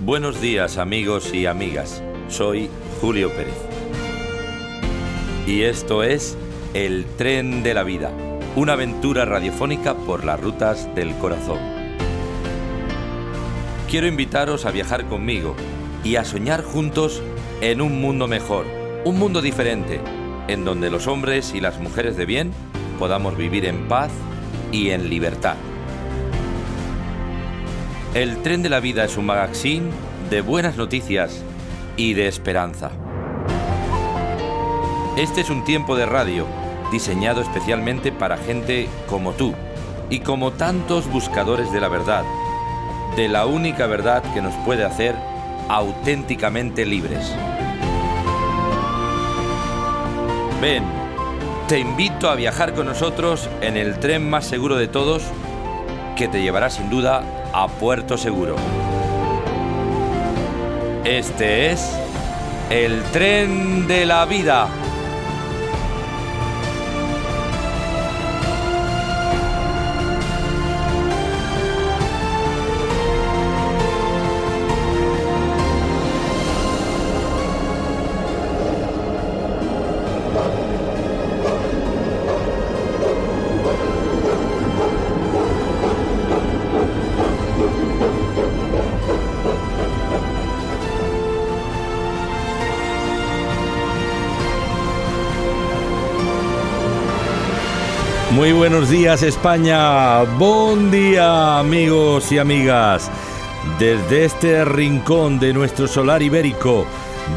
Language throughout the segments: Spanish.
Buenos días amigos y amigas, soy Julio Pérez. Y esto es El tren de la vida, una aventura radiofónica por las rutas del corazón. Quiero invitaros a viajar conmigo y a soñar juntos en un mundo mejor, un mundo diferente, en donde los hombres y las mujeres de bien podamos vivir en paz y en libertad. El tren de la vida es un magazine de buenas noticias y de esperanza. Este es un tiempo de radio diseñado especialmente para gente como tú y como tantos buscadores de la verdad, de la única verdad que nos puede hacer auténticamente libres. Ven, te invito a viajar con nosotros en el tren más seguro de todos que te llevará sin duda a Puerto Seguro. Este es el tren de la vida. Buenos días España, buen día amigos y amigas. Desde este rincón de nuestro solar ibérico,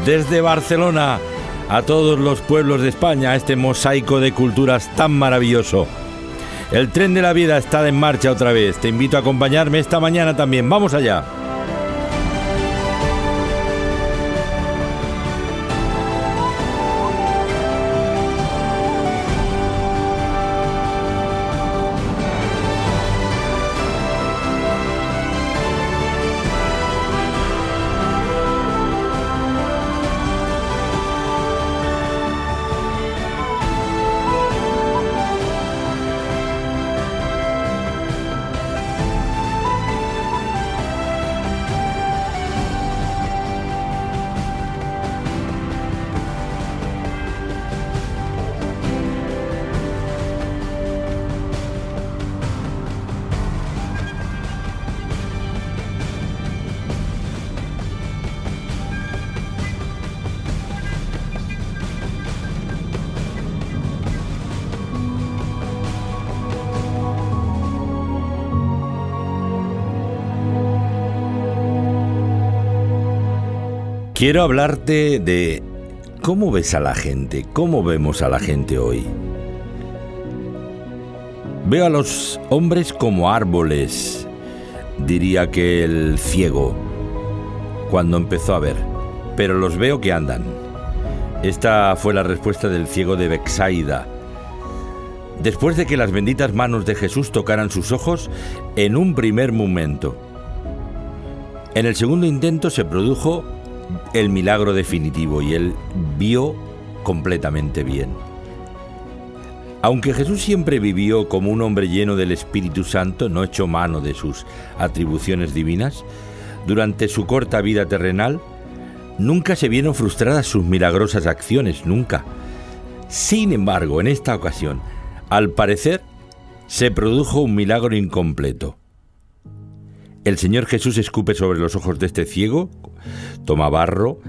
desde Barcelona, a todos los pueblos de España, este mosaico de culturas tan maravilloso. El tren de la vida está en marcha otra vez. Te invito a acompañarme esta mañana también. Vamos allá. Quiero hablarte de cómo ves a la gente, cómo vemos a la gente hoy. Veo a los hombres como árboles, diría que el ciego, cuando empezó a ver, pero los veo que andan. Esta fue la respuesta del ciego de Bexaida. Después de que las benditas manos de Jesús tocaran sus ojos en un primer momento. En el segundo intento se produjo el milagro definitivo y él vio completamente bien. Aunque Jesús siempre vivió como un hombre lleno del Espíritu Santo, no echó mano de sus atribuciones divinas, durante su corta vida terrenal, nunca se vieron frustradas sus milagrosas acciones, nunca. Sin embargo, en esta ocasión, al parecer, se produjo un milagro incompleto. El Señor Jesús escupe sobre los ojos de este ciego, toma barro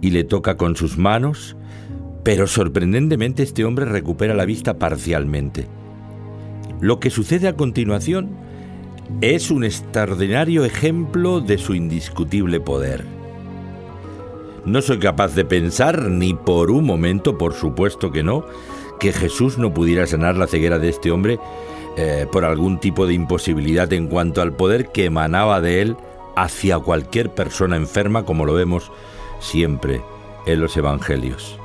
y le toca con sus manos, pero sorprendentemente este hombre recupera la vista parcialmente. Lo que sucede a continuación es un extraordinario ejemplo de su indiscutible poder. No soy capaz de pensar ni por un momento, por supuesto que no, que Jesús no pudiera sanar la ceguera de este hombre eh, por algún tipo de imposibilidad en cuanto al poder que emanaba de él hacia cualquier persona enferma, como lo vemos siempre en los Evangelios.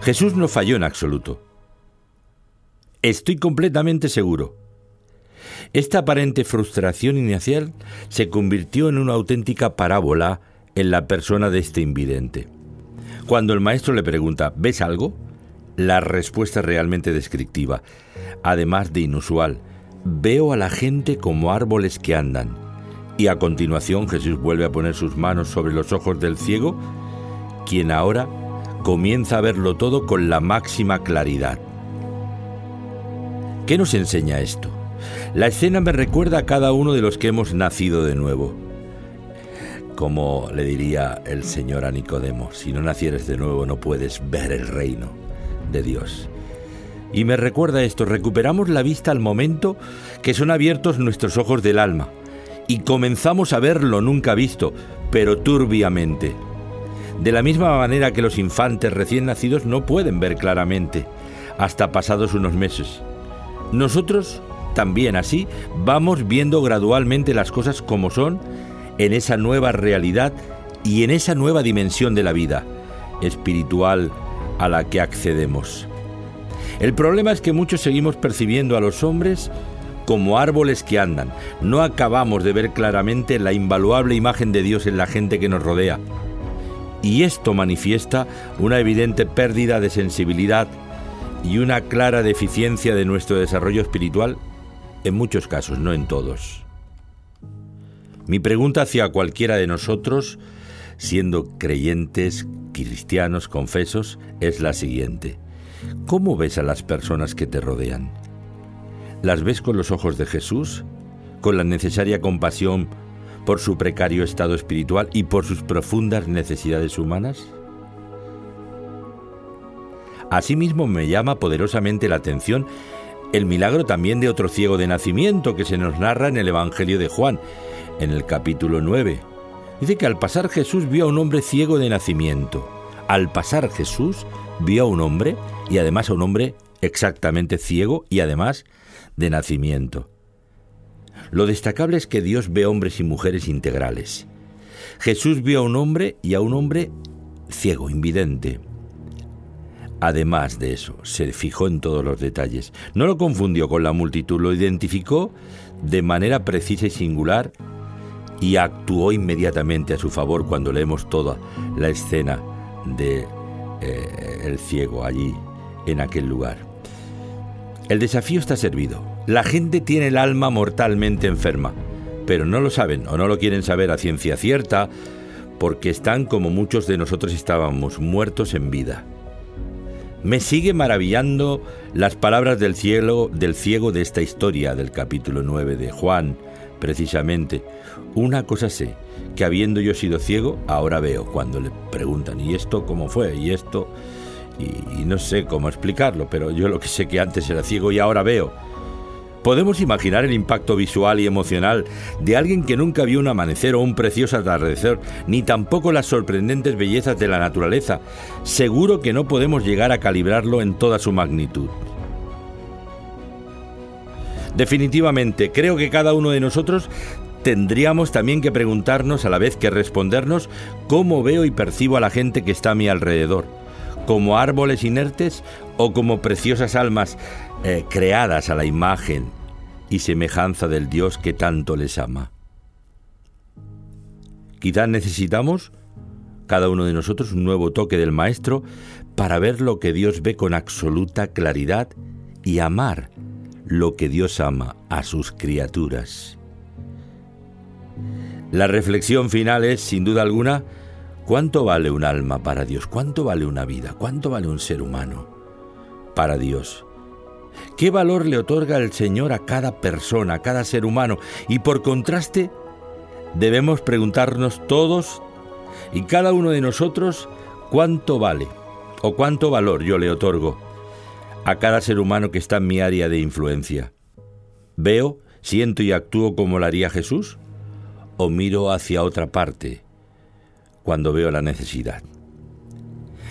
Jesús no falló en absoluto. Estoy completamente seguro. Esta aparente frustración inicial se convirtió en una auténtica parábola en la persona de este invidente. Cuando el maestro le pregunta, ¿ves algo? La respuesta es realmente descriptiva, además de inusual. Veo a la gente como árboles que andan. Y a continuación Jesús vuelve a poner sus manos sobre los ojos del ciego, quien ahora comienza a verlo todo con la máxima claridad. ¿Qué nos enseña esto? La escena me recuerda a cada uno de los que hemos nacido de nuevo. Como le diría el Señor a Nicodemo, si no nacieres de nuevo no puedes ver el reino de Dios. Y me recuerda esto, recuperamos la vista al momento que son abiertos nuestros ojos del alma y comenzamos a ver lo nunca visto, pero turbiamente. De la misma manera que los infantes recién nacidos no pueden ver claramente, hasta pasados unos meses. Nosotros también así vamos viendo gradualmente las cosas como son en esa nueva realidad y en esa nueva dimensión de la vida espiritual a la que accedemos. El problema es que muchos seguimos percibiendo a los hombres como árboles que andan. No acabamos de ver claramente la invaluable imagen de Dios en la gente que nos rodea. Y esto manifiesta una evidente pérdida de sensibilidad y una clara deficiencia de nuestro desarrollo espiritual en muchos casos, no en todos. Mi pregunta hacia cualquiera de nosotros, siendo creyentes, cristianos, confesos, es la siguiente. ¿Cómo ves a las personas que te rodean? ¿Las ves con los ojos de Jesús? ¿Con la necesaria compasión por su precario estado espiritual y por sus profundas necesidades humanas? Asimismo me llama poderosamente la atención el milagro también de otro ciego de nacimiento que se nos narra en el Evangelio de Juan, en el capítulo 9. Dice que al pasar Jesús vio a un hombre ciego de nacimiento. Al pasar Jesús vio a un hombre y además a un hombre exactamente ciego y además de nacimiento. Lo destacable es que Dios ve hombres y mujeres integrales. Jesús vio a un hombre y a un hombre ciego, invidente. Además de eso, se fijó en todos los detalles. No lo confundió con la multitud, lo identificó de manera precisa y singular y actuó inmediatamente a su favor cuando leemos toda la escena de eh, el ciego allí en aquel lugar. El desafío está servido. La gente tiene el alma mortalmente enferma, pero no lo saben o no lo quieren saber a ciencia cierta porque están como muchos de nosotros estábamos, muertos en vida. Me sigue maravillando las palabras del cielo del ciego de esta historia del capítulo 9 de Juan, precisamente. Una cosa sé, que habiendo yo sido ciego, ahora veo cuando le preguntan, ¿y esto cómo fue? ¿Y esto? Y, no sé cómo explicarlo, pero yo lo que sé que antes era ciego y ahora veo. Podemos imaginar el impacto visual y emocional de alguien que nunca vio un amanecer o un precioso atardecer, ni tampoco las sorprendentes bellezas de la naturaleza. Seguro que no podemos llegar a calibrarlo en toda su magnitud. Definitivamente, creo que cada uno de nosotros tendríamos también que preguntarnos a la vez que respondernos cómo veo y percibo a la gente que está a mi alrededor, como árboles inertes o como preciosas almas eh, creadas a la imagen y semejanza del Dios que tanto les ama. Quizás necesitamos, cada uno de nosotros, un nuevo toque del Maestro para ver lo que Dios ve con absoluta claridad y amar lo que Dios ama a sus criaturas. La reflexión final es, sin duda alguna, ¿cuánto vale un alma para Dios? ¿Cuánto vale una vida? ¿Cuánto vale un ser humano para Dios? ¿Qué valor le otorga el Señor a cada persona, a cada ser humano? Y por contraste, debemos preguntarnos todos y cada uno de nosotros cuánto vale o cuánto valor yo le otorgo a cada ser humano que está en mi área de influencia. ¿Veo, siento y actúo como lo haría Jesús? ¿O miro hacia otra parte cuando veo la necesidad.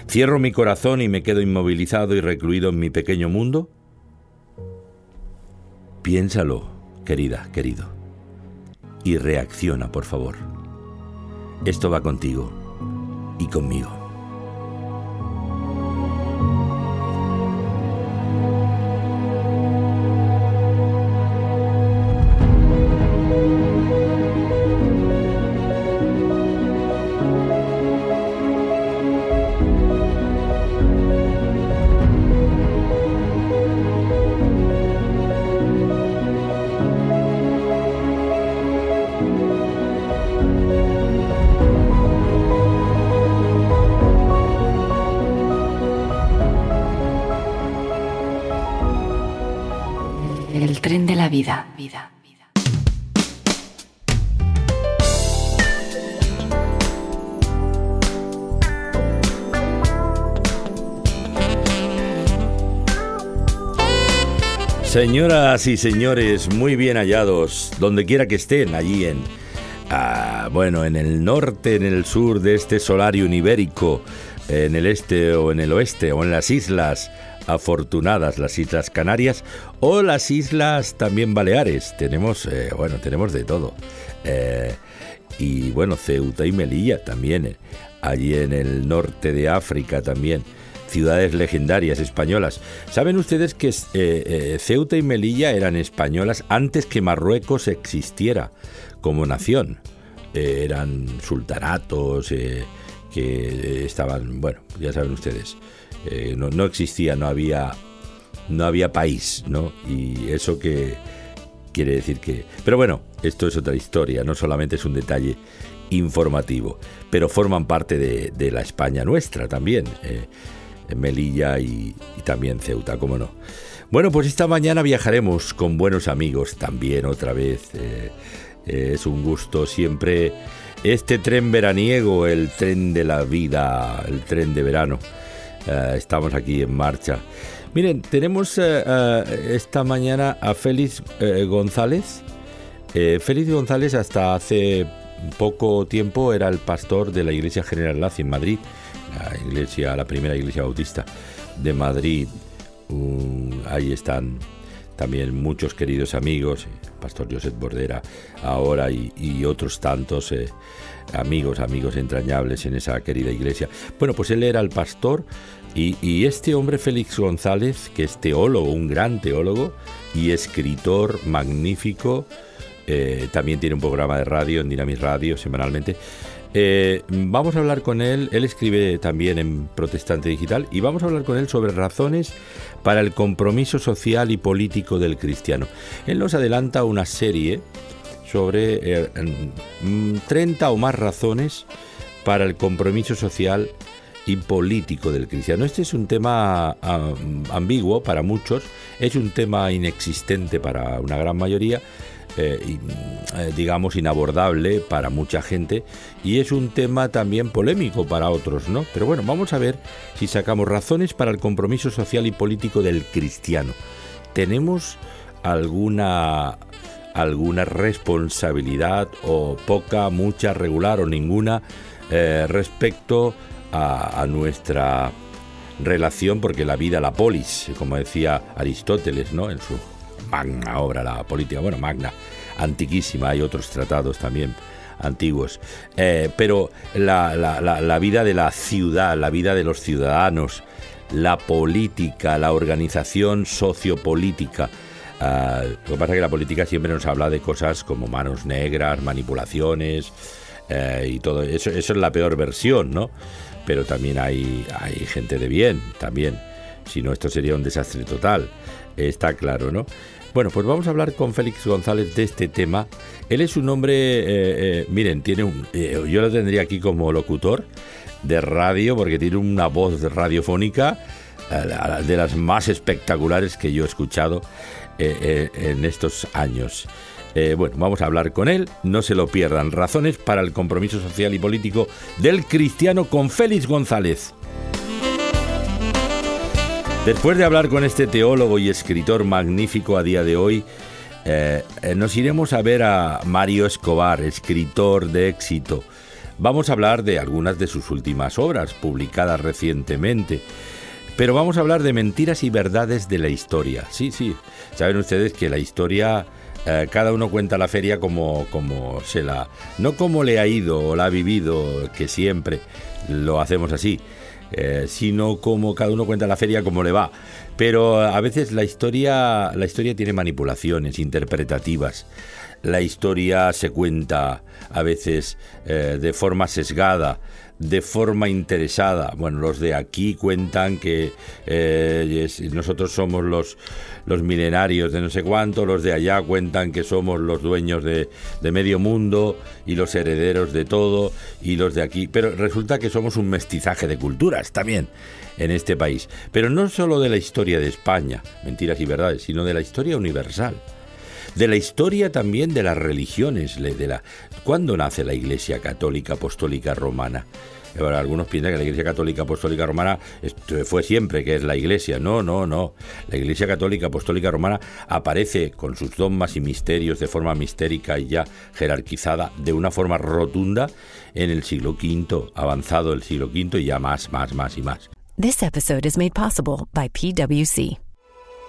¿Cierro mi corazón y me quedo inmovilizado y recluido en mi pequeño mundo? Piénsalo, querida, querido, y reacciona, por favor. Esto va contigo y conmigo. Señoras y señores, muy bien hallados, donde quiera que estén, allí en, ah, bueno, en el norte, en el sur de este solario ibérico, en el este o en el oeste o en las islas, afortunadas las Islas Canarias o las Islas también Baleares. Tenemos, eh, bueno, tenemos de todo. Eh, y bueno, Ceuta y Melilla también, eh, allí en el norte de África también. Ciudades legendarias españolas. ¿Saben ustedes que Ceuta y Melilla eran españolas antes que Marruecos existiera como nación? eran sultanatos que estaban, bueno, ya saben ustedes, eh, no, existía, no había, no había país, ¿no? Y eso que quiere decir que... Pero bueno, esto es otra historia, no solamente es un detalle informativo, pero forman parte de, la España nuestra también, eh, Melilla y, también Ceuta, cómo no. Bueno, pues esta mañana viajaremos con buenos amigos también otra vez. Eh, es un gusto siempre este tren veraniego, el tren de la vida, el tren de verano. Eh, estamos aquí en marcha. Miren, tenemos eh, eh, esta mañana a Félix González. Félix González hasta hace poco tiempo era el pastor de la Iglesia General Lazi en Madrid, la iglesia, la primera iglesia bautista de Madrid. ahí están también muchos queridos amigos, Pastor Josep Bordera ahora y, otros tantos amigos, amigos entrañables en esa querida iglesia. Bueno, pues él era el pastor y, este hombre Félix González, que es teólogo, un gran teólogo y escritor magnífico, eh, también tiene un programa de radio en Dinamis Radio semanalmente. Eh, vamos a hablar con él, él escribe también en Protestante Digital y vamos a hablar con él sobre razones para el compromiso social y político del cristiano. Él nos adelanta una serie sobre 30 eh, o más razones para el compromiso social y político del cristiano. Este es un tema ambiguo para muchos, es un tema inexistente para una gran mayoría, eh, eh, digamos inabordable para mucha gente y es un tema también polémico para otros, ¿no? Pero bueno, vamos a ver si sacamos razones para el compromiso social y político del cristiano. ¿Tenemos alguna alguna responsabilidad o poca, mucha, regular o ninguna eh, respecto a, nuestra relación, porque la vida, la polis, como decía Aristóteles, ¿no? En su magna obra, la política, bueno, magna, antiquísima, hay otros tratados también antiguos, eh, pero la, la, vida de la ciudad, la vida de los ciudadanos, la política, la organización sociopolítica, ah, lo que pasa es que la política siempre nos habla de cosas como manos negras, manipulaciones eh, y todo eso. Eso es la peor versión, ¿no? pero también hay, hay gente de bien, también. Si no, esto sería un desastre total. Está claro, ¿no? Bueno, pues vamos a hablar con Félix González de este tema. Él es un hombre, eh, eh, miren, tiene un, eh, yo lo tendría aquí como locutor de radio porque tiene una voz radiofónica de las más espectaculares que yo he escuchado en estos años. Bueno, vamos a hablar con él, no se lo pierdan. Razones para el compromiso social y político del cristiano con Félix González. Después de hablar con este teólogo y escritor magnífico a día de hoy, eh, eh, nos iremos a ver a Mario Escobar, escritor de éxito, Vamos a hablar de algunas de sus últimas obras, publicadas recientemente. Pero vamos a hablar de mentiras y verdades de la historia. Sí, sí. Saben ustedes que la historia eh, cada uno cuenta la feria como, como se la... No como le ha ido o la ha vivido, que siempre lo hacemos así, eh, sino como cada uno cuenta la feria como le va. Pero a veces la historia, la historia tiene manipulaciones interpretativas. La historia se cuenta a veces eh, de forma sesgada de forma interesada. Bueno, los de aquí cuentan que eh, nosotros somos los, los milenarios de no sé cuánto, los de allá cuentan que somos los dueños de, de medio mundo y los herederos de todo, y los de aquí. Pero resulta que somos un mestizaje de culturas también en este país. Pero no solo de la historia de España, mentiras y verdades, sino de la historia universal de la historia también de las religiones, de la ¿cuándo nace la Iglesia Católica Apostólica Romana? algunos piensan que la Iglesia Católica Apostólica Romana fue siempre que es la Iglesia. No, no, no. La Iglesia Católica Apostólica Romana aparece con sus dogmas y misterios de forma mistérica y ya jerarquizada de una forma rotunda en el siglo V, avanzado el siglo V y ya más, más, más y más. This episode is made possible PwC.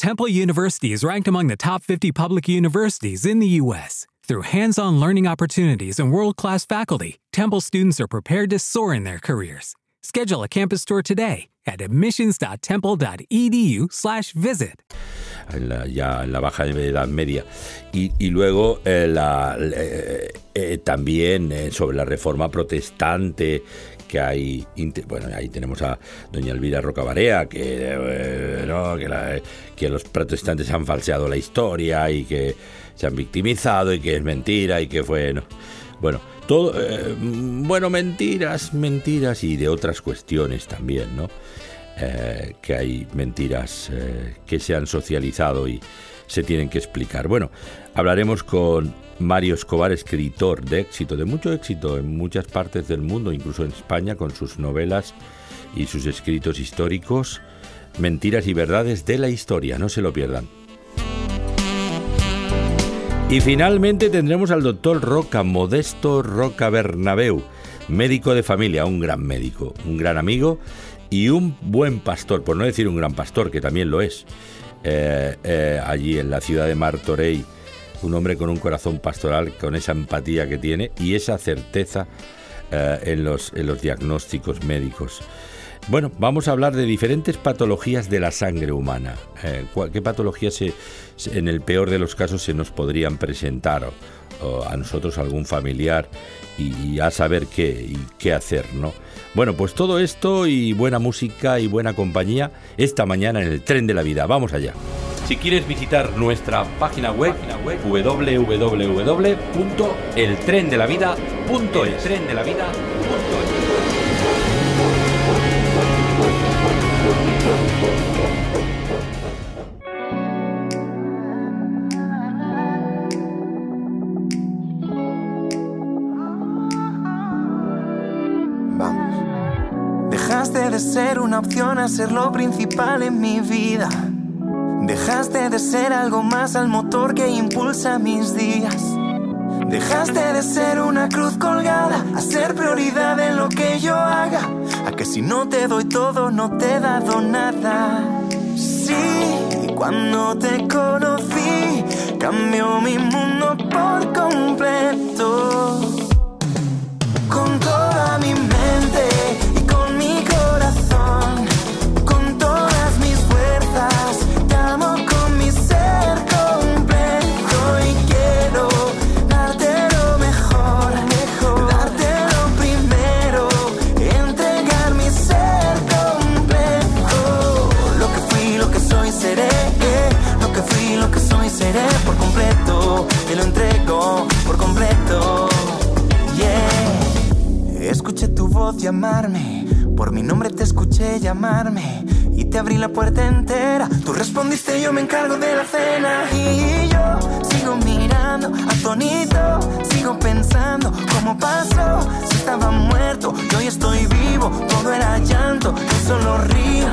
Temple University is ranked among the top 50 public universities in the U.S. Through hands on learning opportunities and world class faculty, Temple students are prepared to soar in their careers. Schedule a campus tour today at admissions.temple.edu/slash visit. La, ya en la baja edad media. Y, y luego eh, la, eh, eh, también eh, sobre la reforma protestante que hay, bueno, ahí tenemos a doña Elvira Rocabarea, que, eh, no, que, los protestantes han falseado la historia y que se han victimizado y que es mentira y que fue... Bueno, todo, eh, bueno, mentiras, mentiras y de otras cuestiones también, ¿no? Eh, que hay mentiras que se han socializado y se tienen que explicar. Bueno, hablaremos con Mario Escobar, escritor de éxito, de mucho éxito en muchas partes del mundo, incluso en España, con sus novelas y sus escritos históricos, Mentiras y Verdades de la Historia, no se lo pierdan. Y finalmente tendremos al doctor Roca, Modesto Roca Bernabeu, médico de familia, un gran médico, un gran amigo y un buen pastor, por no decir un gran pastor, que también lo es, eh, eh, allí en la ciudad de Martorey un hombre con un corazón pastoral, con esa empatía que tiene y esa certeza eh, en, los, en los diagnósticos médicos. Bueno, vamos a hablar de diferentes patologías de la sangre humana. Eh, ¿Qué patologías en el peor de los casos se nos podrían presentar? O, a nosotros algún familiar y, a saber qué y qué hacer, ¿no? Bueno, pues todo esto y buena música y buena compañía esta mañana en el tren de la vida. Vamos allá. Si quieres visitar nuestra página web, www.eltrendelavida.es. de ser una opción a ser lo principal en mi vida. Dejaste de ser algo más al motor que impulsa mis días. Dejaste de ser una cruz colgada a ser prioridad en lo que yo haga. A que si no te doy todo, no te he dado nada. Sí, cuando te conocí, cambió mi mundo por completo. Con toda mi mente llamarme Por mi nombre te escuché llamarme y te abrí la puerta entera. Tú respondiste, yo me encargo de la cena. Y yo sigo mirando, atonito, sigo pensando cómo pasó. Si estaba muerto y hoy estoy vivo, todo era llanto. Yo solo río,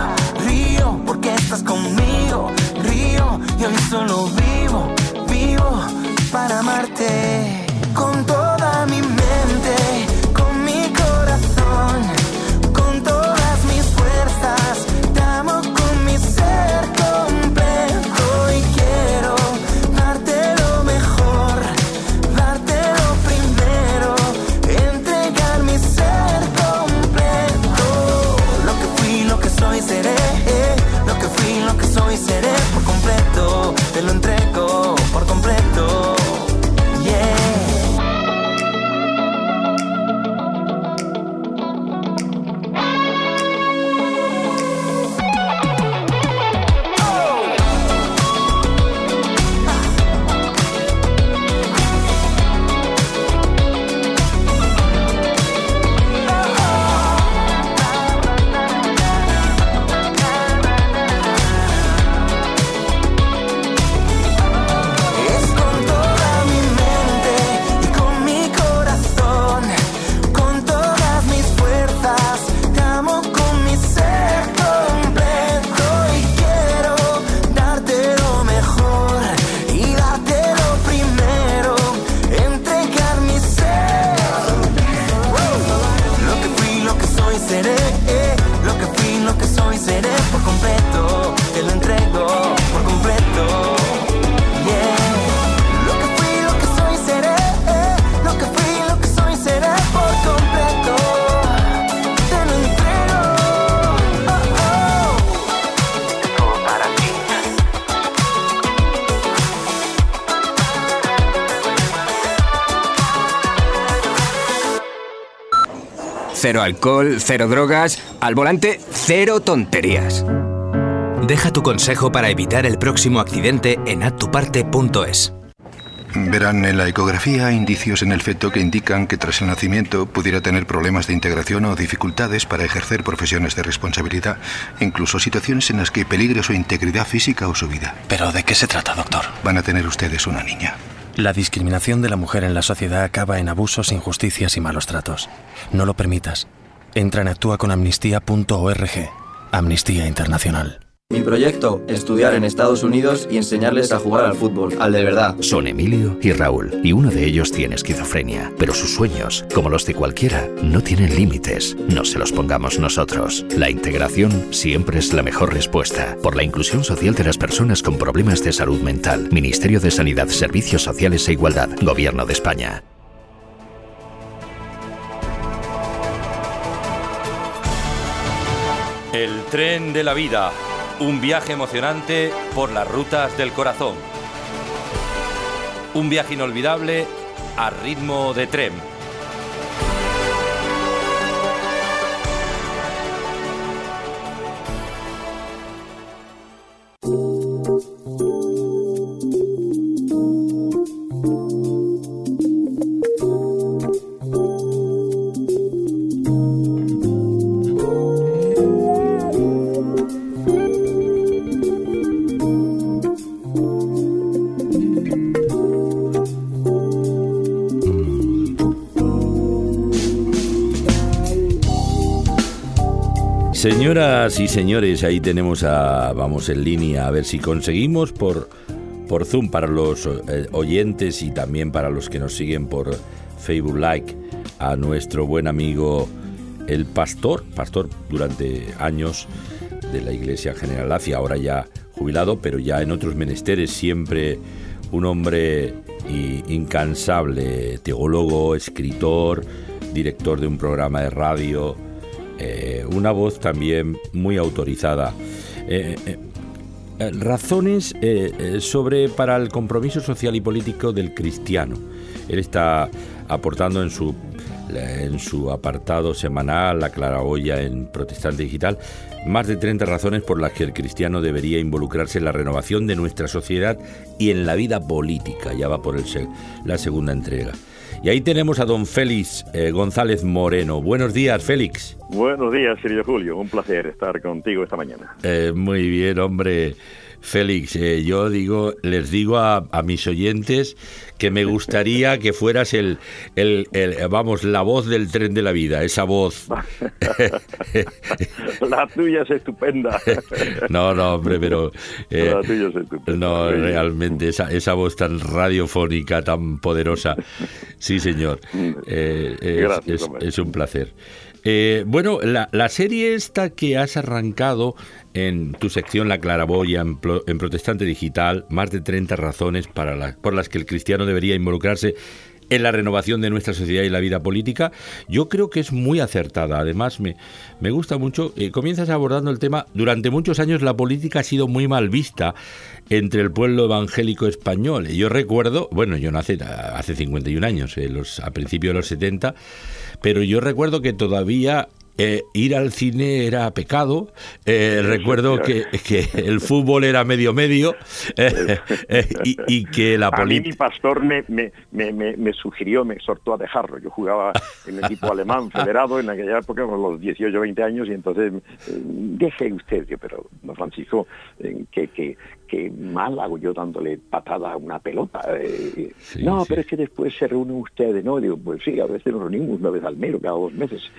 río, porque estás conmigo. Río y hoy solo vivo, vivo para amarte Cero alcohol, cero drogas, al volante, cero tonterías. Deja tu consejo para evitar el próximo accidente en atuparte.es. Verán en la ecografía indicios en el feto que indican que tras el nacimiento pudiera tener problemas de integración o dificultades para ejercer profesiones de responsabilidad, incluso situaciones en las que peligre su integridad física o su vida. ¿Pero de qué se trata, doctor? Van a tener ustedes una niña. La discriminación de la mujer en la sociedad acaba en abusos, injusticias y malos tratos. No lo permitas. Entra en actúaconamnistía.org. Amnistía Internacional. Mi proyecto, estudiar en Estados Unidos y enseñarles a jugar al fútbol, al de verdad. Son Emilio y Raúl, y uno de ellos tiene esquizofrenia, pero sus sueños, como los de cualquiera, no tienen límites. No se los pongamos nosotros. La integración siempre es la mejor respuesta. Por la inclusión social de las personas con problemas de salud mental. Ministerio de Sanidad, Servicios Sociales e Igualdad. Gobierno de España. El tren de la vida un viaje emocionante por las rutas del corazón. Un viaje inolvidable a ritmo de tren. Señoras señores, ahí tenemos a, vamos en línea, a ver si conseguimos por, por Zoom para los eh, oyentes y también para los que nos siguen por Facebook Like a nuestro buen amigo el pastor, pastor durante años de la Iglesia General Hacia, ahora ya jubilado, pero ya en otros menesteres, siempre un hombre incansable, teólogo, escritor, director de un programa de radio, eh, una voz también muy autorizada. Eh, eh, razones sobre para el compromiso social y político del cristiano. Él está aportando en su en su apartado semanal, la claraboya en Protestante Digital, más de 30 razones por las que el cristiano debería involucrarse en la renovación de nuestra sociedad y en la vida política. Ya va por el, la segunda entrega. Y ahí tenemos a don Félix eh, González Moreno. Buenos días, Félix. Buenos días, Sergio Julio. Un placer estar contigo esta mañana. Eh, muy bien, hombre. Félix, eh, yo digo, les digo a, mis oyentes que me gustaría que fueras el, el, vamos, la voz del tren de la vida, esa voz. la tuya es estupenda. no, no, hombre, pero la tuya es estupenda. No, realmente esa, esa voz tan radiofónica, tan poderosa. Sí, señor. Mm. es, es, un placer. Eh, bueno, la, serie esta que has arrancado en tu sección La Claraboya en, en Protestante Digital, más de 30 razones para por las que el cristiano debería involucrarse en la renovación de nuestra sociedad y la vida política, yo creo que es muy acertada. Además, me, me gusta mucho. Eh, comienzas abordando el tema. Durante muchos años la política ha sido muy mal vista entre el pueblo evangélico español. Yo recuerdo, bueno, yo nací hace 51 años, eh, los, a principios de los 70, pero yo recuerdo que todavía eh, ir al cine era pecado. Eh, recuerdo que, que, el fútbol era medio medio eh, y, que la política... A mí mi pastor me, me, me, me, sugirió, me exhortó a dejarlo. Yo jugaba en el equipo alemán federado en aquella época, con los 18 20 años, y entonces deje usted, pero don Francisco, que, que, que mal hago yo dándole patada a una pelota. no, pero es que después se reúnen ustedes, ¿no? Digo, pues sí, a veces nos reunimos una vez al mes cada dos meses.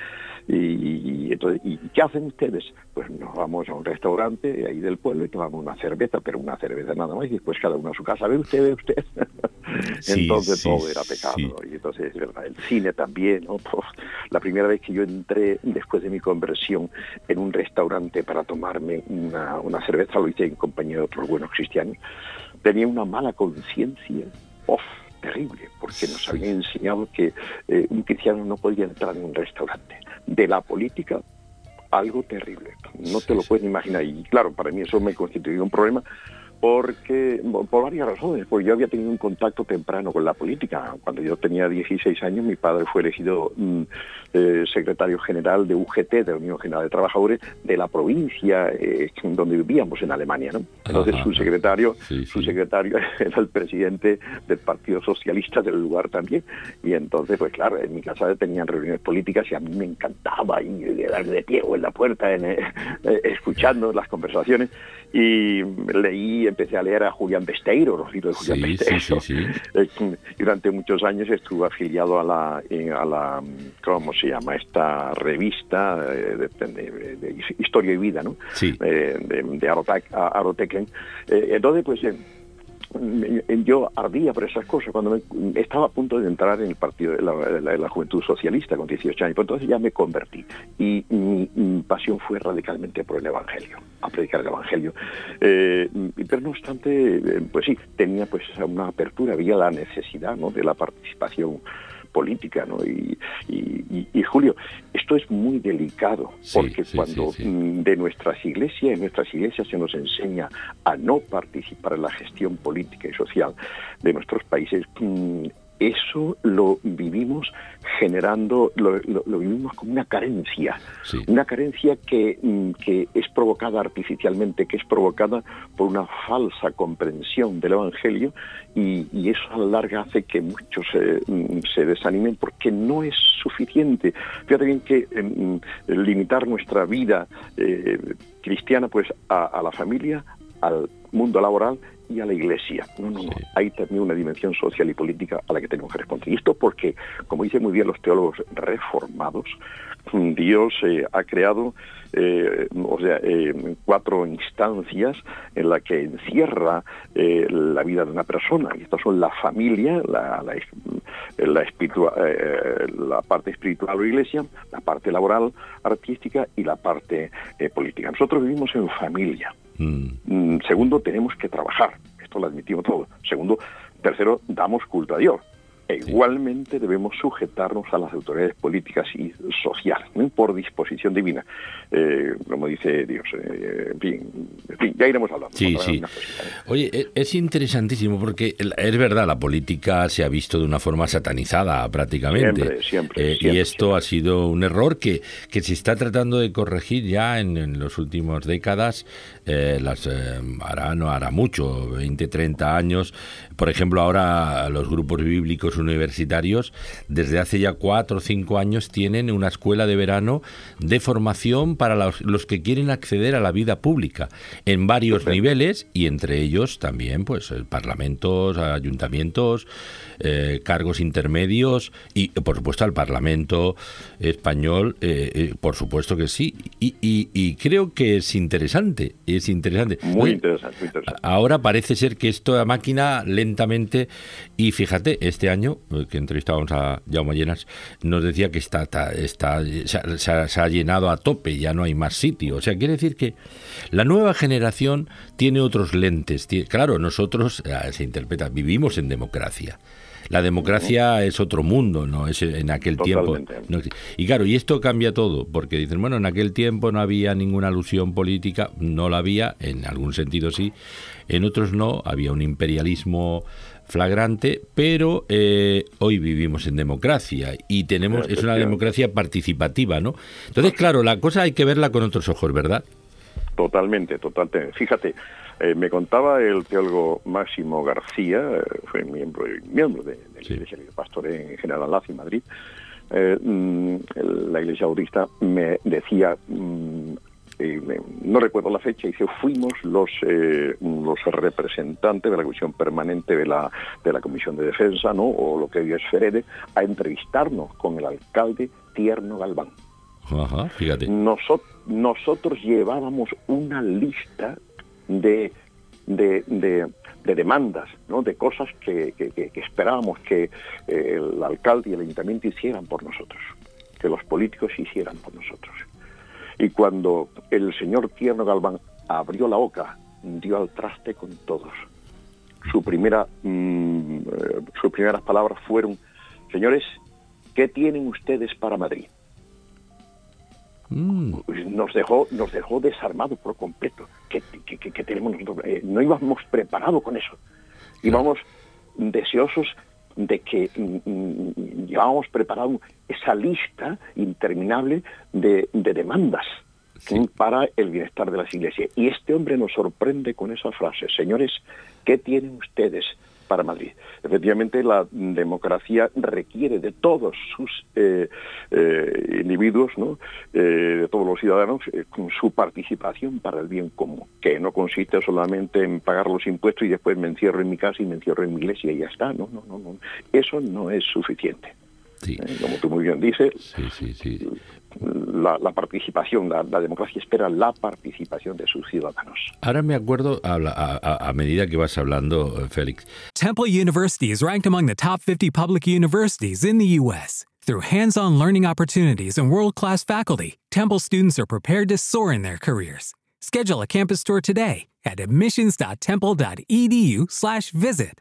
Y, entonces, ¿y qué hacen ustedes? Pues nos vamos a un restaurante ahí del pueblo y tomamos una cerveza, pero una cerveza nada más, y después cada uno a su casa, ve usted, ve usted. entonces todo era pecado. Y entonces, verdad, el cine también, la primera vez que yo entré después de mi conversión en un restaurante para tomarme una, una cerveza, lo hice en compañía de otros buenos cristianos, tenía una mala conciencia. terrible, porque nos habían enseñado que eh, un cristiano no podía entrar en un restaurante de la política algo terrible. No te lo puedes imaginar. Y claro, para mí eso me constituyó un problema porque por varias razones, porque yo había tenido un contacto temprano con la política. Cuando yo tenía 16 años, mi padre fue elegido mm, eh, secretario general de UGT, de la Unión General de Trabajadores, de la provincia eh, donde vivíamos en Alemania. ¿no? Entonces su secretario, su secretario era el presidente del Partido Socialista del lugar también. Y entonces, pues claro, en mi casa tenían reuniones políticas y a mí me encantaba ir darle de pie o en la puerta, en, eh, escuchando las conversaciones y leí, empecé a leer a Julián Besteiro, los libros de Julián Besteiro. y durante muchos años estuve afiliado a la, a la ¿cómo se llama? Esta revista eh, de, Historia y Vida, ¿no? Eh, de, de Aroteken. Eh, entonces, pues yo ardía por esas cosas cuando estaba a punto de entrar en el partido de la, Juventud Socialista con 18 años, pues entonces ya me convertí y mi, pasión fue radicalmente por el Evangelio, a predicar el Evangelio. Eh, pero no obstante, eh, pues sí, tenía pues una apertura, había la necesidad ¿no? de la participación política, ¿no? Y, Julio, esto es muy delicado, porque cuando mm, de nuestras iglesias, en nuestras iglesias se nos enseña a no participar en la gestión política y social de nuestros países, mm, eso lo vivimos generando, lo, vivimos como una carencia, una carencia que, mm, que, es provocada artificialmente, que es provocada por una falsa comprensión del Evangelio y, eso a la larga hace que muchos mm, se desanimen porque no es suficiente. Fíjate bien que mm, limitar nuestra vida eh, cristiana pues a la familia, al mundo laboral y a la Iglesia. No, no, no. Hay también una dimensión social y política a la que tenemos que responder. Y esto porque, como dicen muy bien los teólogos reformados, Dios eh, ha creado eh, o sea, eh, cuatro instancias en las que encierra la vida de una persona. Y estas son la familia, la, la, la, la parte espiritual o iglesia, la parte laboral, artística y la parte política. Nosotros vivimos en familia. Mm. Mm, segundo, tenemos que trabajar. Esto lo admitimos todo. Segundo, tercero, damos culto a Dios. E igualmente debemos sujetarnos a las autoridades políticas y sociales, por disposición divina, eh, como dice Dios. Eh, en, fin, ya iremos hablando. Sí, sí. Oye, e, es interesantísimo porque es verdad, la política se ha visto de una forma satanizada prácticamente. Siempre, siempre. Eh, y esto ha sido un error que, que se está tratando de corregir ya en, en las últimas décadas. Las hará, no hará mucho, 20, 30 años. Por ejemplo, ahora los grupos bíblicos universitarios desde hace ya cuatro o cinco años tienen una escuela de verano de formación para los, que quieren acceder a la vida pública en varios niveles y entre ellos también pues parlamentos, ayuntamientos, eh, cargos intermedios y por supuesto al Parlamento español, eh, eh, por supuesto que sí. Y, y, creo que es interesante, es interesante. Muy interesante, Ahora parece ser que esto la máquina lentamente, y fíjate, este año que entrevistábamos a Jaume Llenas, nos decía que está, está, se, ha, llenado a tope, ya no hay más sitio. O sea, quiere decir que la nueva generación tiene otros lentes. Claro, nosotros, se interpreta, vivimos en democracia. La democracia es otro mundo, ¿no? Es en aquel tiempo. y claro, y esto cambia todo, porque dicen, bueno, en aquel tiempo no había ninguna alusión política, no la había, en algún sentido sí, en otros no, había un imperialismo flagrante, pero eh, hoy vivimos en democracia y tenemos es una democracia participativa, ¿no? Entonces, claro, la cosa hay que verla con otros ojos, ¿verdad? Totalmente, totalmente. Fíjate, eh, me contaba el teólogo Máximo García, eh, fue miembro, miembro de, la Iglesia de Pastor en General Lazo, en Madrid. Eh, mm, la Iglesia Bautista me decía, mm, no recuerdo la fecha, dice, fuimos los, los representantes de la Comisión Permanente de la, de la Comisión de Defensa, ¿no? o lo que hoy es FEREDE, a entrevistarnos con el alcalde Tierno Galván. Ajá, fíjate. nosotros llevábamos una lista de, de, de, demandas, ¿no? de cosas que, esperábamos que eh, el alcalde y el ayuntamiento hicieran por nosotros, que los políticos hicieran por nosotros. Y cuando el señor Tierno Galván abrió la boca, dio al traste con todos. Su primera, mm, eh, sus primeras palabras fueron, señores, ¿qué tienen ustedes para Madrid? Mm. Nos dejó, nos dejó desarmados por completo. que tenemos eh, no íbamos preparados con eso. Íbamos deseosos de que mm, mm, llevábamos preparado esa lista interminable de, demandas para el bienestar de las iglesias. Y este hombre nos sorprende con esa frase, señores, ¿qué tienen ustedes para Madrid. Efectivamente, la democracia requiere de todos sus eh, eh, individuos, ¿no? Eh, de todos los ciudadanos, con su participación para el bien común, que no consiste solamente en pagar los impuestos y después me encierro en mi casa y me encierro en mi iglesia y ya está. No, no, no, no. Eso no es suficiente. Como tú muy bien dices, sí, sí, la, participación, la, democracia espera la participación de sus ciudadanos. Ahora me acuerdo, a, a, a medida que vas hablando, eh, Félix. Temple University is ranked among the top 50 public universities in the U.S. Through hands-on learning opportunities and world-class faculty, Temple students are prepared to soar in their careers. Schedule a campus tour today at admissions.temple.edu/visit.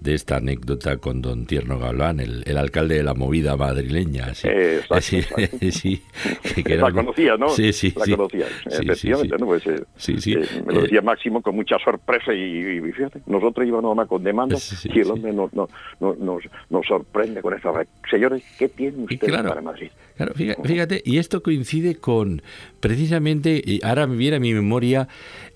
De esta anécdota con don Tierno Galván, el, el alcalde de la movida madrileña. Sí, sí, que, la conocía, ¿no? Sí, sí. La conocía, efectivamente, ¿no? Pues, eh, sí, sí. Eh, me lo decía Máximo con mucha sorpresa y, fíjate, nosotros íbamos más con demandas y el hombre nos, nos, nos, nos, sorprende con esta... Señores, ¿qué tienen ustedes para Madrid? Claro, fíjate, y esto coincide con precisamente, y ahora me viene a mi memoria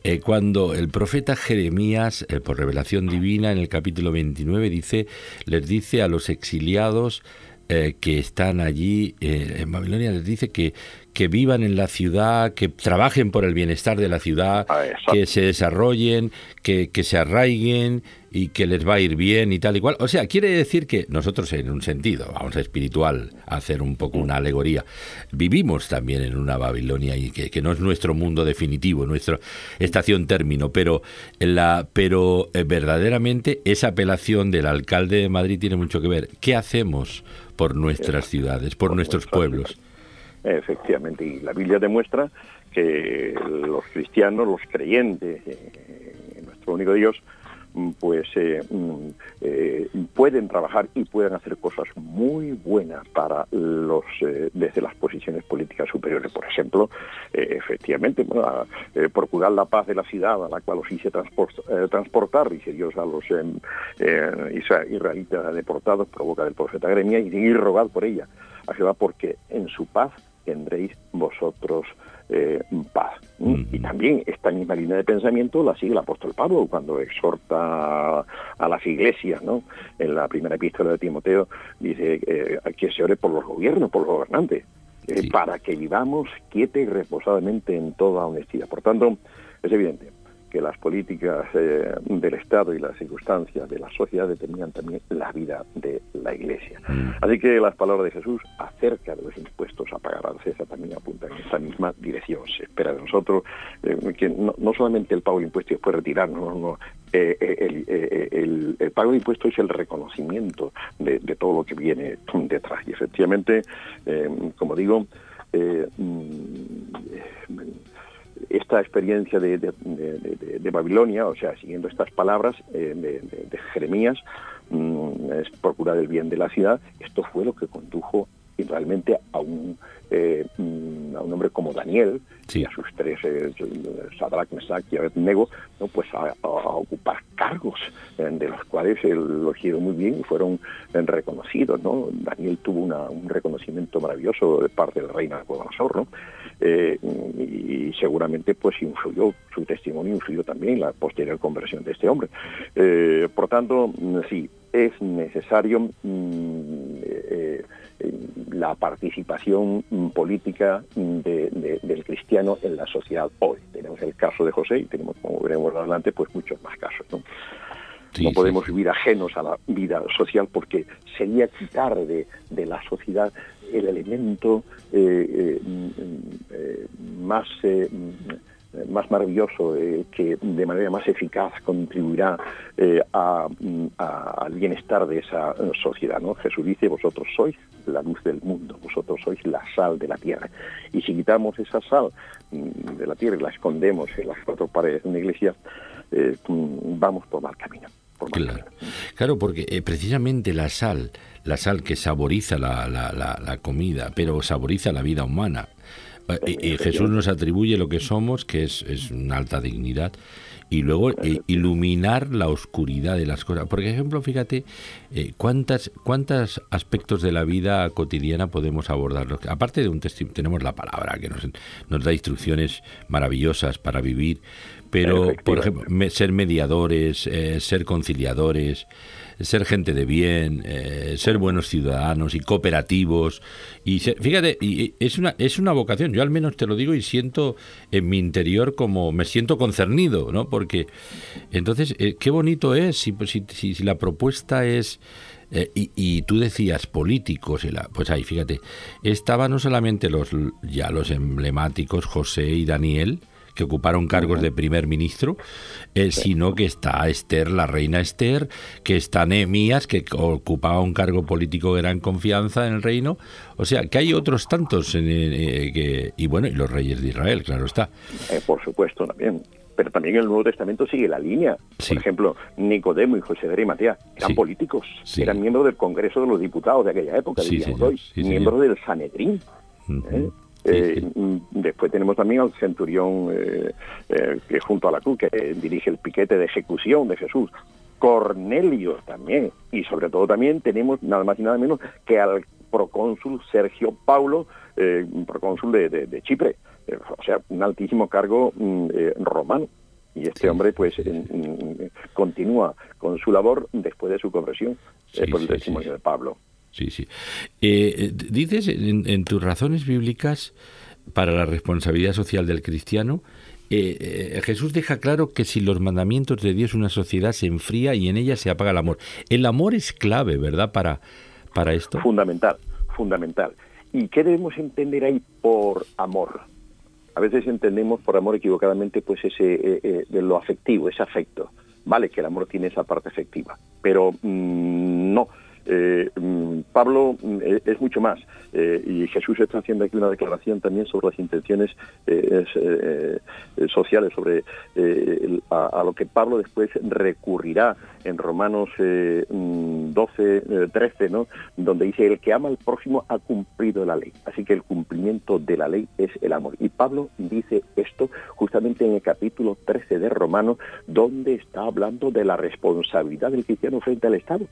eh, cuando el profeta Jeremías, eh, por revelación divina, en el capítulo 29, dice, les dice a los exiliados eh, que están allí en Babilonia, les dice que, que vivan en la ciudad, que trabajen por el bienestar de la ciudad, ah, que se desarrollen, que, que se arraiguen, y que les va a ir bien y tal y cual. O sea, quiere decir que nosotros en un sentido, vamos a espiritual, hacer un poco una alegoría, vivimos también en una Babilonia y que, no es nuestro mundo definitivo, nuestra estación término, pero, la, pero eh, verdaderamente esa apelación del alcalde de Madrid tiene mucho que ver. ¿Qué hacemos por nuestras ciudades, por, nuestros pueblos? Efectivamente, y la Biblia demuestra que los cristianos, los creyentes, en nuestro único Dios, pues eh, mm, eh, pueden trabajar y pueden hacer cosas muy buenas para los desde las posiciones políticas superiores. Por ejemplo, efectivamente, bueno, procurar la paz de la ciudad a la cual os hice transportar, dice Dios a los israelitas deportados por boca del profeta Gremia, y, y rogad por ella a Jehová, porque en su paz tendréis vosotros eh, paz. Y también esta misma línea de pensamiento la sigue el apóstol Pablo cuando exhorta a las iglesias, ¿no? En la primera epístola de Timoteo dice eh, que se ore por los gobiernos, por los gobernantes, eh, para que vivamos quieta y reposadamente en toda honestidad. Por tanto, es evidente, que las políticas eh, del Estado y las circunstancias de la sociedad determinan también la vida de la Iglesia. Mm. Así que las palabras de Jesús acerca de los impuestos a pagar al César también apuntan en esta misma dirección. Se espera de nosotros eh, que no, solamente el pago de impuestos y después retirarnos, no, eh, el, pago de impuestos es el reconocimiento de, de, todo lo que viene detrás. Y efectivamente, como digo, mm, esta experiencia de, Babilonia, o sea, siguiendo estas palabras eh, de, Jeremías, mm, es procurar el bien de la ciudad, esto fue lo que condujo realmente a un, eh, mm, a un hombre como Daniel y a sus tres, eh, Sadrach, Mesach y Abednego, ¿no? pues a, ocupar cargos de los cuales lo hicieron muy bien y fueron reconocidos. ¿no? Daniel tuvo un reconocimiento maravilloso de parte del rey Nabucodonosor, ¿no? Eh, y seguramente pues influyó, su testimonio influyó también en la posterior conversión de este hombre. Eh, por tanto, mm, sí, es necesario mm, eh, la participación mm, política del cristiano en la sociedad hoy. Tenemos el caso de José y tenemos, como veremos adelante, pues muchos más casos. ¿no? no podemos vivir ajenos a la vida social porque sería quitar de, de la sociedad el elemento eh, eh, eh, más más maravilloso, que de manera más eficaz contribuirá al bienestar de esa sociedad. ¿no? Jesús dice, vosotros sois la luz del mundo, vosotros sois la sal de la tierra. Y si quitamos esa sal mm, de la tierra y la escondemos en las cuatro paredes de una iglesia, mm, vamos por mal camino. claro. claro, porque precisamente la sal la sal que saboriza la, la, la, comida, pero saboriza la vida humana. Eh, y, Jesús nos atribuye lo que somos, que es, es una alta dignidad, y luego eh, iluminar la oscuridad de las cosas. Por ejemplo, fíjate eh, cuántas cuántos aspectos de la vida cotidiana podemos abordar. Aparte de un testimonio, tenemos la palabra que nos, nos da instrucciones maravillosas para vivir, pero por ejemplo, ser mediadores, ser conciliadores, ser gente de bien, eh, ser buenos ciudadanos y cooperativos. Y fíjate, y es una, es una vocación, yo al menos te lo digo y siento en mi interior como me siento concernido, ¿no? Porque entonces, eh, qué bonito es si, si, si, la propuesta es... Eh, y, y, tú decías políticos, y la, pues ahí, fíjate, estaban no solamente los ya los emblemáticos José y Daniel, que ocuparon cargos de primer ministro, eh, sino que está Esther, la reina Esther, que está Nehemías, que ocupaba un cargo político de gran confianza en el reino. O sea, que hay otros tantos, eh, que, y bueno, y los reyes de Israel, claro está. Eh, por supuesto, también. Pero también el Nuevo Testamento sigue la línea. Por ejemplo, Nicodemo y José de Matea eran políticos, eran miembros del Congreso de los Diputados de aquella época, diríamos hoy, miembros del Sanedrín. Eh, mm, después tenemos también al centurión eh, eh, que junto a la cruz, que dirige el piquete de ejecución de Jesús. Cornelio también. Y sobre todo también tenemos nada más y nada menos que al procónsul Sergio Paulo, procónsul de, Chipre. o sea, un altísimo cargo mm, romano. Y este hombre pues continúa con su labor después de su conversión por el testimonio de Pablo. Sí, sí. Eh, eh, dices en, tus razones bíblicas para la responsabilidad social del cristiano, eh, Jesús deja claro que sin los mandamientos de Dios una sociedad se enfría y en ella se apaga el amor. El amor es clave, ¿verdad? Para, para esto. Fundamental, fundamental. ¿Y qué debemos entender ahí por amor? A veces entendemos por amor equivocadamente pues ese de lo afectivo, ese afecto. Vale que el amor tiene esa parte afectiva, pero mm, no mm, Pablo mm, es mucho más y Jesús está haciendo aquí una declaración también sobre las intenciones sociales, sobre a, lo que Pablo después recurrirá en Romanos 12, 13, ¿no? donde dice, el que ama al próximo ha cumplido la ley. Así que el cumplimiento de la ley es el amor. Y Pablo dice esto justamente en el capítulo 13 de Romanos, donde está hablando de la responsabilidad del cristiano frente al Estado.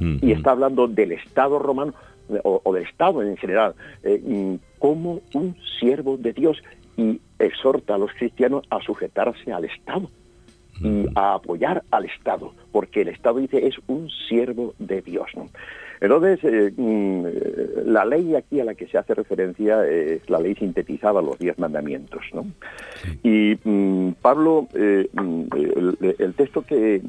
Y está hablando del Estado romano o, del Estado en general, eh, como un siervo de Dios y exhorta a los cristianos a sujetarse al Estado y a apoyar al Estado, porque el Estado dice es un siervo de Dios. Entonces, eh, mm, la ley aquí a la que se hace referencia es la ley sintetizada, los diez mandamientos. ¿no? Y mm, Pablo, eh, mm, el, texto que,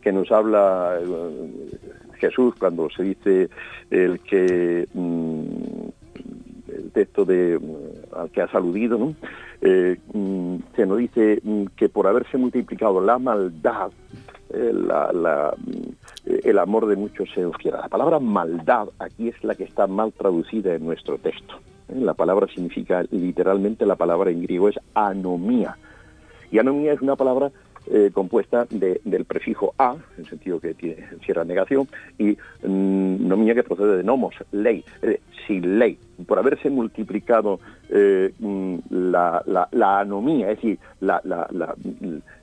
que nos habla eh, Jesús cuando se dice el que el texto de al que has aludido, ¿no? se nos dice que por haberse multiplicado la maldad, la, el amor de muchos se enfriará. La palabra maldad aquí es la que está mal traducida en nuestro texto. ¿eh? La palabra significa literalmente, la palabra en griego es anomía. Y anomía es una palabra eh, compuesta del prefijo a, en el sentido que tiene cierta negación, y mm, que procede de nomos, ley, sin ley. Por haberse multiplicado eh, mm, la, la, anomía, es decir, la,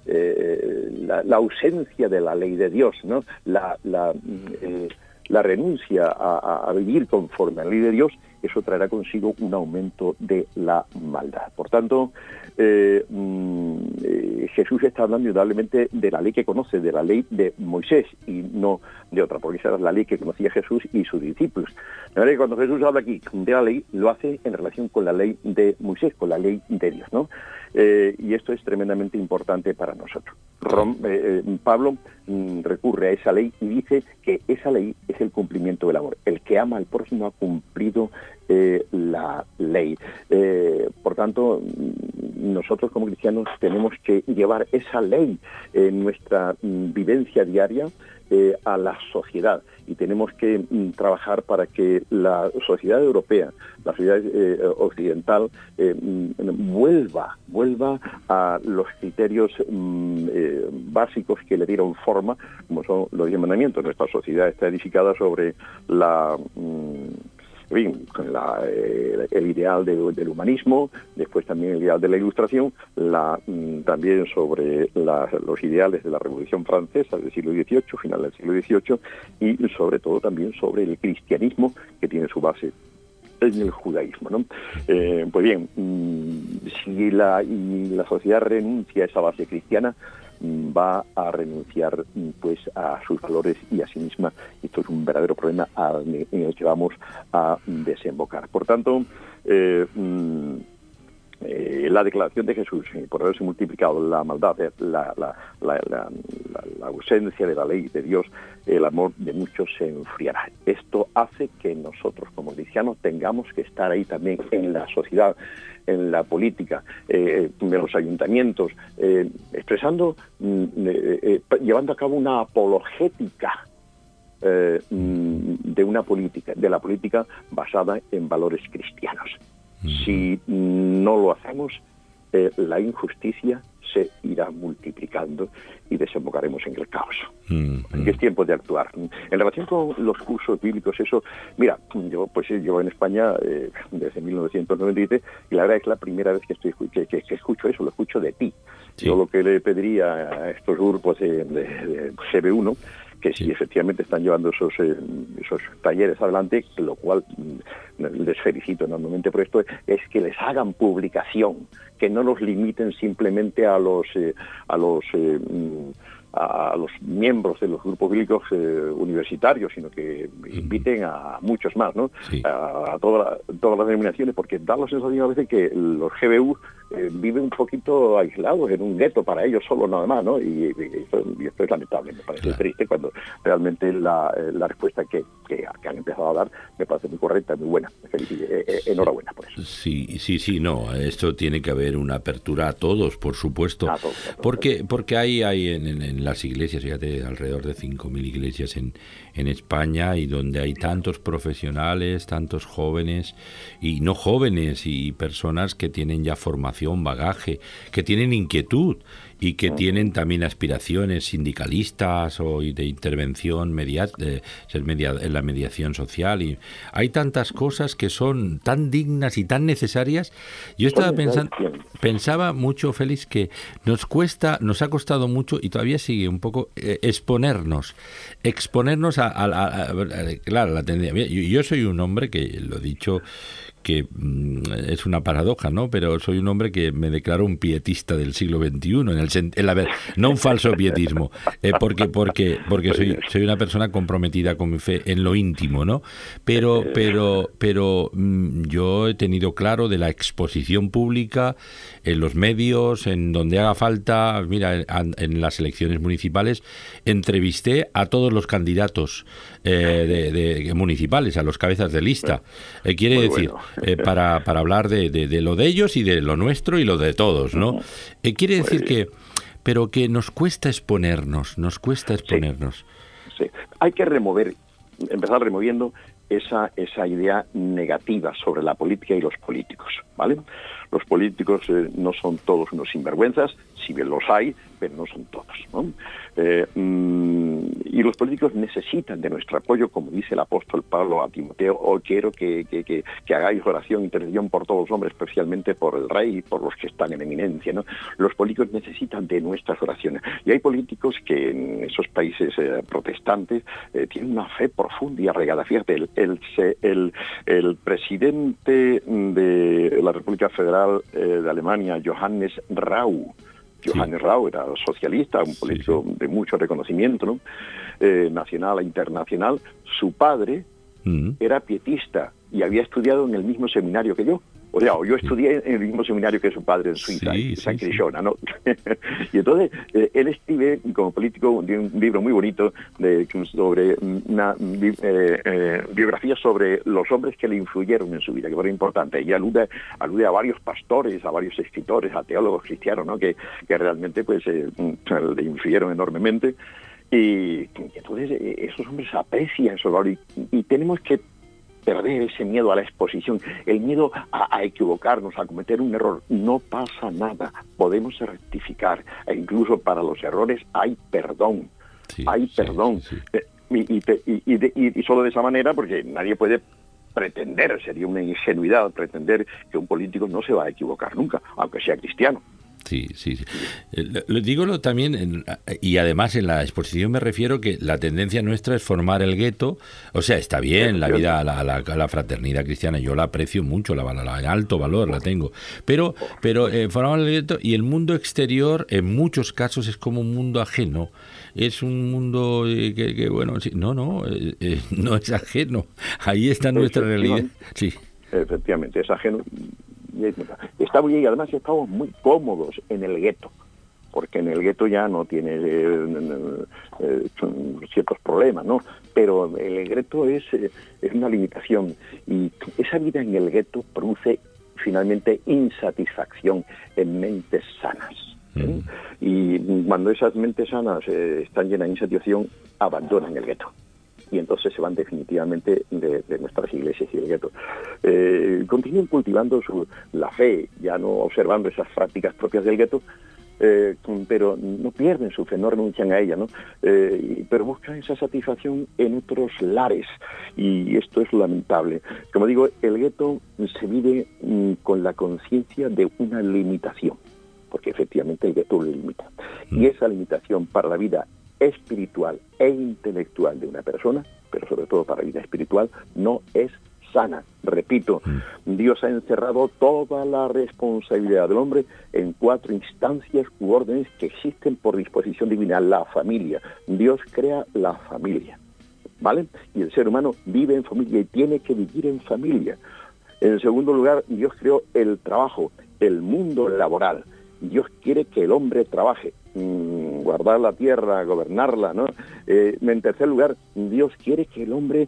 eh, la, ausencia de la ley de Dios, ¿no? la, mm, renuncia a, a, vivir conforme a la ley de Dios, eso traerá consigo un aumento de la maldad. Por tanto, eh, mm, eh, Jesús está hablando indudablemente de la ley que conoce, de la ley de Moisés y no de otra, porque esa es la ley que conocía Jesús y sus discípulos. cuando Jesús habla aquí de la ley, lo hace en relación con la ley de Moisés, con la ley de Dios, ¿no? Eh, y esto es tremendamente importante para nosotros. Pablo mm, recurre a esa ley y dice que esa ley es el cumplimiento del amor. El que ama al próximo ha cumplido la ley. por tanto, nosotros como cristianos tenemos que llevar esa ley en nuestra mm, vivencia diaria eh, a la sociedad y tenemos que mm, trabajar para que la sociedad europea, la sociedad eh, occidental, eh, mm, vuelva, vuelva a los criterios básicos que le dieron forma, como son los diez mandamientos. Nuestra sociedad está edificada sobre la eh, el ideal del humanismo, después también el ideal de la ilustración, la, mm, también sobre los ideales de la Revolución Francesa del siglo XVIII, final del siglo XVIII, y sobre todo también sobre el cristianismo que tiene su base en el judaísmo. ¿no? Eh, pues bien, mm, si la sociedad renuncia a esa base cristiana, va a renunciar pues a sus valores y a sí misma. Esto es un verdadero problema en el que vamos a desembocar. Por tanto, eh, mm, eh, la declaración de Jesús, eh, por haberse multiplicado la maldad, la, la, ausencia de la ley de Dios, el amor de muchos se enfriará. Esto hace que nosotros como cristianos tengamos que estar ahí también en la sociedad en la política, eh, en los ayuntamientos, eh, expresando, mm, eh, llevando a cabo una apologética mm, de una política, de la política basada en valores cristianos. Si no lo hacemos, la injusticia se irá multiplicando y desembocaremos en el caos. Mm, es tiempo de actuar. En relación con los cursos bíblicos, eso, mira, yo pues llevo en España eh, desde 1997 y la verdad es la primera vez que estoy que, escucho eso, lo escucho de ti. Yo lo que le pediría a estos grupos de, de, GB1 que si efectivamente están llevando esos, eh, esos talleres adelante, lo cual mm, les felicito enormemente por esto, es que les hagan publicación, que no los limiten simplemente a los, eh, a los eh, mm, a los miembros de los grupos bíblicos universitarios, sino que inviten a muchos más, ¿no? A, todas las denominaciones, porque da la sensación a veces que los GBU eh, viven un poquito aislados en un gueto para ellos solo nada más, ¿no? Y, esto, es lamentable, me parece triste cuando realmente la, la respuesta que, que, han empezado a dar me parece muy correcta, muy buena. enhorabuena por eso. Sí, sí, sí, no, esto tiene que haber una apertura a todos, por supuesto, porque porque hay, hay en, en, las iglesias, fíjate, alrededor de 5.000 iglesias en, en España y donde hay tantos profesionales, tantos jóvenes y no jóvenes y personas que tienen ya formación, bagaje, que tienen inquietud y que tienen también aspiraciones sindicalistas o de intervención media, de ser media, en la mediación social y hay tantas cosas que son tan dignas y tan necesarias. Yo estaba pensando pensaba mucho Félix que nos cuesta, nos ha costado mucho y todavía sigue un poco eh, exponernos, exponernos a, claro, la tendencia. Yo, yo soy un hombre que lo he dicho que mm, es una paradoja, ¿no? Pero soy un hombre que me declaro un pietista del siglo XXI, en el, en la, no un falso pietismo, eh, porque porque porque soy soy una persona comprometida con mi fe en lo íntimo, ¿no? Pero pero pero mm, yo he tenido claro de la exposición pública en los medios, en donde haga falta, mira, en, las elecciones municipales entrevisté a todos los candidatos eh, de, municipales, a los cabezas de lista. Eh, quiere decir, eh, para, para hablar de, de, lo de ellos y de lo nuestro y lo de todos, ¿no? quiere decir que, pero que nos cuesta exponernos, nos cuesta exponernos. Sí, hay que remover, empezar removiendo esa, esa idea negativa sobre la política y los políticos, ¿vale? Los políticos no son todos unos sinvergüenzas, si bien los hay, pero no son todos. ¿no? Eh, mm, y los políticos necesitan de nuestro apoyo, como dice el apóstol Pablo a Timoteo, o quiero que, que, que, hagáis oración, intercesión por todos los hombres, especialmente por el rey y por los que están en eminencia. ¿no? Los políticos necesitan de nuestras oraciones. Y hay políticos que en esos países eh, protestantes eh, tienen una fe profunda y arraigada. Fíjate, el, el, el, el presidente de la República Federal de Alemania, Johannes Rau, Johannes Rau era socialista, un político de mucho reconocimiento, ¿no? Eh, nacional e internacional. Su padre mm. era pietista y había estudiado en el mismo seminario que yo. O sea, yo estudié en el mismo seminario que su padre en Suiza, en San Crishona, ¿no? y entonces eh, él escribe como político un, libro muy bonito de, sobre una eh, eh, biografía sobre los hombres que le influyeron en su vida, que fue importante. Y alude, alude a varios pastores, a varios escritores, a teólogos cristianos, ¿no? Que, que realmente pues le influyeron enormemente. Y, entonces esos hombres aprecian su valor y tenemos que perder ese miedo a la exposición, el miedo a, equivocarnos, a cometer un error. No pasa nada, podemos rectificar e incluso para los errores hay perdón, hay perdón. Y, solo de esa manera, porque nadie puede pretender, sería una ingenuidad pretender que un político no se va a equivocar nunca, aunque sea cristiano. Sí, sí. Eh, lo, digo también, y además en la exposición me refiero que la tendencia nuestra es formar el gueto. O sea, está bien la vida, la, la, fraternidad cristiana, yo la aprecio mucho, la, la, alto valor la tengo. Pero, pero eh, formar el gueto y el mundo exterior en muchos casos es como un mundo ajeno. Es un mundo eh, que, bueno, no, no, no es ajeno. Ahí está nuestra realidad. Sí. Efectivamente, es ajeno Está muy y además estamos muy cómodos en el gueto, porque en el gueto ya no tiene eh, eh, ciertos problemas, ¿no? Pero el gueto es, eh, es una limitación y esa vida en el gueto produce finalmente insatisfacción en mentes sanas. Mm. Y cuando esas mentes sanas están llenas de insatisfacción, abandonan el gueto y entonces se van definitivamente de, nuestras iglesias y del gueto. Eh, continúen cultivando su, la fe, ya no observando esas prácticas propias del gueto, eh, pero no pierden su fe, no renuncian a ella, ¿no? Eh, pero buscan esa satisfacción en otros lares y esto es lamentable. Como digo, el gueto se vive mm, con la conciencia de una limitación, porque efectivamente el gueto lo limita. Y mm. esa limitación para la vida espiritual e intelectual de una persona, pero sobre todo para la vida espiritual, no es sana. Repito, mm. Dios ha encerrado toda la responsabilidad del hombre en cuatro instancias u órdenes que existen por disposición divina. La familia. Dios crea la familia. ¿Vale? Y el ser humano vive en familia y tiene que vivir en familia. En segundo lugar, Dios creó el trabajo el mundo laboral. Dios quiere que el hombre trabaje, mm, guardar la tierra, gobernarla, ¿no? Eh, en tercer lugar, Dios quiere que el hombre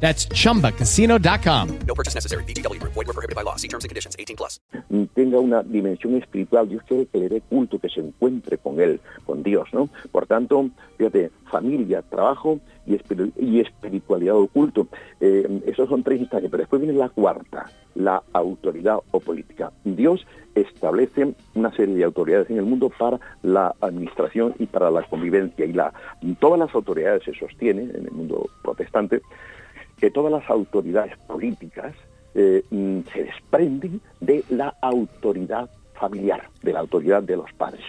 That's chumbacasino.com. No purchase necessary. BGW. Void were prohibited by law. See terms and conditions. 18 plus. tenga una dimensión espiritual. Dios quiere que le dé culto, que se encuentre con Él, con Dios, ¿no? Por tanto, fíjate, familia, trabajo y, espiritu- y espiritualidad o culto. Eh, esos son tres instancias, pero después viene la cuarta, la autoridad o política. Dios establece una serie de autoridades en el mundo para la administración y para la convivencia. Y la, todas las autoridades se sostienen en el mundo protestante que todas las autoridades políticas eh, mm, se desprenden de la autoridad familiar, de la autoridad de los padres.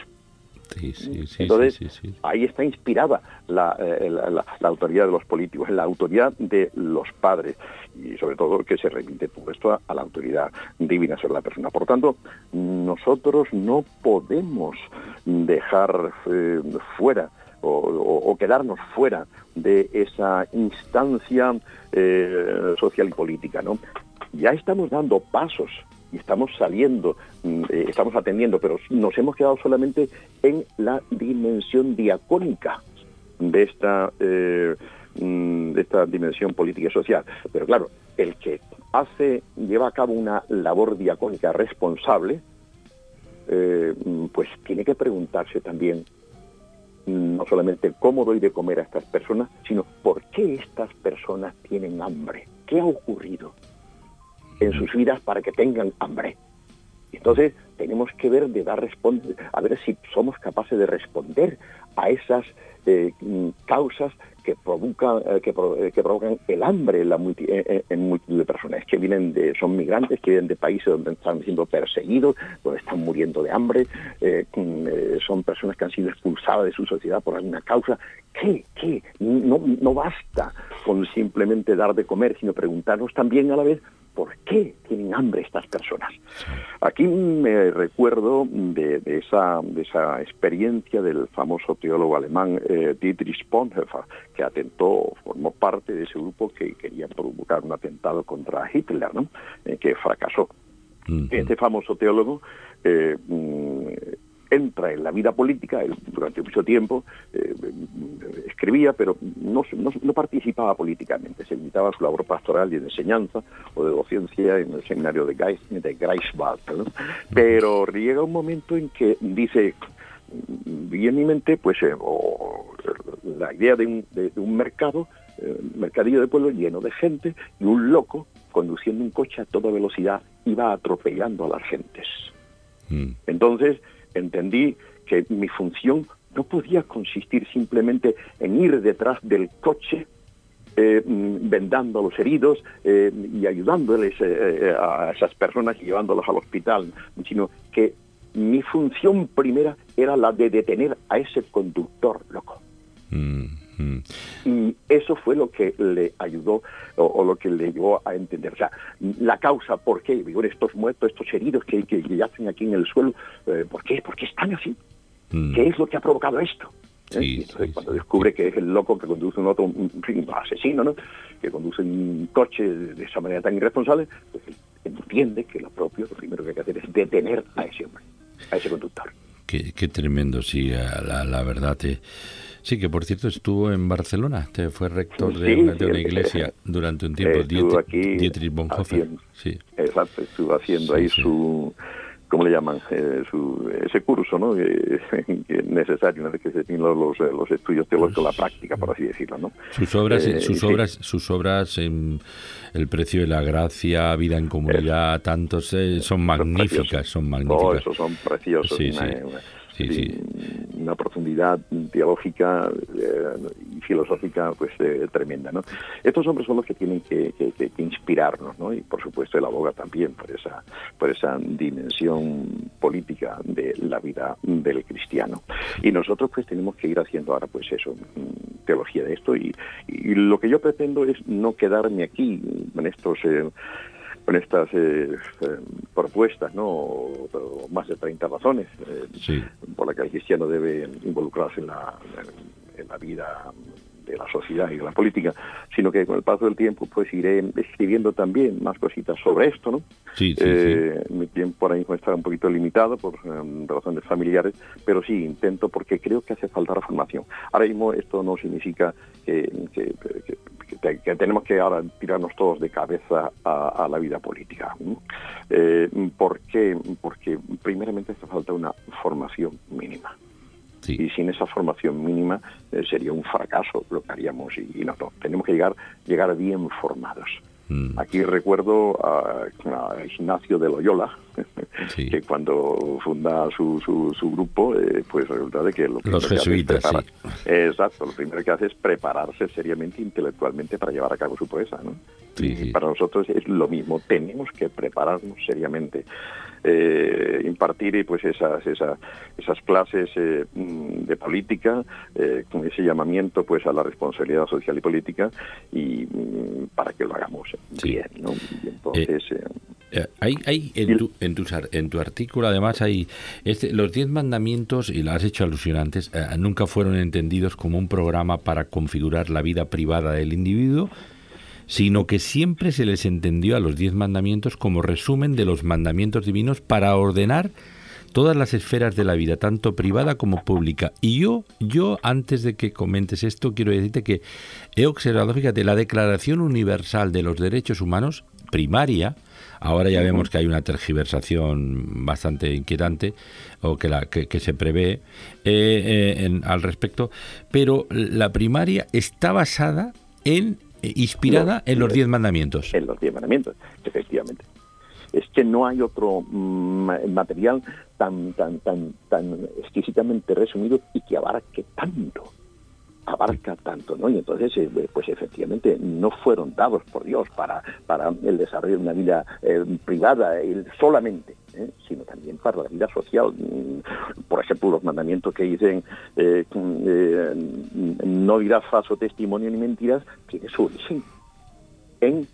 Sí, sí, sí, Entonces, sí, sí, sí. ahí está inspirada la, eh, la- la- la autoridad de los políticos, la autoridad de los padres y sobre todo que se remite todo esto a, a la autoridad divina sobre la persona. Por tanto, nosotros no podemos dejar eh, fuera o, quedarnos fuera de esa instancia eh, social y política, ¿no? Ya estamos dando pasos y estamos saliendo, mm, eh, estamos atendiendo, pero nos hemos quedado solamente en la dimensión diacónica de esta eh, mm, de esta dimensión política y social. Pero claro, el que hace lleva a cabo una labor diacónica responsable, mm, pues tiene que preguntarse también no solamente cómo doy de comer a estas personas, sino por qué estas personas tienen hambre. ¿Qué ha ocurrido en sus vidas para que tengan hambre? Entonces tenemos que ver de dar a ver si somos capaces de responder a esas eh, mm, causas que provocan eh, eh, que provocan el hambre en, la multitud de personas que vienen de son migrantes que vienen de países donde están siendo perseguidos donde están muriendo de hambre mm, son personas que han sido expulsadas de su sociedad por alguna causa. Qué qué no no basta con simplemente dar de comer sino preguntarnos también a la vez por qué tienen hambre estas personas Aquí me recuerdo de, de esa, de esa experiencia del famoso teólogo alemán eh, Dietrich Bonhoeffer, que atentó, formó parte de ese grupo que quería provocar un atentado contra Hitler, ¿no? Eh, que fracasó. Este famoso teólogo eh, mm, entra en la vida política, él durante mucho tiempo eh, escribía, pero no, no, no participaba políticamente, se limitaba a su labor pastoral y de enseñanza o de docencia en el seminario de, Geis, de Greifswald. ¿no? Pero llega un momento en que dice, vi en mi mente pues eh, o, la idea de un, de, de un mercado, eh, mercadillo de pueblo lleno de gente y un loco conduciendo un coche a toda velocidad iba atropellando a las gentes. Entonces entendí que mi función no podía consistir simplemente en ir detrás del coche eh, mm, vendando a los heridos eh, y ayudándoles eh, a esas personas y llevándolos al hospital, sino que mi función primera era la de detener a ese conductor loco. Y eso fue lo que le ayudó o, o, lo que le llevó a entender. O sea, la causa, ¿por qué? Estos muertos, estos heridos que, que yacen aquí en el suelo, eh, ¿por qué? ¿Por qué están así? Mm. ¿Qué es lo que ha provocado esto? ¿Eh? Sí, entonces, sí, cuando sí, descubre que es el loco que conduce un otro un, un asesino, ¿no? que conduce un coche de esa manera tan irresponsable, pues entiende que lo propio, lo primero que hay que hacer es detener a ese hombre, a ese conductor. Qué, qué tremendo, sí, la, la verdad. Eh. Sí, que por cierto estuvo en Barcelona, te fue rector de, una, de iglesia durante un tiempo, Estuvo Diet- aquí Dietrich Bonhoeffer. haciendo- Sí. Exacto, estuvo haciendo Sí, ahí sí. su ¿cómo le llaman? Eh, su, ese curso, ¿no? Que, que es necesario, una vez que se tienen los, los, los estudios teológicos, la práctica, por así decirlo, ¿no? Sus obras, Eh, sus sí. obras, sus obras en El precio de la gracia, Vida en comunidad, tantos eh, son magníficas, son Oh, magníficas. esos son preciosos. Sí, una, sí. una- Sí, sí. una profundidad teológica eh, y filosófica pues eh, tremenda. ¿no? Estos hombres son los que tienen que, que- que- que inspirarnos, ¿no? y por supuesto él aboga también por esa, por esa dimensión política de la vida del cristiano. Y nosotros pues tenemos que ir haciendo ahora pues eso, mm, teología de esto, y, y lo que yo pretendo es no quedarme aquí en estos... eh, con estas eh, eh, propuestas, ¿no? O- o más de 30 razones eh, por las que el cristiano debe involucrarse en la, en la vida de la sociedad y de la política, sino que con el paso del tiempo pues iré escribiendo también más cositas sobre esto, ¿no? Sí, sí, Eh, Mi tiempo ahora mismo está un poquito limitado por eh, razones familiares, pero sí intento porque creo que hace falta reformación. Ahora mismo esto no significa que, que- que- que te- que tenemos que ahora tirarnos todos de cabeza a, a la vida política. Eh, ¿Por qué? Porque primeramente hace falta una formación mínima. Y sin esa formación mínima eh, sería un fracaso lo que haríamos y, y no, no, tenemos que llegar, llegar bien formados. Aquí recuerdo a, a Ignacio de Loyola, que cuando funda su, su, su grupo, eh, pues resulta de que lo primero Los que hace es jesuitas, preparar- Exacto, lo primero que hace es prepararse seriamente, intelectualmente para llevar a cabo su poesa. ¿no? Y Para nosotros es lo mismo, tenemos que prepararnos seriamente. Eh, impartir pues esas esas, esas clases eh, de política eh, con ese llamamiento pues a la responsabilidad social y política y mm, para que lo hagamos bien ¿no? y entonces eh, Eh, hay, hay en, tu, en, ar- en tu artículo, además, hay este, los diez mandamientos, y lo has hecho alusión antes, eh, nunca fueron entendidos como un programa para configurar la vida privada del individuo, sino que siempre se les entendió a los diez mandamientos como resumen de los mandamientos divinos para ordenar todas las esferas de la vida, tanto privada como pública. Y yo, yo antes de que comentes esto, quiero decirte que he observado, fíjate, la Declaración Universal de los Derechos Humanos primaria, ahora ya vemos que hay una tergiversación bastante inquietante o que, la, que, que se prevé eh, eh, en- al respecto, pero la primaria está basada en, inspirada en los diez mandamientos. en los diez mandamientos, efectivamente. Es que no hay otro mm, material tan, tan, tan, tan exquisitamente resumido y que abarque tanto abarca tanto, ¿no? Y entonces, eh, pues efectivamente, no fueron dados por Dios para, para el desarrollo de una vida eh, privada eh, solamente, ¿eh? sino también para la vida social. Mm, Por ejemplo, los mandamientos que dicen eh, mm, eh, no dirás falso testimonio ni mentiras, tiene su origen en,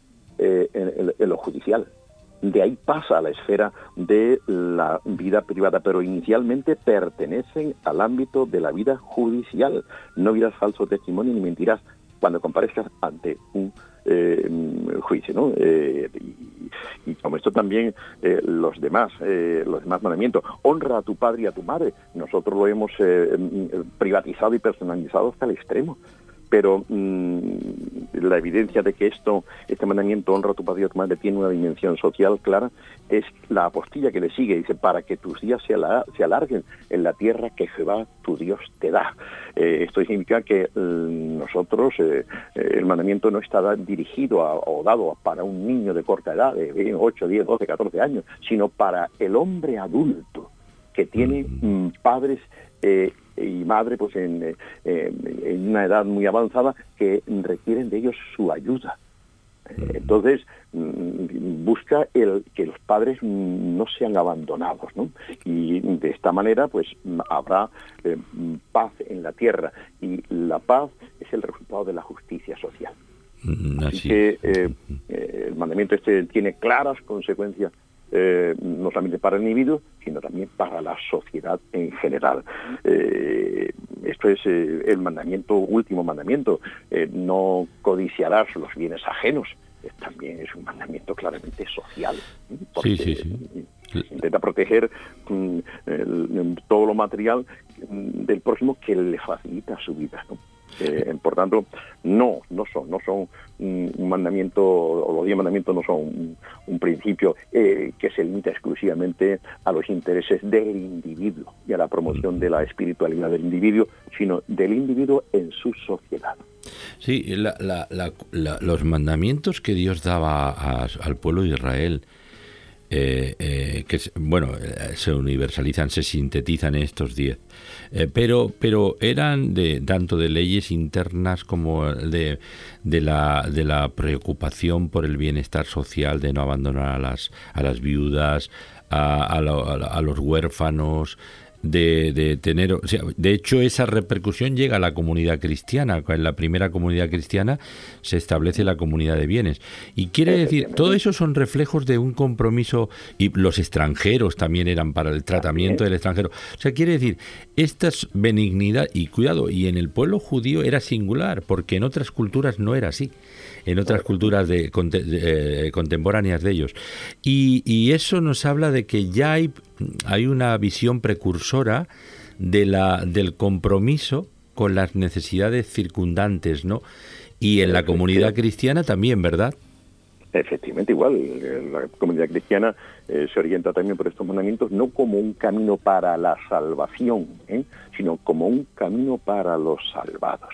lo judicial. De ahí pasa a la esfera de la vida privada, pero inicialmente pertenecen al ámbito de la vida judicial. No dirás falso testimonio ni mentirás cuando comparezcas ante un eh, juicio, ¿no? Eh, y, y como esto también eh, los demás, eh, los demás mandamientos, honra a tu padre y a tu madre. Nosotros lo hemos eh, mm, privatizado y personalizado hasta el extremo pero mm, la evidencia de que esto, este mandamiento honra a tu padre y a tu madre tiene una dimensión social clara es la apostilla que le sigue, dice, para que tus días se, ala- se alarguen en la tierra que Jehová tu Dios te da. Eh, esto significa que mm, nosotros, eh, eh, el mandamiento no está da- dirigido a- o dado para un niño de corta edad, de 8, 10, 12, 14 años, sino para el hombre adulto que tiene mm, padres eh, y madre pues en, eh, en una edad muy avanzada que requieren de ellos su ayuda. Eh, Entonces, mm, busca el que los padres mm, no sean abandonados, ¿no? Y de esta manera, pues mm, habrá eh, mm, paz en la tierra. Y la paz es el resultado de la justicia social. Mm, Así así. que eh, el mandamiento este tiene claras consecuencias eh, no solamente para el individuo, sino también para la sociedad en general. Eh, esto es eh, el mandamiento, último mandamiento, no codiciarás los bienes ajenos. También es un mandamiento claramente social. Sí, sí, sí. Intenta proteger mm, el- todo lo material mm, del próximo que le facilita su vida. ¿no? Eh, por tanto, no, no son, no son un mandamiento, o los diez mandamientos no son un, un principio eh, que se limita exclusivamente a los intereses del individuo y a la promoción de la espiritualidad del individuo, sino del individuo en su sociedad. Sí, la- la- la- los mandamientos que Dios daba al pueblo de Israel, eh, eh, que bueno, eh, se universalizan, se sintetizan estos diez, Eh, pero, pero eran de tanto de leyes internas como de, de, la, de la preocupación por el bienestar social, de no abandonar a las, a las viudas, a, a a los huérfanos, de, de tener, o sea, de hecho esa repercusión llega a la comunidad cristiana. En la primera comunidad cristiana se establece la comunidad de bienes. Y quiere decir, todo eso son reflejos de un compromiso y los extranjeros también eran para el tratamiento del extranjero. O sea, quiere decir, esta es benignidad y cuidado, y en el pueblo judío era singular, porque en otras culturas no era así en otras culturas de, de, eh, contemporáneas de ellos. Y, y eso nos habla de que ya hay, hay una visión precursora de la, del compromiso con las necesidades circundantes, ¿no? Y en la comunidad cristiana también, ¿verdad? Efectivamente, igual, la comunidad cristiana eh, se orienta también por estos mandamientos no como un camino para la salvación, ¿eh? sino como un camino para los salvados.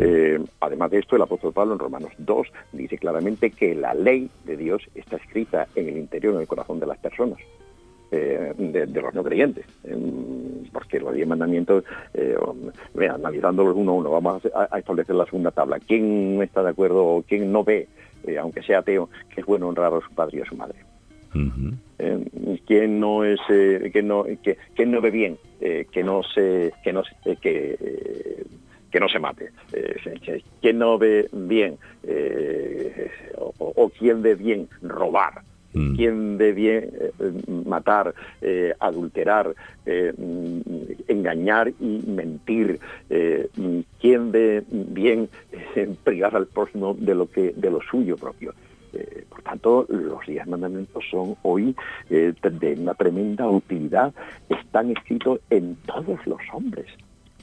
Eh, además de esto, el apóstol Pablo en Romanos 2 dice claramente que la ley de Dios está escrita en el interior, en el corazón de las personas. eh, de, de los no creyentes, em, porque los diez mandamientos, eh, mira, analizándolos uno a uno, vamos a, a establecer la segunda tabla. ¿Quién no está de acuerdo o quién no ve, aunque sea ateo, que es bueno honrar a su padre y a su madre? Eh, ¿Quién no es, que no, que, quién no ve bien, que no se, que no, se- que, que no se mate? Eh, ¿Quién no ve bien, eh, o, o quién ve bien robar? ¿Quién ve bien eh, matar, eh, adulterar, mm, engañar y mentir? Mm, ¿Quién ve bien privar al próximo de lo que de lo suyo propio? Eh, por tanto, los diez mandamientos son hoy eh, de una tremenda utilidad. Están escritos en todos los hombres,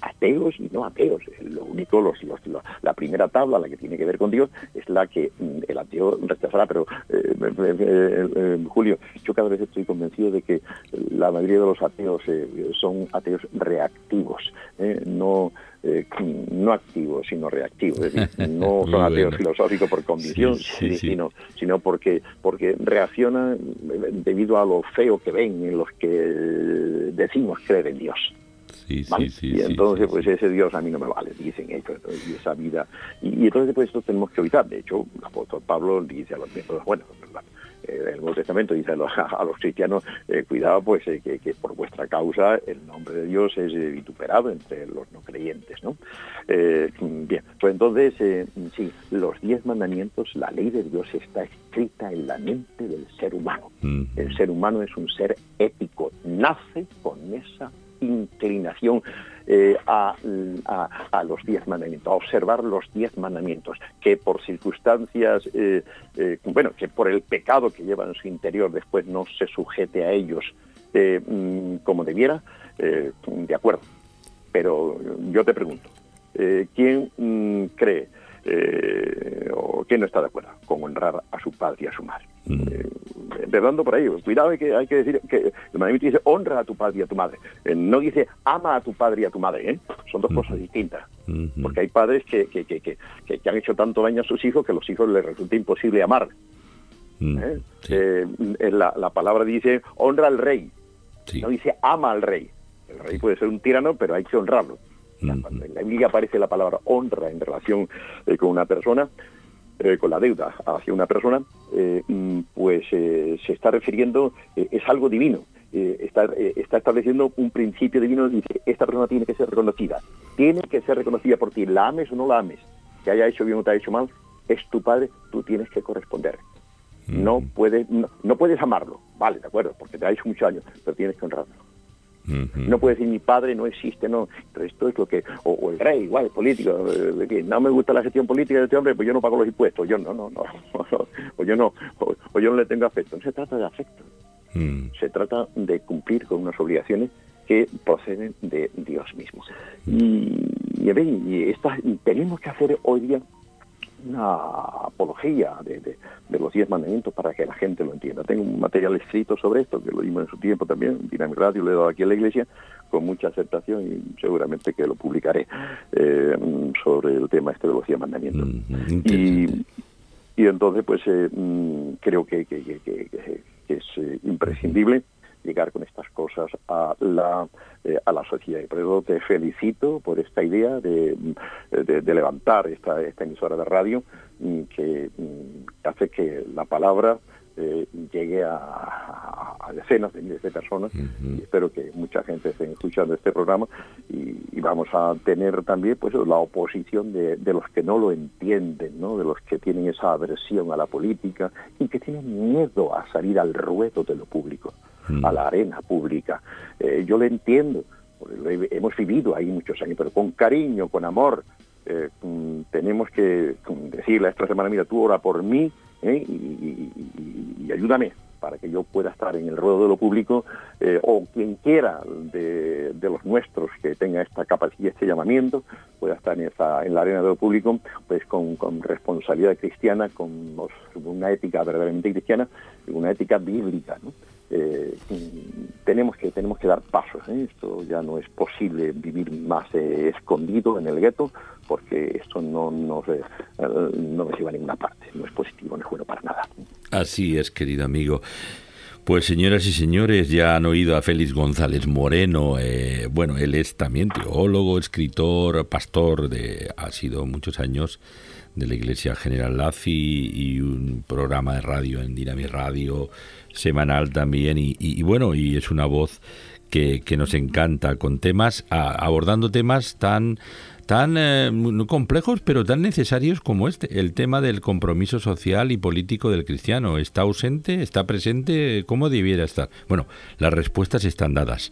ateos y no ateos. Lo único, los, los- lo- la primera tabla, la que tiene que ver con Dios, es la que mm, el ateo rechazará. Pero, eh, eh, eh, eh, Julio, yo cada vez estoy convencido de que la mayoría de los ateos eh, son ateos reactivos, no eh, no activos, sino reactivos. Es decir, no son ateos filosóficos por convicción, Sí, sí, sí. sino, sino porque, porque reaccionan debido a lo feo que ven en los que decimos creer en Dios. Sí, ¿vale? sí, sí, y entonces, pues ese Dios a mí no me vale, dicen ellos, y esa vida. Y, y entonces, pues esto tenemos que evitar. De hecho, el apóstol Pablo dice a los miembros, bueno, la- eh, el Nuevo Testamento dice a los, a los cristianos, eh, cuidado, pues eh, que, que por vuestra causa el nombre de Dios es vituperado entre los no creyentes, ¿no? Bien, pues entonces, eh, sí, los diez mandamientos, la ley de Dios está escrita en la mente del ser humano. El ser humano es un ser ético, nace con esa inclinación eh, a, a- los diez mandamientos, a observar los diez mandamientos, que por circunstancias, eh, eh, bueno, que por el pecado que lleva en su interior después no se sujete a ellos mm, como debiera, de acuerdo. Pero yo te pregunto, ¿quién mm, cree o quién no está de acuerdo con honrar a su padre y a su madre? Eh, empezando por ahí, cuidado, hay que, hay que decir que el mandamiento dice honra a tu padre y a tu madre, Eh, no dice ama a tu padre y a tu madre, ¿eh? son dos cosas distintas. Porque hay padres que, que, que, que- que- que han hecho tanto daño a sus hijos que a los hijos les resulta imposible amar. ¿eh? Eh, eh, la, la palabra dice honra al rey, no dice ama al rey. El rey puede ser un tirano, pero hay que honrarlo. Cuando en la Biblia aparece la palabra honra en relación con una persona, eh, con la deuda hacia una persona, eh, mm, pues eh, se está refiriendo, es algo divino. Está, está estableciendo un principio divino, dice, esta persona tiene que ser reconocida. Tiene que ser reconocida por ti, la ames o no la ames, que haya hecho bien o te haya hecho mal, es tu padre, tú tienes que corresponder. No puedes, no, no puedes amarlo, vale, de acuerdo, porque te ha hecho mucho daño, pero tienes que honrarlo. No puedes decir mi padre no existe, no. Pero esto es lo que, o, o el rey, igual, el político, eh, que no me gusta la gestión política de este hombre, pues yo no pago los impuestos, yo no, no, no, o yo no, o, o yo no le tengo afecto. No se trata de afecto, se trata de cumplir con unas obligaciones que proceden de Dios mismo. Y, y, fin, y esta- tenemos que hacer hoy día una apología de, de- de los diez mandamientos para que la gente lo entienda. Tengo un material escrito sobre esto, que lo dimos en su tiempo también, en Dinamic Radio, lo he dado aquí en la iglesia, con mucha aceptación y seguramente que lo publicaré eh, sobre el tema este de los diez mandamientos. y, y entonces, pues eh, mm, creo que- que es eh, imprescindible llegar con estas cosas a la eh, a la sociedad. Y por eso te felicito por esta idea de, de- de levantar esta, esta emisora de radio mm, que mm, hace que la palabra eh, llegue a, a- a decenas de miles de personas y espero que mucha gente esté escuchando este programa y, y vamos a tener también pues la oposición de, de los que no lo entienden, ¿no? de los que tienen esa aversión a la política y que tienen miedo a salir al ruedo de lo público, a la arena pública. Eh, yo lo entiendo, hemos vivido ahí muchos años, pero con cariño, con amor, eh, mm, tenemos que mm, decirle a esta semana, mira, tú ora por mí ¿eh? y, ayúdame para que yo pueda estar en el ruedo de lo público eh, o quien quiera de, los nuestros que tenga esta capacidad, este llamamiento, pueda estar en, esa, en la arena de lo público, pues con, responsabilidad cristiana, con una ética verdaderamente cristiana una ética bíblica. mm, tenemos que tenemos que dar pasos. Esto ya no es posible vivir más escondido en el gueto, porque esto no nos, eh, eh, no nos lleva a ninguna parte. No es positivo, no es bueno para nada. Así es, querido amigo. Pues señoras y señores, ya han oído a Félix González Moreno. eh, bueno, él es también teólogo, escritor, pastor, de, ha sido muchos años de la Iglesia General Lazi y un programa de radio en Dinami Radio semanal también. Y bueno, y es una voz que, que nos encanta con temas, a- abordando temas tan tan eh, complejos pero tan necesarios como este, el tema del compromiso social y político del cristiano. ¿Está ausente? ¿Está presente? ¿Cómo debiera estar? Bueno, las respuestas están dadas.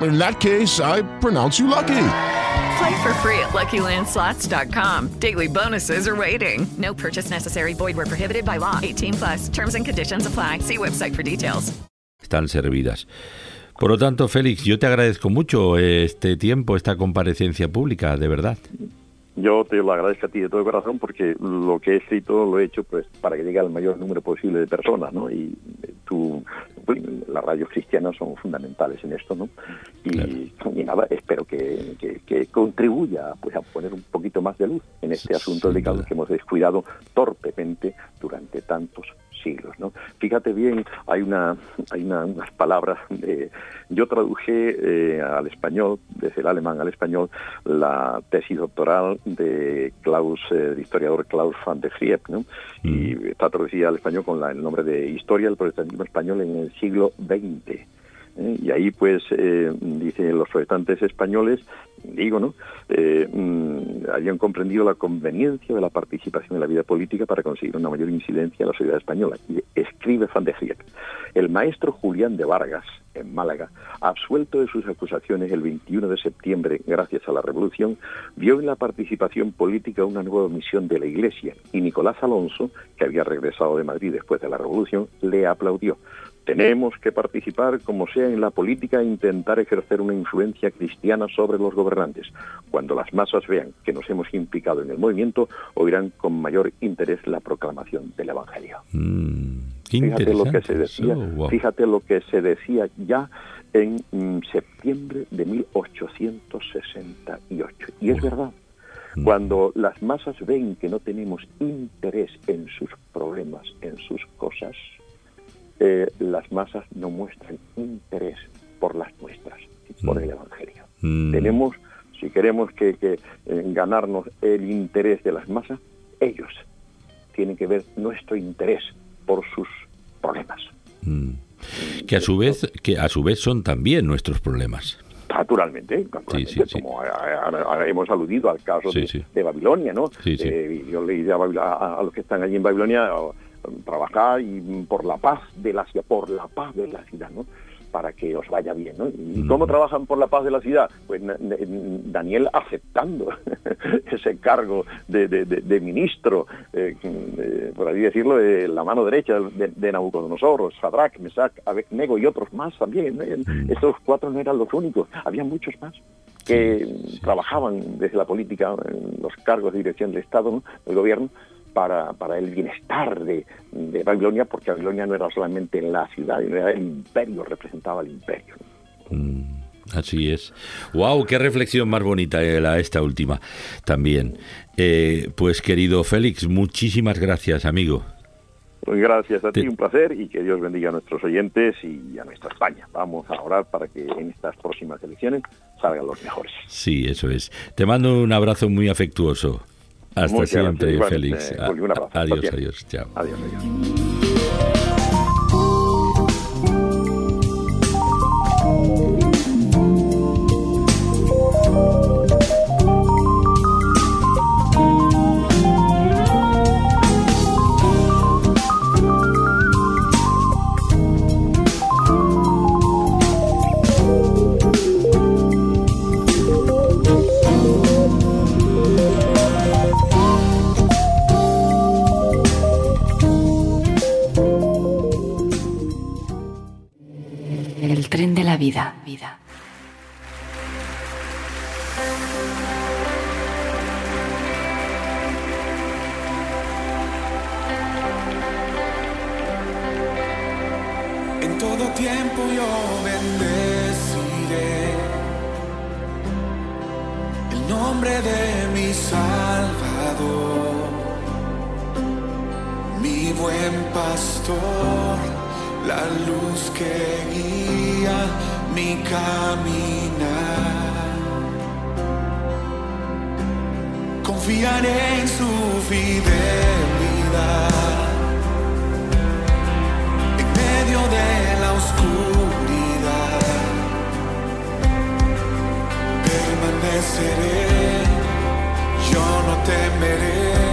In that case, I pronounce you lucky. Play for free at LuckyLandSlots.com. Daily bonuses are waiting. No purchase necessary. Void where prohibited by law. 18 plus. Terms and conditions apply. See website for details. Están servidas. Por lo tanto, Félix, yo te agradezco mucho este tiempo, esta comparecencia pública, de verdad. Yo te lo agradezco a ti de todo corazón porque lo que he escrito lo he hecho pues para que llegue al mayor número posible de personas, ¿no? Y eh, tú, pues, las radios cristianas son fundamentales en esto, ¿no? Y, y nada, espero que, que- que contribuya pues a poner un poquito más de luz en este asunto delicado que hemos descuidado torpemente durante tantos siglos, ¿no? Fíjate bien, hay una, hay una- unas palabras. eh, yo traduje eh, al español, desde el alemán al español, la tesis doctoral de Klaus, eh, el historiador Klaus van der Griep, ¿no? Y está traducida al español con la- el nombre de Historia del protestantismo español en el siglo XX. ¿Eh? Y ahí, pues, eh, dicen los protestantes españoles, digo, ¿no? Eh, mm, habían comprendido la conveniencia de la participación en la vida política para conseguir una mayor incidencia en la sociedad española. Y escribe Van de el maestro Julián de Vargas, en Málaga, absuelto de sus acusaciones el 21 de septiembre gracias a la Revolución, vio en la participación política una nueva misión de la Iglesia y Nicolás Alonso, que había regresado de Madrid después de la Revolución, le aplaudió. Tenemos que participar como sea en la política e intentar ejercer una influencia cristiana sobre los gobernantes. Cuando las masas vean que nos hemos implicado en el movimiento, oirán con mayor interés la proclamación del Evangelio. Qué Fíjate lo que se decía, wow. fíjate lo que se decía ya en mm, septiembre de 1868. Y es verdad, cuando las masas ven que no tenemos interés en sus problemas, en sus cosas, eh, las masas no muestran interés por las nuestras. por el Evangelio. Tenemos, si queremos que, que, eh, ganarnos el interés de las masas, ellos tienen que ver nuestro interés por sus problemas. Que a su vez, que a su vez son también nuestros problemas. Naturalmente, naturalmente como ahora hemos aludido al caso de, de, Babilonia, ¿no? Eh, yo leí a, a, los que están allí en Babilonia trabajar y por la paz de la ciudad, por la paz de la ciudad, ¿no? para que os vaya bien. ¿no? ¿Y cómo trabajan por la paz de la ciudad? Pues Daniel aceptando ese cargo de, ministro, eh, por así decirlo, de la mano derecha de, Nabucodonosor, Sadrach, Mesach, Abednego y otros más también. Estos cuatro no eran los únicos, había muchos más que trabajaban desde la política en los cargos de dirección del Estado, del gobierno, para, para el bienestar de, de, Babilonia, porque Babilonia no era solamente la ciudad, era el imperio, representaba el imperio. Mm, así es. ¡Wow! ¡Qué reflexión más bonita la, esta última también! Eh, pues querido Félix, muchísimas gracias, amigo. Pues gracias a ti, un placer y que Dios bendiga a nuestros oyentes y a nuestra España. Vamos a orar para que en estas próximas elecciones salgan los mejores. Sí, eso es. Te mando un abrazo muy afectuoso. Hasta Muchas siempre, gracias. Félix. Eh, adiós, adiós. Chao. Adiós, adiós. Confiaré en su fidelidad en medio de la oscuridad. Permaneceré, yo no temeré.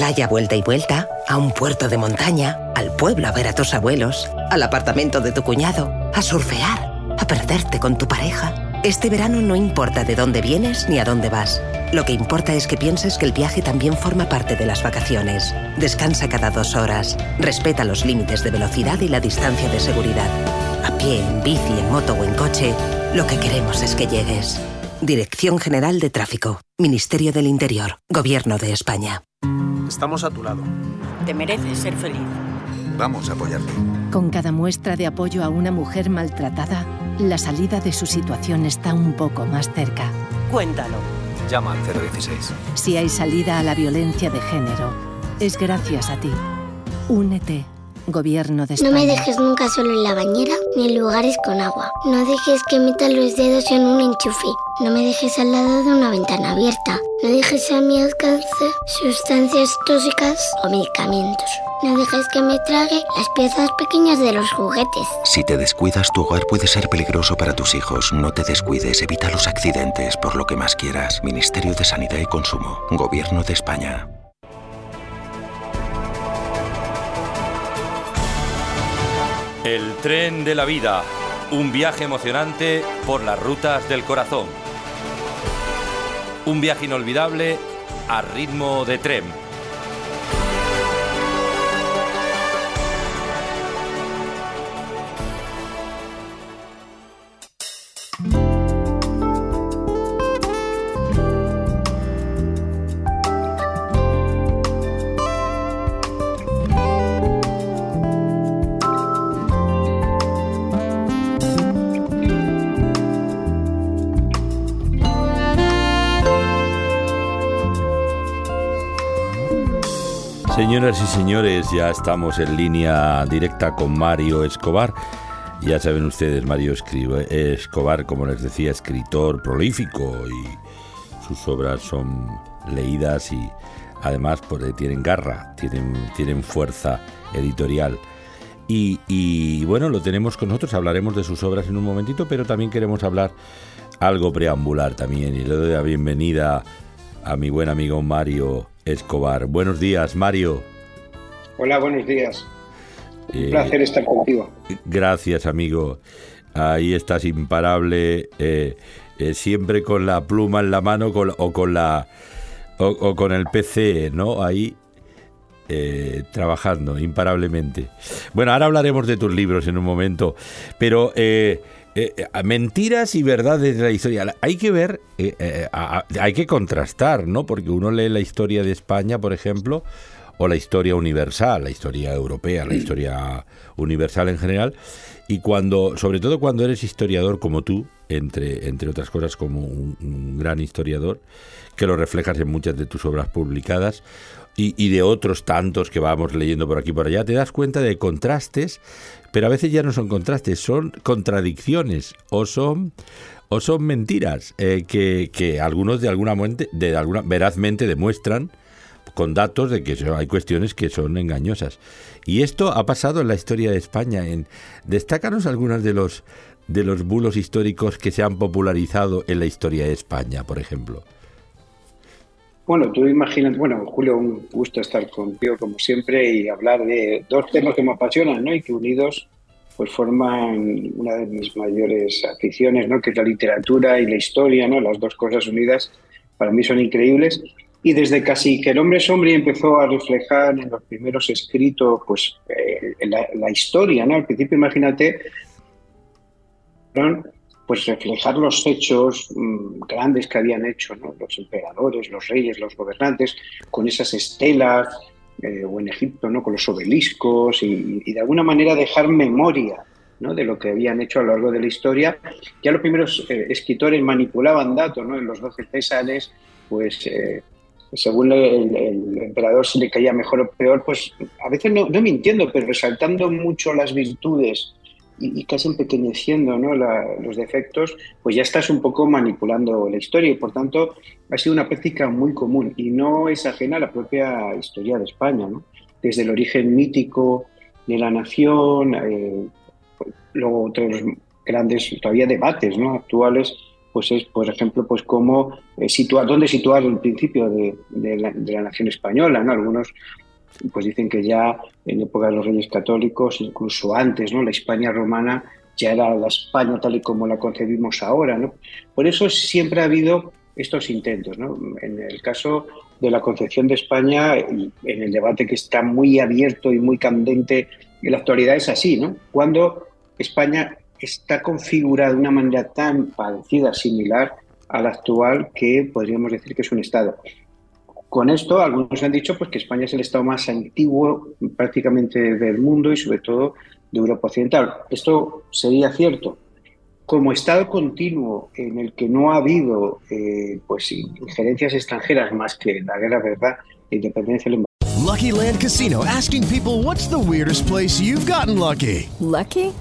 Playa vuelta y vuelta, a un puerto de montaña, al pueblo a ver a tus abuelos, al apartamento de tu cuñado, a surfear, a perderte con tu pareja. Este verano no importa de dónde vienes ni a dónde vas. Lo que importa es que pienses que el viaje también forma parte de las vacaciones. Descansa cada dos horas, respeta los límites de velocidad y la distancia de seguridad. A pie, en bici, en moto o en coche, lo que queremos es que llegues. Dirección General de Tráfico, Ministerio del Interior, Gobierno de España. Estamos a tu lado. Te mereces ser feliz. Vamos a apoyarte. Con cada muestra de apoyo a una mujer maltratada, la salida de su situación está un poco más cerca. Cuéntalo. Llama al 016. Si hay salida a la violencia de género, es gracias a ti. Únete. Gobierno de No me dejes nunca solo en la bañera ni en lugares con agua. No dejes que meta los dedos en un enchufe. No me dejes al lado de una ventana abierta. No dejes a mi alcance sustancias tóxicas o medicamentos. No dejes que me trague las piezas pequeñas de los juguetes. Si te descuidas, tu hogar puede ser peligroso para tus hijos. No te descuides, evita los accidentes por lo que más quieras. Ministerio de Sanidad y Consumo. Gobierno de España. El tren de la vida, un viaje emocionante por las rutas del corazón. Un viaje inolvidable a ritmo de tren. Señoras y señores, ya estamos en línea directa con Mario Escobar. Ya saben ustedes, Mario Escobar, como les decía, escritor prolífico y sus obras son leídas y además pues, eh, tienen garra, tienen, tienen fuerza editorial. Y, y, bueno, lo tenemos con nosotros, hablaremos de sus obras en un momentito, pero también queremos hablar algo preambular también y le doy la bienvenida a mi buen amigo Mario Escobar. Buenos días, Mario. Hola, buenos días. Un Eh, placer estar contigo. Gracias, amigo. Ahí estás imparable, eh, eh, siempre con la pluma en la mano con- o con la o, o con el PC, ¿no? Ahí trabajando imparablemente. Bueno, ahora hablaremos de tus libros en un momento, pero eh, eh, mentiras y verdades de la historia. Hay que ver, eh, hay que contrastar, ¿no? Porque uno lee la historia de España, por ejemplo, o la historia universal, la historia europea, la historia universal en general, y cuando, sobre todo cuando eres historiador como tú, entre, entre otras cosas como un, un gran historiador, que lo reflejas en muchas de tus obras publicadas, y, y de otros tantos que vamos leyendo por aquí y por allá, te das cuenta de contrastes, pero a veces ya no son contrastes, son contradicciones o son o son mentiras eh, que, que algunos de alguna muente, de alguna verazmente demuestran con datos de que hay cuestiones que son engañosas. Y esto ha pasado en la historia de España. En, destácanos algunos de los de los bulos históricos que se han popularizado en la historia de España, por ejemplo. Bueno, tú imaginas, bueno, Julio, un gusto estar contigo como siempre y hablar de dos temas que me apasionan, ¿no? Y que unidos pues forman una de mis mayores aficiones, ¿no? Que es la literatura y la historia, ¿no? Las dos cosas unidas para mí son increíbles. Y desde casi que el hombre es hombre empezó a reflejar en los primeros escritos, pues, eh, la, la historia, ¿no? Al principio, imagínate, fueron, pues reflejar los hechos mm, grandes que habían hecho los emperadores, los reyes, los gobernantes, con esas estelas, eh, o en Egipto, ¿no? con los obeliscos, y, de alguna manera dejar memoria ¿no? de lo que habían hecho a lo largo de la historia. Ya los primeros eh, escritores manipulaban datos, ¿no? en los 12 Césares, pues eh, según el, emperador se le caía mejor o peor, pues a veces no, no mintiendo, pero resaltando mucho las virtudes y, casi empequeñeciendo ¿no? la- los defectos, pues ya estás un poco manipulando la historia y por tanto ha sido una práctica muy común y no es ajena a la propia historia de España. ¿no? Desde el origen mítico de la nación, eh, luego otros grandes todavía debates ¿no? actuales pues es por ejemplo pues cómo eh, situar dónde situar el principio de, de la, de la nación española ¿no? algunos pues dicen que ya en época de los reyes católicos incluso antes no la España romana ya era la España tal y como la concebimos ahora no por eso siempre ha habido estos intentos no en el caso de la concepción de España en el debate que está muy abierto y muy candente en la actualidad es así no cuando España está configurada de una manera tan parecida, similar a la actual, que podríamos decir que es un Estado. Con esto, algunos han dicho pues, que España es el Estado más antiguo prácticamente del mundo y sobre todo de Europa Occidental. Esto sería cierto. Como Estado continuo en el que no ha habido eh, pues, injerencias extranjeras más que la guerra, ¿verdad? La independencia, Lucky Land Casino asking people what's the weirdest place you've gotten lucky? Lucky?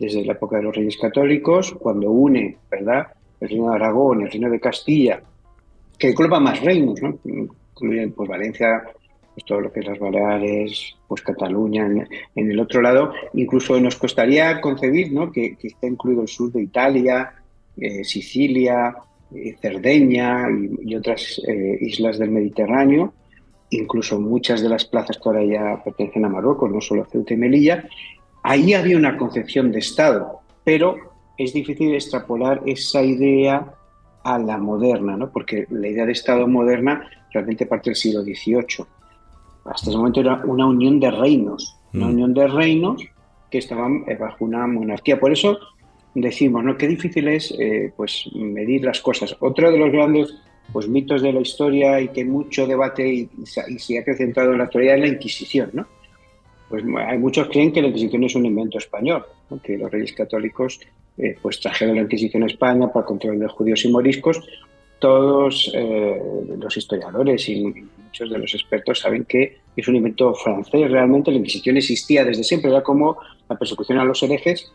desde la época de los Reyes Católicos, cuando une, ¿verdad?, el reino de Aragón, el reino de Castilla, que engloba más reinos, ¿no? Incluyen, pues, Valencia, pues todo lo que es las Baleares, pues Cataluña, en, en el otro lado. Incluso nos costaría concebir ¿no? que, que está incluido el sur de Italia, eh, Sicilia, eh, Cerdeña y, y otras eh, islas del Mediterráneo, incluso muchas de las plazas que ahora ya pertenecen a Marruecos, no solo Ceuta y Melilla. Ahí había una concepción de Estado, pero es difícil extrapolar esa idea a la moderna, ¿no? porque la idea de Estado moderna realmente parte del siglo XVIII. Hasta ese momento era una unión de reinos, una Mm. unión de reinos que estaban eh, bajo una monarquía. Por eso decimos, ¿no? Qué difícil es eh, pues, medir las cosas. Otro de los grandes pues, mitos de la historia y que mucho debate y, se ha acrecentado en la actualidad es la Inquisición, ¿no? Pues hay muchos creen que la Inquisición es un invento español, ¿no? que los reyes católicos eh, pues trajeron la Inquisición a España para control de judíos y moriscos. Todos eh, los historiadores y muchos de los expertos saben que es un invento francés. Realmente la Inquisición existía desde siempre, era como la persecución a los herejes,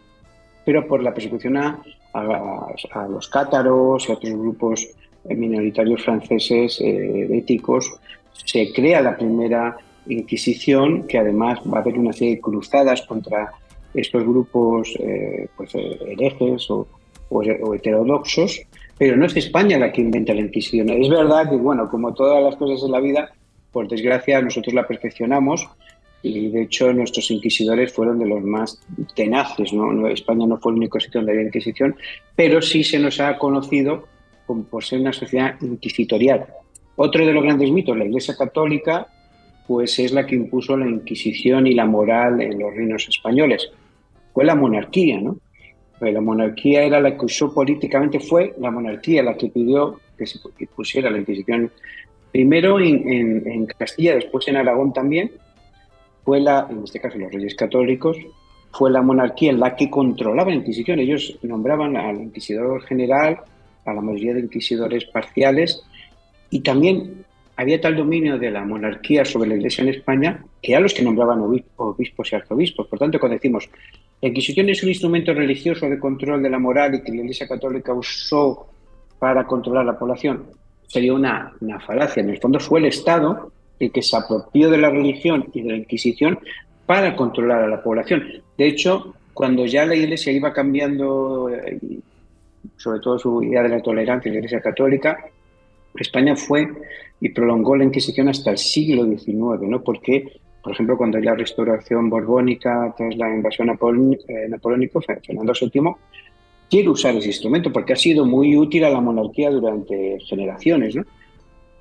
pero por la persecución a, a- a los cátaros y a otros grupos eh, minoritarios franceses eh, éticos, se crea la primera Inquisición, que además va a haber una serie de cruzadas contra estos grupos eh, pues, eh, herejes o, o- o heterodoxos, pero no es España la que inventa la Inquisición. Es verdad que, bueno, como todas las cosas en la vida, por desgracia nosotros la perfeccionamos y de hecho nuestros inquisidores fueron de los más tenaces. ¿no? España no fue el único sitio donde había Inquisición, pero sí se nos ha conocido como por ser una sociedad inquisitorial. Otro de los grandes mitos, la Iglesia Católica, pues es la que impuso la Inquisición y la moral en los reinos españoles. Fue la monarquía, ¿no? Pues la monarquía era la que usó políticamente, fue la monarquía la que pidió que se pusiera la Inquisición primero en, Castilla, después en Aragón también. Fue la, en este caso los reyes católicos, fue la monarquía la que controlaba la Inquisición. Ellos nombraban al inquisidor general, a la mayoría de inquisidores parciales, y también había tal dominio de la monarquía sobre la Iglesia en España que eran los que nombraban obis- obispos y arzobispos. Por tanto, cuando decimos la Inquisición es un instrumento religioso de control de la moral y que la Iglesia Católica usó para controlar la población, sería una, una falacia. En el fondo fue el Estado el que se apropió de la religión y de la Inquisición para controlar a la población. De hecho, cuando ya la Iglesia iba cambiando, eh, sobre todo su idea de la tolerancia, la Iglesia Católica, España fue y prolongó la Inquisición hasta el siglo XIX, ¿no? Porque, por ejemplo, cuando hay la restauración borbónica tras la invasión eh, napoleónica, Fe- Fernando VII quiere usar ese instrumento porque ha sido muy útil a la monarquía durante generaciones, ¿no?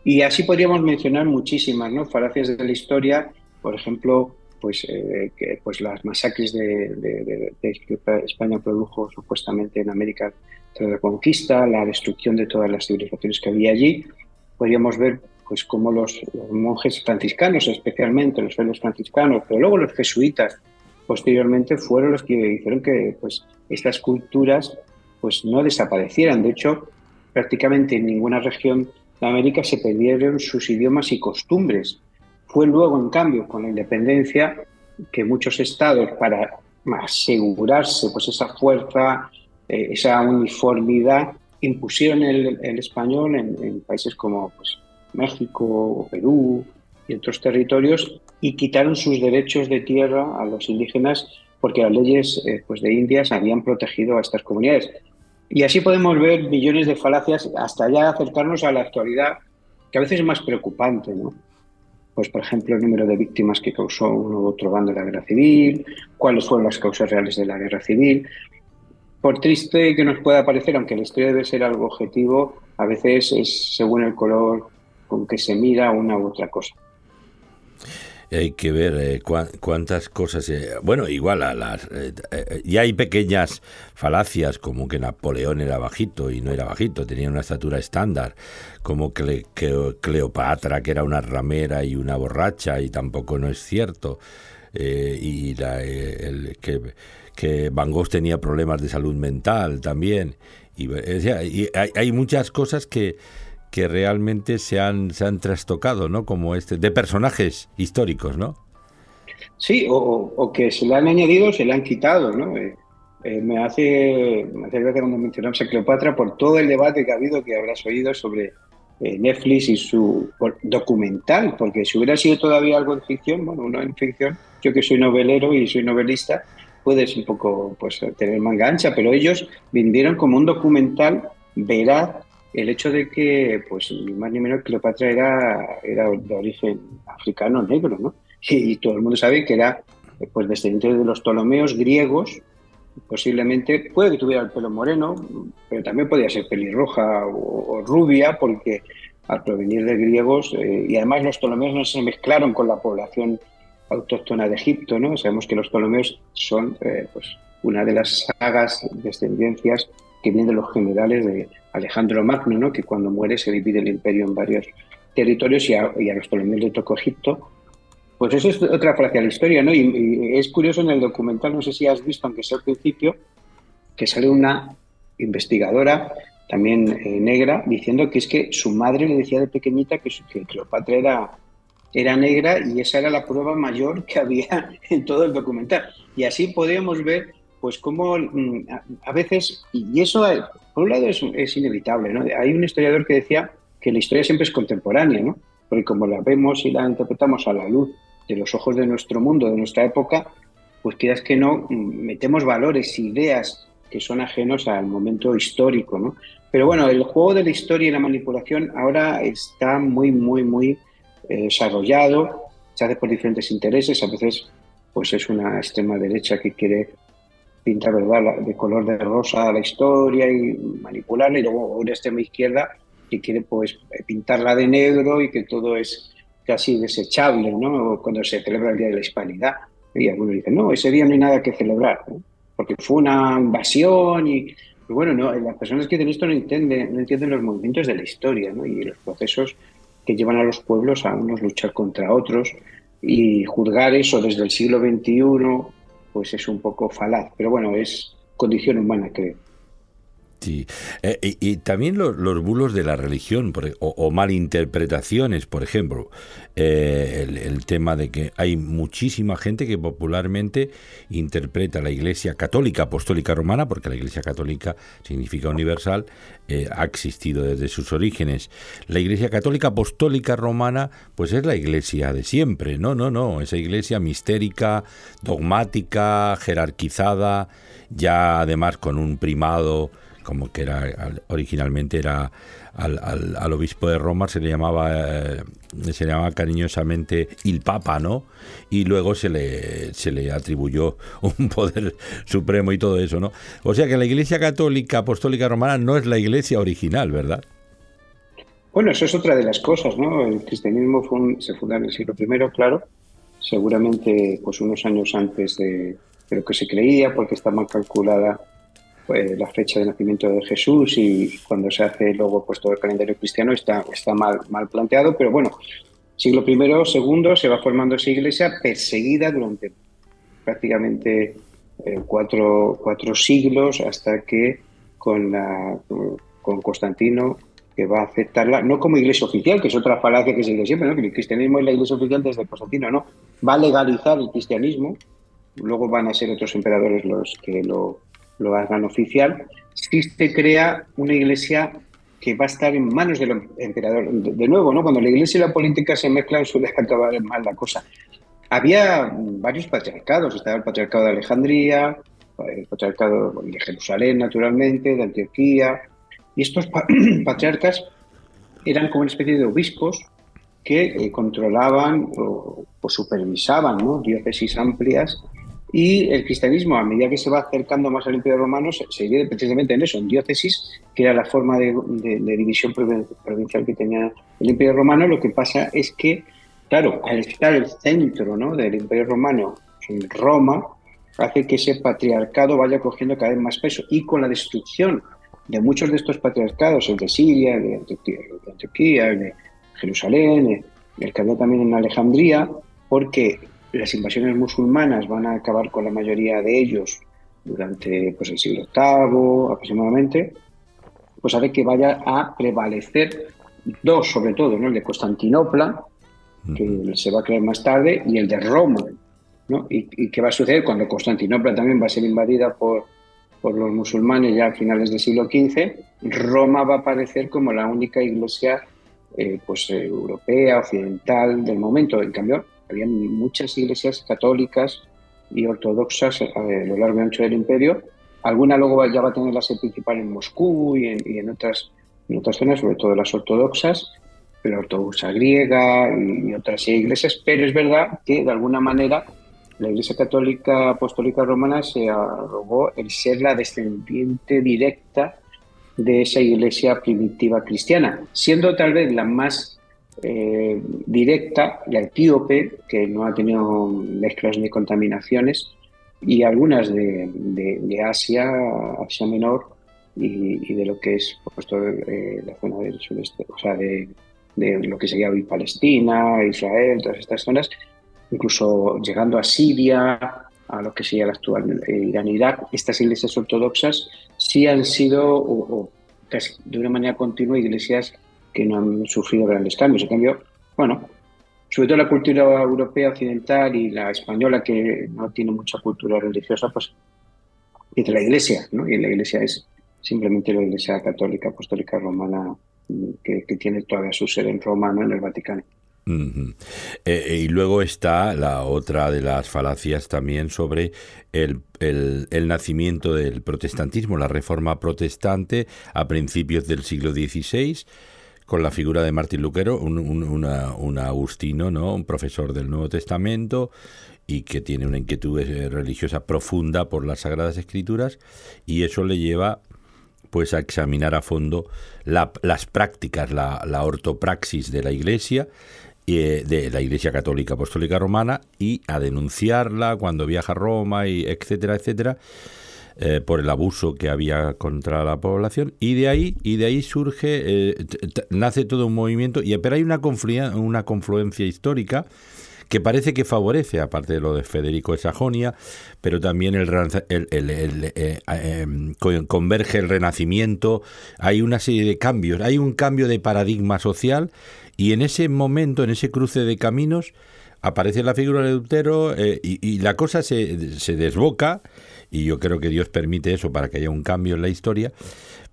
Y así podríamos mencionar muchísimas, ¿no? Falacias de la historia, por ejemplo, pues, eh, pues las masacres de, que España produjo supuestamente en América la conquista, la destrucción de todas las civilizaciones que había allí. Podríamos ver pues cómo los, los monjes franciscanos, especialmente los frailes franciscanos, pero luego los jesuitas posteriormente fueron los que hicieron que pues estas culturas pues no desaparecieran. De hecho, prácticamente en ninguna región de América se perdieron sus idiomas y costumbres. Fue luego, en cambio, con la independencia, que muchos estados, para asegurarse pues, esa fuerza, eh, esa uniformidad, impusieron el, español en, en países como pues, México, Perú y otros territorios y quitaron sus derechos de tierra a los indígenas porque las leyes eh, pues, de Indias habían protegido a estas comunidades. Y así podemos ver millones de falacias hasta ya acercarnos a la actualidad, que a veces es más preocupante, ¿no? Pues, por ejemplo, el número de víctimas que causó uno u otro bando de la guerra civil, cuáles fueron las causas reales de la guerra civil. Por triste que nos pueda parecer, aunque la historia debe ser algo objetivo, a veces es según el color con que se mira una u otra cosa. Hay que ver eh, cuántas cosas. eh, bueno, igual a las. eh, eh, hay pequeñas falacias, como que Napoleón era bajito y no era bajito, tenía una estatura estándar. Como que Cleopatra, que era una ramera y una borracha, y tampoco no es cierto. Y la, el- que, que Van Gogh tenía problemas de salud mental también. Y, hay, hay muchas cosas que que realmente se han, se han trastocado, ¿no? Como este, de personajes históricos, ¿no? Sí, o, o- que se le han añadido se le han quitado, ¿no? Eh, eh, me hace me hace gracia cuando mencionamos a Cleopatra por todo el debate que ha habido, que habrás oído sobre eh, Netflix y su documental, porque si hubiera sido todavía algo en ficción, bueno, uno en ficción, yo que soy novelero y soy novelista, puedes un poco pues tener manga ancha, pero ellos vendieron como un documental veraz el hecho de que, pues, ni más ni menos Cleopatra era, era de origen africano negro, ¿no? Y, todo el mundo sabe que era, eh, pues, descendiente de los Ptolomeos griegos, posiblemente, puede que tuviera el pelo moreno, pero también podía ser pelirroja o, o rubia, porque al provenir de griegos, eh, y además los Ptolomeos no se mezclaron con la población autóctona de Egipto, ¿no? Sabemos que los Ptolomeos son, eh, pues, una de las sagas descendencias que vienen de los generales de Alejandro Magno, ¿no? que cuando muere se divide el imperio en varios territorios y a, los Ptolomeos le tocó Egipto. Pues eso es otra frase de la historia, ¿no? Y, y es curioso en el documental, no sé si has visto, aunque sea al principio, que sale una investigadora también eh, negra diciendo que es que su madre le decía de pequeñita que, su- que Cleopatra era, era negra y esa era la prueba mayor que había en todo el documental. Y así podemos ver pues cómo mm, a, veces, y eso eh, por un lado es, inevitable, ¿no? Hay un historiador que decía que la historia siempre es contemporánea, ¿no? Porque como la vemos y la interpretamos a la luz de los ojos de nuestro mundo, de nuestra época, pues quieras que no, mm, metemos valores, ideas que son ajenos al momento histórico, ¿no? Pero bueno, el juego de la historia y la manipulación ahora está muy, muy, muy desarrollado, se hace por diferentes intereses, a veces pues es una extrema derecha que quiere pintar ¿verdad? de color de rosa la historia y manipularla, y luego una extrema izquierda que quiere pues pintarla de negro y que todo es casi desechable, ¿no? Cuando se celebra el Día de la Hispanidad. Y algunos dicen, no, ese día no hay nada que celebrar, ¿no? porque fue una invasión y bueno, no, las personas que dicen esto no entienden, no entienden los movimientos de la historia ¿no? y los procesos que llevan a los pueblos a unos luchar contra otros y juzgar eso desde el siglo XXI pues es un poco falaz, pero bueno, es condición humana, creo. Sí, Eh, y, también los, los bulos de la religión e, o, o malinterpretaciones, por ejemplo, Eh, el, el tema de que hay muchísima gente que popularmente interpreta la Iglesia Católica Apostólica Romana, porque la Iglesia Católica significa universal, eh, ha existido desde sus orígenes. La Iglesia Católica Apostólica Romana, pues es la Iglesia de siempre, no, no, no, esa Iglesia mistérica, dogmática, jerarquizada, ya además con un primado como que era al- originalmente era al, al- obispo de Roma se le llamaba eh, se le llamaba cariñosamente el Papa, ¿no? Y luego se le se le atribuyó un poder supremo y todo eso, ¿no? O sea que la Iglesia Católica Apostólica Romana no es la Iglesia original, ¿verdad? Bueno, eso es otra de las cosas, ¿no? El cristianismo fue un- se fundó en el siglo I, claro, seguramente pues unos años antes de lo que se creía, porque está mal calculada pues, la fecha de nacimiento de Jesús y cuando se hace luego pues todo el calendario cristiano está, está mal, mal planteado, pero bueno, siglo I, segundo, se va formando esa iglesia perseguida durante prácticamente eh, cuatro, cuatro siglos hasta que con, la, con Constantino que va a aceptarla, no como iglesia oficial, que es otra falacia que se dice siempre, ¿no? que el cristianismo es la iglesia oficial desde Constantino, no, va a legalizar el cristianismo, luego van a ser otros emperadores los que lo, lo hagan oficial, si se crea una iglesia que va a estar en manos del emperador. De, nuevo, ¿no? cuando la iglesia y la política se mezclan suele acabar mal la cosa. Había varios patriarcados, estaba el patriarcado de Alejandría, el patriarcado de Jerusalén, naturalmente, de Antioquía, y estos pa- patriarcas eran como una especie de obispos que eh, controlaban o, o supervisaban ¿no? diócesis amplias y el cristianismo, a medida que se va acercando más al Imperio Romano, se, divide precisamente en eso, en diócesis, que era la forma de, de- división provin- provincial que tenía el Imperio Romano. Lo que pasa es que, claro, al estar el centro ¿no? del Imperio Romano en Roma, hace que ese patriarcado vaya cogiendo cada vez más peso. Y con la destrucción de muchos de estos patriarcados, el de Siria, el de Antioquía, el de, Antioquía, el de Jerusalén, el que había también en Alejandría, porque las invasiones musulmanas van a acabar con la mayoría de ellos durante pues, el siglo VIII aproximadamente, pues hace que vaya a prevalecer dos, sobre todo, ¿no? el de Constantinopla, que se va a crear más tarde, y el de Roma. ¿no? ¿Y, y qué va a suceder cuando Constantinopla también va a ser invadida por, por los musulmanes ya a finales del siglo XV? Roma va a aparecer como la única iglesia eh, pues eh, europea, occidental del momento. En cambio, había muchas iglesias católicas y ortodoxas a lo largo y ancho del imperio. Alguna luego ya va a tener la sede principal en Moscú y en, otras, otras zonas, sobre todo las ortodoxas, pero ortodoxa griega y, y otras iglesias. Pero es verdad que de alguna manera la Iglesia Católica Apostólica Romana se arrogó el ser la descendiente directa de esa iglesia primitiva cristiana, siendo tal vez la más eh, directa, la etíope, que no ha tenido mezclas ni contaminaciones, y algunas de, de- Asia, Asia Menor, y, de lo que es por supuesto, eh, la zona del sureste, o sea, de, de lo que sería hoy Palestina, Israel, todas estas zonas, incluso llegando a Siria, a lo que sería el actual eh, Irán e Irak, estas iglesias ortodoxas sí han sido, o casi de una manera continua, iglesias que no han sufrido grandes cambios. En cambio, bueno, sobre todo la cultura europea occidental y la española, que no tiene mucha cultura religiosa, pues es la iglesia, ¿no? Y la iglesia es simplemente la iglesia católica apostólica romana que, tiene todavía su sede en Roma, ¿no? En el Vaticano. Eh, eh, y luego está la otra de las falacias también sobre el nacimiento del protestantismo, la reforma protestante a principios del siglo XVI, con la figura de Martín Lutero, un, un- una- un agustino, ¿no? un profesor del Nuevo Testamento y que tiene una inquietud eh, religiosa profunda por las Sagradas Escrituras y eso le lleva pues a examinar a fondo la- las prácticas, la, la ortopraxis de la Iglesia, eh, de la Iglesia Católica Apostólica Romana, y a denunciarla cuando viaja a Roma, y etcétera, etcétera, eh, por el abuso que había contra la población. Y de ahí, y de ahí surge, eh, nace todo un movimiento, y pero hay una, confluen- una confluencia histórica que parece que favorece, aparte de lo de Federico de Sajonia, pero también el, eh, con- converge el renacimiento, hay una serie de cambios, hay un cambio de paradigma social y en ese momento, en ese cruce de caminos, aparece la figura de Lutero eh, y, y la cosa se, se desboca y yo creo que Dios permite eso para que haya un cambio en la historia,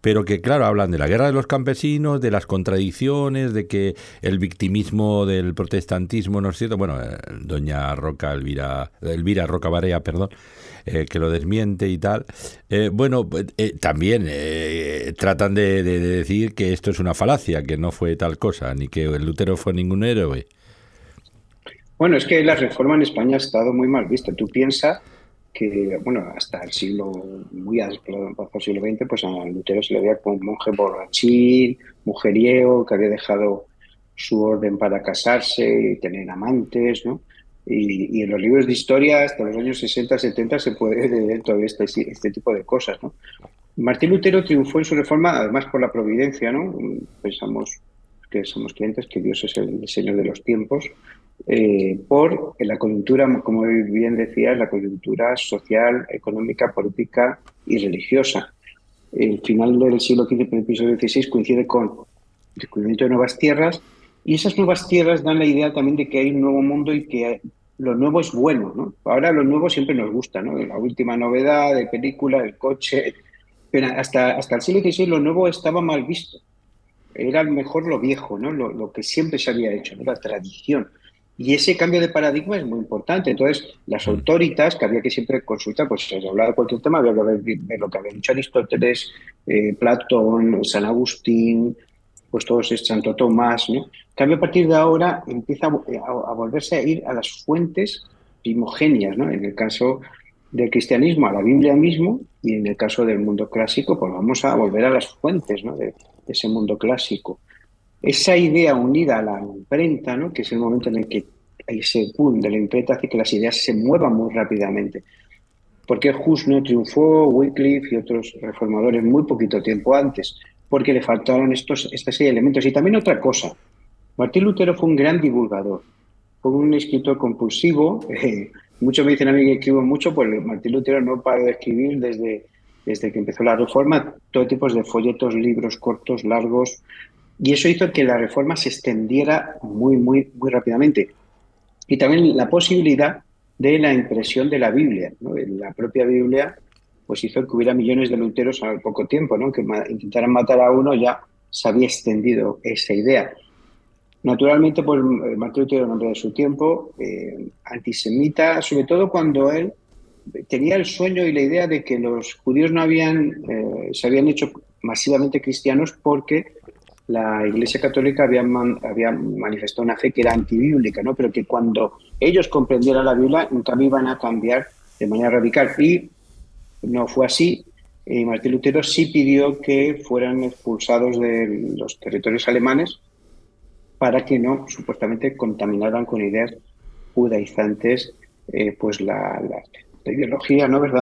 pero que claro, hablan de la guerra de los campesinos, de las contradicciones, de que el victimismo del protestantismo no es cierto, bueno, eh, doña Roca Elvira, Elvira Roca Barea, perdón, eh, que lo desmiente y tal. Eh, bueno, pues, también tratan de, de- de decir que esto es una falacia, que no fue tal cosa, ni que Lutero fue ningún héroe. Bueno, es que la reforma en España ha estado muy mal vista. Tú piensas que, bueno, hasta el siglo, muy adelantado el siglo XX, pues a Lutero se le veía como un monje borrachín, mujeriego, que había dejado su orden para casarse y tener amantes, ¿no? Y, y en los libros de historia, hasta los años 60, 70, se puede leer todavía este, este tipo de cosas, ¿no? Martín Lutero triunfó en su reforma, además por la providencia, ¿no? Pensamos que somos creyentes, que Dios es el Señor de los tiempos, eh, por la coyuntura, como bien decías, la coyuntura social, económica, política y religiosa. El final del siglo XV, principio XVI, coincide con el descubrimiento de nuevas tierras y esas nuevas tierras dan la idea también de que hay un nuevo mundo y que lo nuevo es bueno, ¿no? Ahora lo nuevo siempre nos gusta, ¿no? La última novedad de película, el coche, pero hasta, hasta el siglo XVI lo nuevo estaba mal visto. Era mejor lo viejo, ¿no? Lo, lo que siempre se había hecho, ¿no? La tradición. Y ese cambio de paradigma es muy importante. Entonces, las autoritas, que había que siempre consultar, pues si hablaba de cualquier tema, había que ver, ver lo que había dicho Aristóteles, eh, Platón, San Agustín, pues todos es Santo Tomás, ¿no? Cambio, a partir de ahora empieza a, a- a volverse a ir a las fuentes primogenias, ¿no? En el caso del cristianismo, a la Biblia mismo, y en el caso del mundo clásico, pues vamos a volver a las fuentes, ¿no? De, de ese mundo clásico. Esa idea unida a la imprenta, ¿no? que es el momento en el que ese boom de la imprenta hace que las ideas se muevan muy rápidamente. ¿Por qué Hus no triunfó, Wycliffe y otros reformadores muy poquito tiempo antes? Porque le faltaron estos, esta serie de elementos. Y también otra cosa, Martín Lutero fue un gran divulgador, fue un escritor compulsivo. muchos me dicen a mí que escribo mucho, pues Martín Lutero no paró de escribir desde, desde que empezó la reforma, todo tipo de folletos, libros cortos, largos, y eso hizo que la reforma se extendiera muy, muy, muy rápidamente. Y también la posibilidad de la impresión de la Biblia. ¿no? La propia Biblia pues hizo que hubiera millones de luteros al poco tiempo, ¿no? que intentaran matar a uno ya se había extendido esa idea. Naturalmente, pues eh, Martín Lutero, un hombre de su tiempo, eh, antisemita, sobre todo cuando él tenía el sueño y la idea de que los judíos no habían, eh, se habían hecho masivamente cristianos porque la Iglesia Católica había, había manifestado una fe que era antibíblica, ¿no? pero que cuando ellos comprendieran la Biblia, en cambio iban a cambiar de manera radical. Y no fue así. Y Martín Lutero sí pidió que fueran expulsados de los territorios alemanes para que no supuestamente contaminaran con ideas judaizantes eh, pues la, la- la ideología, ¿no? ¿Verdad?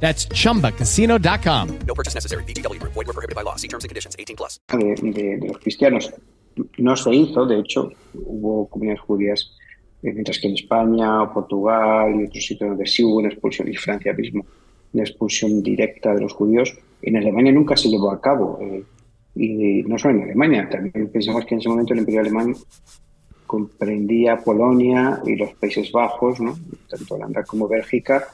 That's chumbacasino.com. No purchase necessary. VGW Group. Void were prohibited by law. See terms and conditions. 18 plus. de, de- de los cristianos no se hizo, de hecho, hubo comunidades judías, eh, mientras que en España o Portugal y otros sitios donde sí hubo una expulsión, y Francia mismo, una expulsión directa de los judíos, en Alemania nunca se llevó a cabo. eh, y no solo en Alemania, también pensamos que en ese momento el Imperio Alemán comprendía Polonia y los Países Bajos, ¿no? tanto Holanda como Bélgica,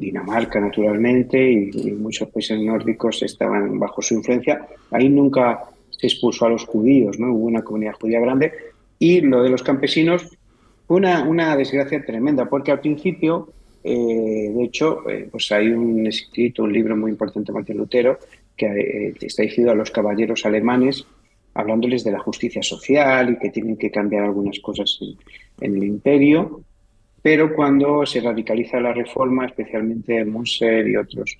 Dinamarca naturalmente y, muchos países nórdicos estaban bajo su influencia. Ahí nunca se expulsó a los judíos, ¿no? Hubo una comunidad judía grande y lo de los campesinos fue una, una desgracia tremenda porque al principio, eh, de hecho, eh, pues hay un escrito, un libro muy importante de Martín Lutero que eh, está dirigido a los caballeros alemanes hablándoles de la justicia social y que tienen que cambiar algunas cosas en el imperio pero cuando se radicaliza la reforma, especialmente Munser y otros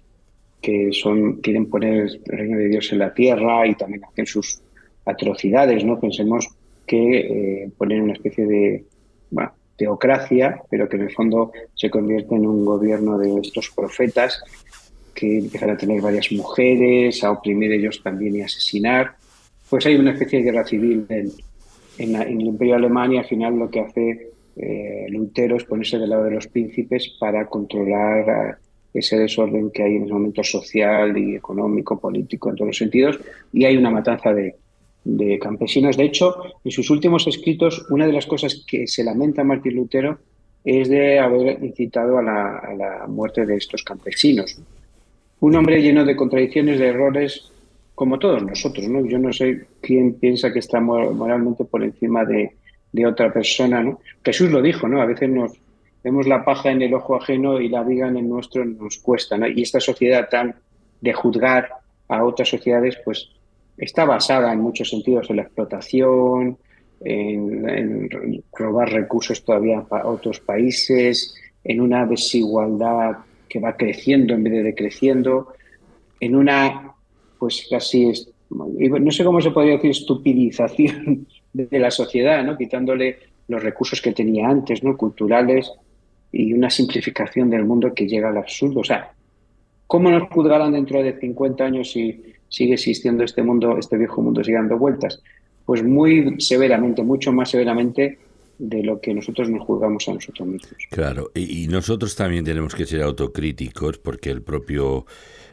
que son quieren poner el reino de Dios en la tierra y también hacen sus atrocidades, ¿no? Pensemos que eh, ponen una especie de bueno, teocracia, pero que en el fondo se convierte en un gobierno de estos profetas que empiezan a tener varias mujeres, a oprimir ellos también y asesinar. Pues hay una especie de guerra civil en, en, la- en el Imperio Alemán y al final lo que hace eh, Lutero es ponerse del lado de los príncipes para controlar ah, ese desorden que hay en ese momento social y económico, político, en todos los sentidos, y hay una matanza de, de campesinos. De hecho, en sus últimos escritos, una de las cosas que se lamenta Martín Lutero es de haber incitado a la, a la muerte de estos campesinos. Un hombre lleno de contradicciones, de errores, como todos nosotros, ¿no? Yo no sé quién piensa que está mor- moralmente por encima de, de otra persona, ¿no? Jesús lo dijo, ¿no? A veces nos vemos la paja en el ojo ajeno y la viga en el nuestro nos cuesta. Y esta sociedad tan de juzgar a otras sociedades, pues está basada en muchos sentidos en la explotación, en, en robar recursos todavía a otros países, en una desigualdad que va creciendo en vez de decreciendo, en una, pues casi, no sé cómo se podría decir, estupidización de la sociedad, ¿no? Quitándole los recursos que tenía antes, ¿no? Culturales y una simplificación del mundo que llega al absurdo. O sea, ¿cómo nos juzgarán dentro de 50 años si sigue existiendo este mundo, este viejo mundo sigue dando vueltas? Pues muy severamente, mucho más severamente de lo que nosotros nos juzgamos a nosotros mismos. Claro, y, nosotros también tenemos que ser autocríticos porque el propio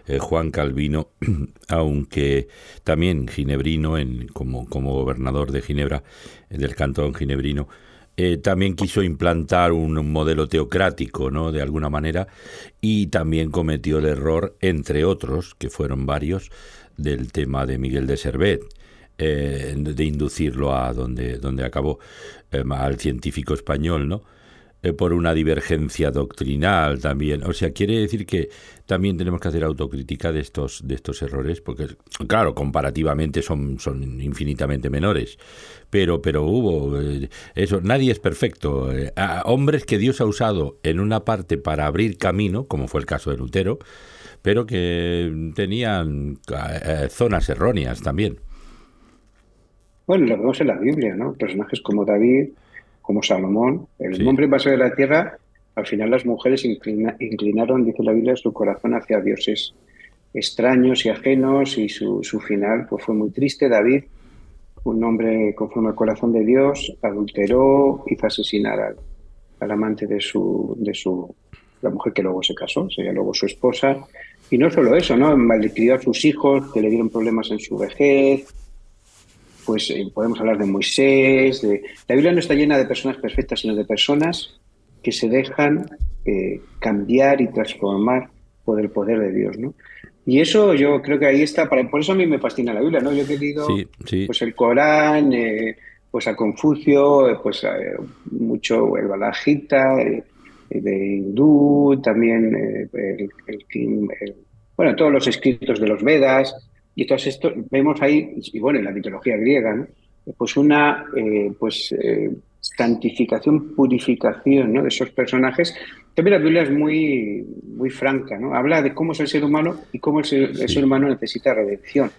eh, Juan Calvino, aunque también ginebrino en, como, como gobernador de Ginebra, del cantón ginebrino, eh, también quiso implantar un modelo teocrático, ¿no? De alguna manera, y también cometió el error, entre otros, que fueron varios, del tema de Miguel de Servet, eh, de inducirlo a donde, donde acabó, eh, al científico español, ¿no? eh, por una divergencia doctrinal también. O sea, quiere decir que también tenemos que hacer autocrítica de estos, de estos errores, porque, claro, comparativamente son, son infinitamente menores. Pero, pero hubo eh, eso, nadie es perfecto. Eh, hombres que Dios ha usado en una parte para abrir camino, como fue el caso de Lutero, pero que tenían zonas erróneas también. Bueno, lo vemos en la Biblia, ¿no? Personajes como David, como Salomón, el hombre invasor de la tierra, al final las mujeres inclina- inclinaron, dice la Biblia, su corazón hacia dioses extraños y ajenos y su, su final pues, fue muy triste. David, un hombre conforme al corazón de Dios, adulteró, hizo asesinar al, al amante de su, de su, la mujer que luego se casó, sería luego su esposa. Y no solo eso, ¿no? Malcrió a sus hijos, que le dieron problemas en su vejez, pues eh, podemos hablar de Moisés. De... La Biblia no está llena de personas perfectas, sino de personas que se dejan eh, cambiar y transformar por el poder de Dios, ¿no? Y eso yo creo que ahí está, para, por eso a mí me fascina la Biblia, ¿no? Yo he querido Sí, sí. pues el Corán, eh, pues a Confucio, eh, pues eh, mucho el Balajita, eh, de hindú, también el, el el- bueno, todos los escritos de los Vedas, y todo esto vemos ahí, y bueno, en la mitología griega, ¿no? pues una eh, pues eh, santificación, purificación ¿no? de esos personajes. También la Biblia es muy, muy franca, ¿no? Habla de cómo es el ser humano y cómo el ser, el ser humano necesita redención,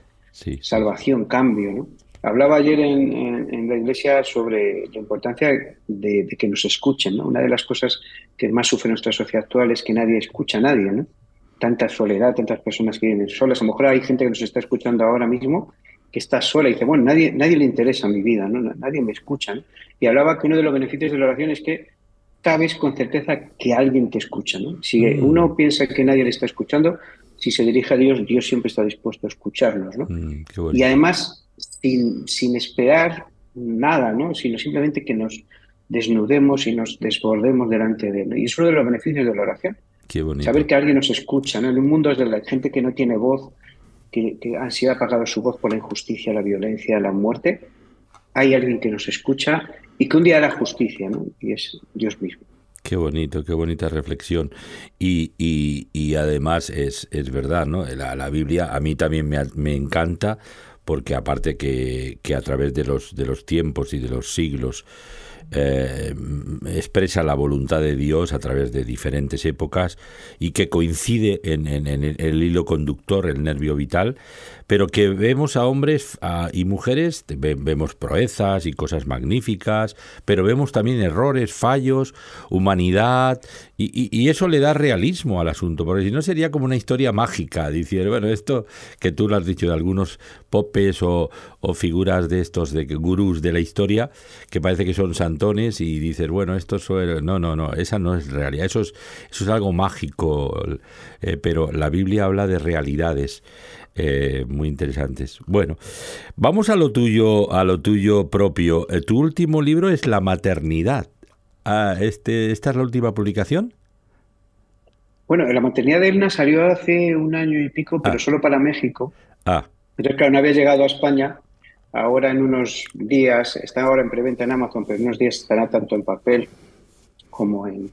salvación, cambio, ¿no? Hablaba ayer en, en- en la iglesia sobre la importancia de, de que nos escuchen, ¿no? Una de las cosas que más sufre nuestra sociedad actual es que nadie escucha a nadie, ¿no? Tanta soledad, tantas personas que viven solas. A lo mejor hay gente que nos está escuchando ahora mismo que está sola y dice, bueno, nadie, nadie le interesa mi vida, ¿no? Nadie me escucha. ¿no? Y hablaba que uno de los beneficios de la oración es que sabes con certeza que alguien te escucha, ¿no? Si Mm. uno piensa que nadie le está escuchando, si se dirige a Dios, Dios siempre está dispuesto a escucharnos, ¿no? Mm, Y además, sin, sin esperar nada, ¿no? Sino simplemente que nos desnudemos y nos desbordemos delante de Él. Y es uno de los beneficios de la oración. Qué bonito. Saber que alguien nos escucha, ¿no? En un mundo de la gente que no tiene voz, que, que ha sido apagado su voz por la injusticia, la violencia, la muerte, hay alguien que nos escucha y que un día hará justicia, ¿no? Y es Dios mismo. Qué bonito, qué bonita reflexión. Y, y, y además es, es verdad, ¿no? La, la Biblia a mí también me, me encanta porque aparte que, que a través de los, de los tiempos y de los siglos eh, expresa la voluntad de Dios a través de diferentes épocas y que coincide en, el hilo conductor, el nervio vital, pero que vemos a hombres y mujeres, ve- vemos proezas y cosas magníficas, pero vemos también errores, fallos, humanidad, y, y- eso le da realismo al asunto, porque si no sería como una historia mágica, diciendo, bueno, esto que tú lo has dicho de algunos popes o, o figuras de estos, de gurús de la historia, que parece que son santones y dices, bueno, esto son... No, no, no, esa no es realidad, eso es, eso es algo mágico, eh, pero la Biblia habla de realidades. Eh, muy interesantes. Bueno, vamos a lo tuyo, a lo tuyo propio. Eh, tu último libro es La maternidad. Ah, este, ¿Esta es la última publicación? Bueno, la maternidad de Elna salió hace un año y pico, pero solo para México. Ah, Entonces, claro, no había llegado a España. Ahora en unos días, está ahora en preventa en Amazon, pero en unos días estará tanto en papel como en,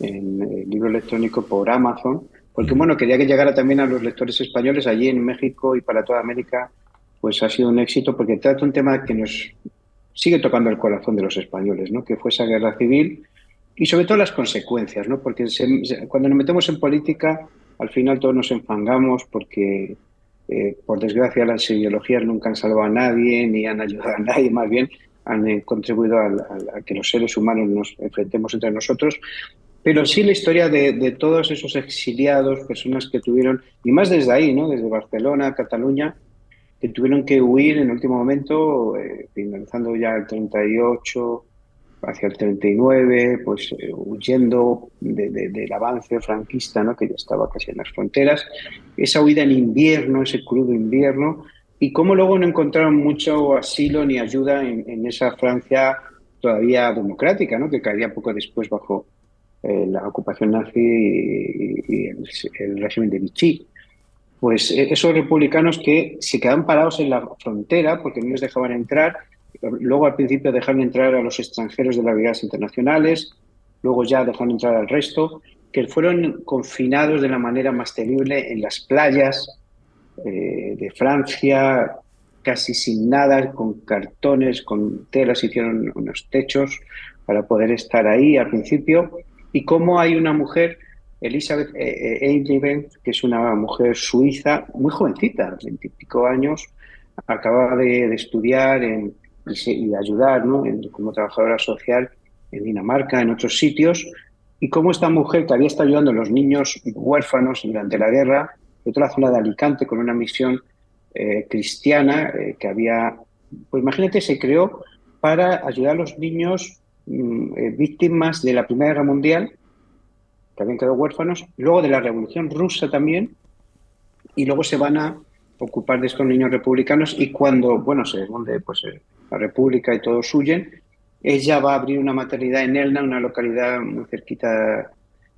en, eh, libro electrónico por Amazon. Porque, bueno, quería que llegara también a los lectores españoles allí en México y para toda América, pues ha sido un éxito porque trata un tema que nos sigue tocando el corazón de los españoles, ¿no? Que fue esa guerra civil y sobre todo las consecuencias, ¿no? Porque se- se- cuando nos metemos en política, al final todos nos enfangamos porque, eh, por desgracia, las ideologías nunca han salvado a nadie ni han ayudado a nadie, más bien han eh, contribuido a, que los seres humanos nos enfrentemos entre nosotros. Pero sí la historia de, todos esos exiliados, personas que tuvieron, y más desde ahí, ¿no? Desde Barcelona, Cataluña, que tuvieron que huir en el último momento, eh, finalizando ya el 38, hacia el 39, pues eh, huyendo de- de- del avance franquista, ¿no? que ya estaba casi en las fronteras, esa huida en invierno, ese crudo invierno, y cómo luego no encontraron mucho asilo ni ayuda en esa Francia todavía democrática, ¿no? que caería poco después bajo eh, la ocupación nazi y, y el, el régimen de Vichy pues eh, esos republicanos que se quedaban parados en la frontera porque no les dejaban entrar, luego al principio dejaron entrar a los extranjeros de las brigadas internacionales, luego ya dejando entrar al resto, que fueron confinados de la manera más terrible en las playas eh, de Francia, casi sin nada, con cartones, con telas, hicieron unos techos para poder estar ahí al principio. Y cómo hay una mujer, Elizabeth eh, eh, Eingeben, que es una mujer suiza, muy jovencita, veintipico años, acaba de, estudiar y, ayudar ¿no? como trabajadora social en Dinamarca, en otros sitios, y cómo esta mujer que había estado ayudando a los niños huérfanos durante la guerra, de otra zona de Alicante, con una misión eh, cristiana eh, que había, pues imagínate, se creó para ayudar a los niños eh, víctimas de la Primera Guerra Mundial, que habían quedado huérfanos, luego de la Revolución Rusa también, y luego se van a ocupar de estos niños republicanos y cuando, bueno, se hunde pues, eh, la República y todos huyen, ella va a abrir una maternidad en Elna, una localidad muy cerquita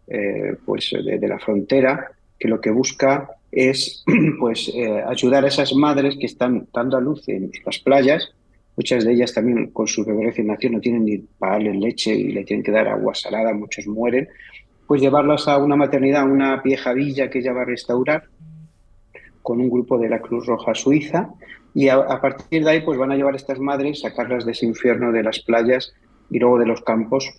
eh, pues, de, de la frontera, que lo que busca es pues, eh, ayudar a esas madres que están dando a luz en las playas. Muchas de ellas también con su bebé recién nacido no tienen ni para darle leche y le tienen que dar agua salada, muchos mueren. Pues llevarlas a una maternidad, a una vieja villa que ella va a restaurar con un grupo de la Cruz Roja Suiza y a, a partir de ahí pues van a llevar a estas madres, sacarlas de ese infierno de las playas y luego de los campos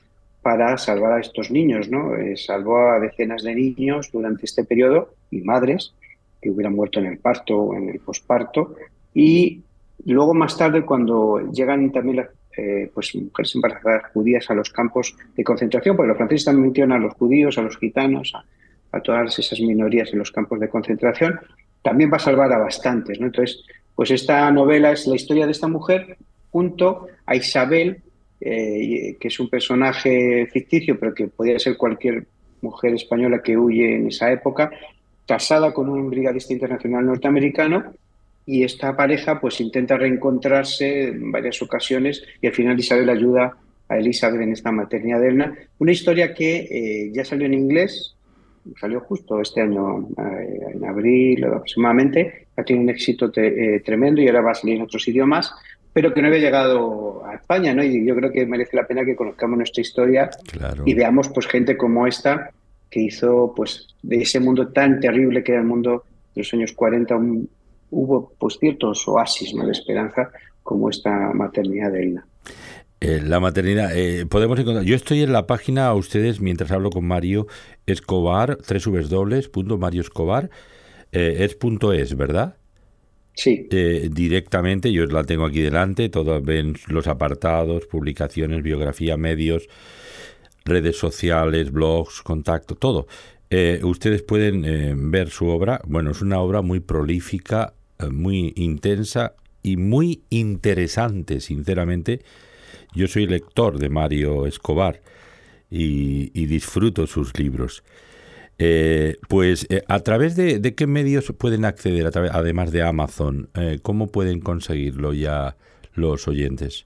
para salvar a estos niños, ¿no? Eh, salvó a decenas de niños durante este periodo y madres que hubieran muerto en el parto o en el posparto y luego más tarde cuando llegan también las eh, pues mujeres embarazadas judías a los campos de concentración, porque los franceses también metieron a los judíos, a los gitanos, a, todas esas minorías en los campos de concentración, también va a salvar a bastantes, ¿no? Entonces, pues esta novela es la historia de esta mujer junto a Isabel, eh, que es un personaje ficticio, pero que podría ser cualquier mujer española que huye en esa época, casada con un brigadista internacional norteamericano, y esta pareja pues intenta reencontrarse en varias ocasiones y al final Isabel ayuda a Elizabeth en esta maternidad de Elna. Una historia que eh, ya salió en inglés, salió justo este año, eh, en abril aproximadamente, ha tenido un éxito te- eh, tremendo y ahora va a salir en otros idiomas, pero que no había llegado a España, ¿no? Y yo creo que merece la pena que conozcamos nuestra historia y veamos pues gente como esta que hizo pues de ese mundo tan terrible que era el mundo de los años 40 un- hubo pues ciertos oasis ¿no? de esperanza como esta maternidad de Elna. Eh, la maternidad, eh, podemos encontrar. Yo estoy en la página a ustedes mientras hablo con Mario Escobar, www.marioescobar, eh, es punto es, ¿verdad? Sí. Eh, directamente, yo la tengo aquí delante, todos ven los apartados, publicaciones, biografía, medios, redes sociales, blogs, contacto, todo. Eh, ustedes pueden eh, ver su obra. Bueno, es una obra muy prolífica, eh, muy intensa y muy interesante, sinceramente. Yo soy lector de Mario Escobar y, disfruto sus libros. Pues a través de, de qué medios pueden acceder, a través- además de Amazon, ¿cómo pueden conseguirlo ya los oyentes?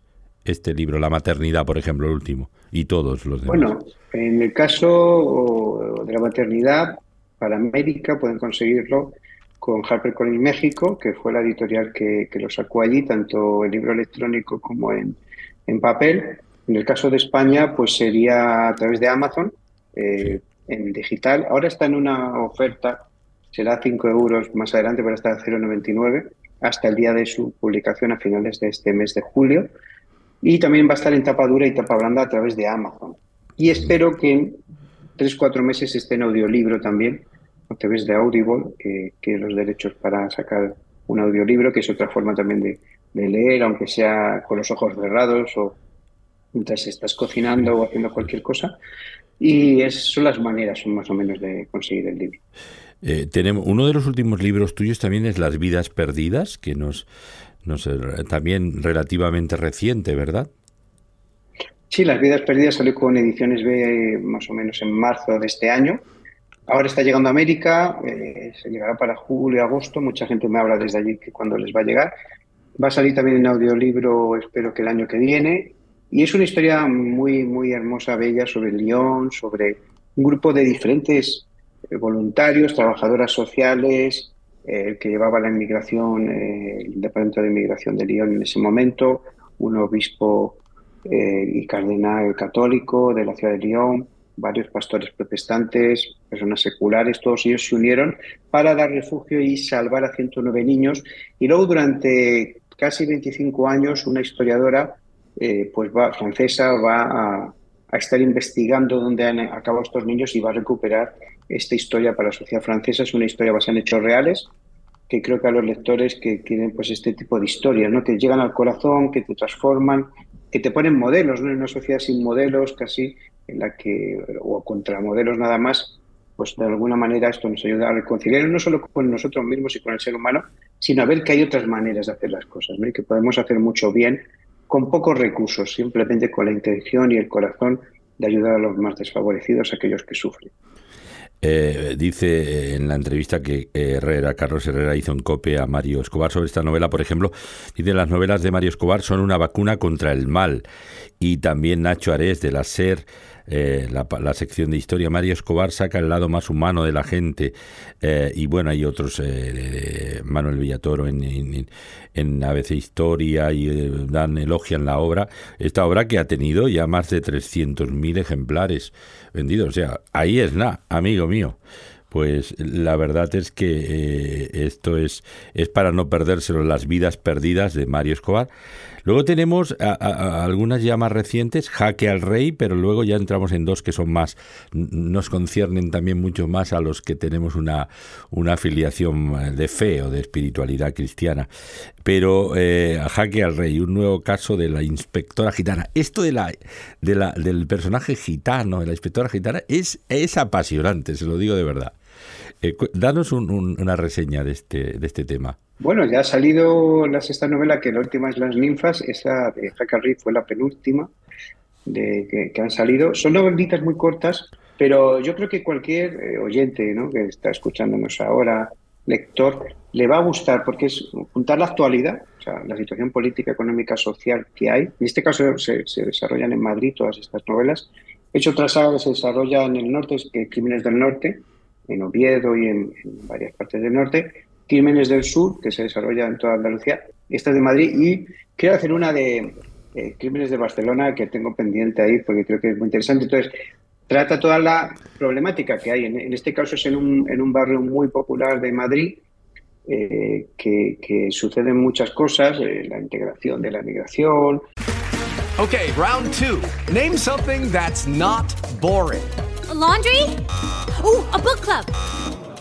Este libro, La maternidad, por ejemplo, el último, y todos los demás. Bueno, en el caso de la maternidad, para América pueden conseguirlo con HarperCollins México, que fue la editorial que, que lo sacó allí, tanto el libro electrónico como en, en papel. En el caso de España, pues sería a través de Amazon, eh, en digital. Ahora está en una oferta, será 5 euros más adelante, pero está a 0,99 hasta el día de su publicación a finales de este mes de julio. Y también va a estar en tapa dura y tapa blanda a través de Amazon. Y espero que en 3-4 meses esté en audiolibro también, a través de Audible, que los derechos para sacar un audiolibro, que es otra forma también de, leer, aunque sea con los ojos cerrados o mientras estás cocinando o haciendo cualquier cosa. Y esas son las maneras, más o menos, de conseguir el libro. Eh, tenemos uno de los últimos libros tuyos también es Las vidas perdidas, que nos, nos eh, también relativamente reciente, ¿verdad? Sí, Las vidas perdidas salió con ediciones B más o menos en marzo de este año. Ahora está llegando a América, eh, se llegará para julio, agosto. Mucha gente me habla desde allí que cuando les va a llegar. Va a salir también en audiolibro, espero que el año que viene. Y es una historia muy, muy hermosa, bella, sobre Lyon, sobre un grupo de diferentes eh, voluntarios, trabajadoras sociales, eh, que llevaba la inmigración, eh, el Departamento de Inmigración de Lyon en ese momento, un obispo eh, y cardenal católico de la ciudad de Lyon, varios pastores protestantes, personas seculares, todos ellos se unieron para dar refugio y salvar a 109 niños. Y luego durante casi 25 años una historiadora pues francesa va a, a estar investigando dónde han acabado estos niños y va a recuperar esta historia para la sociedad francesa. Es una historia basada en hechos reales que creo que a los lectores que quieren pues este tipo de historias, ¿no? que llegan al corazón, que te transforman, que te ponen modelos, ¿no? en una sociedad sin modelos casi, en la que, o contra modelos nada más, pues de alguna manera esto nos ayuda a reconciliar no solo con nosotros mismos y con el ser humano, sino a ver que hay otras maneras de hacer las cosas, ¿no? y que podemos hacer mucho bien con pocos recursos, simplemente con la intención y el corazón de ayudar a los más desfavorecidos, a aquellos que sufren. Eh, dice en la entrevista que Herrera, Carlos Herrera hizo en COPE a Mario Escobar sobre esta novela, por ejemplo, dice las novelas de Mario Escobar son una vacuna contra el mal y también Nacho Ares de la SER eh, la, la, sección de historia. Mario Escobar saca el lado más humano de la gente eh, y bueno, hay otros, eh, Manuel Villatoro en, en, en, ABC Historia y eh, dan elogian la obra, esta obra que ha tenido ya más de 300.000 ejemplares vendidos. O sea, ahí es nada, amigo mío pues la verdad es que eh, esto es, es para no perdérselo las vidas perdidas de Mario Escobar. Luego tenemos a, algunas ya más recientes, Jaque al Rey, pero luego ya entramos en dos que son más, nos conciernen también mucho más a los que tenemos una, una afiliación de fe o de espiritualidad cristiana. Pero eh, Jaque al Rey, un nuevo caso de la inspectora gitana. Esto de la, de la, del personaje gitano, de la inspectora gitana, es, es apasionante, se lo digo de verdad. Eh, danos un, un, una reseña de este, de este tema. Bueno, ya ha salido la sexta novela, que la última es Las ninfas. Esa de Jack Reed fue la penúltima de, que, han salido. Son novelitas muy cortas, pero yo creo que cualquier eh, oyente ¿no? que está escuchándonos ahora, lector, le va a gustar porque es juntar la actualidad, o sea, la situación política, económica, social que hay. En este caso se, desarrollan en Madrid todas estas novelas. He hecho otra saga que se desarrolla en el norte, es que Crímenes del Norte, en Oviedo y en, varias partes del norte, Crímenes del Sur, que se desarrolla en toda Andalucía, esta es de Madrid, y quiero hacer una de eh, Crímenes de Barcelona que tengo pendiente ahí porque creo que es muy interesante. Entonces, trata toda la problemática que hay. En, en este caso es en un, en un, barrio muy popular de Madrid, eh, que, que, suceden muchas cosas, eh, la integración de la migración. Ok, round two. Name something that's not boring. A laundry? Ooh, a book club.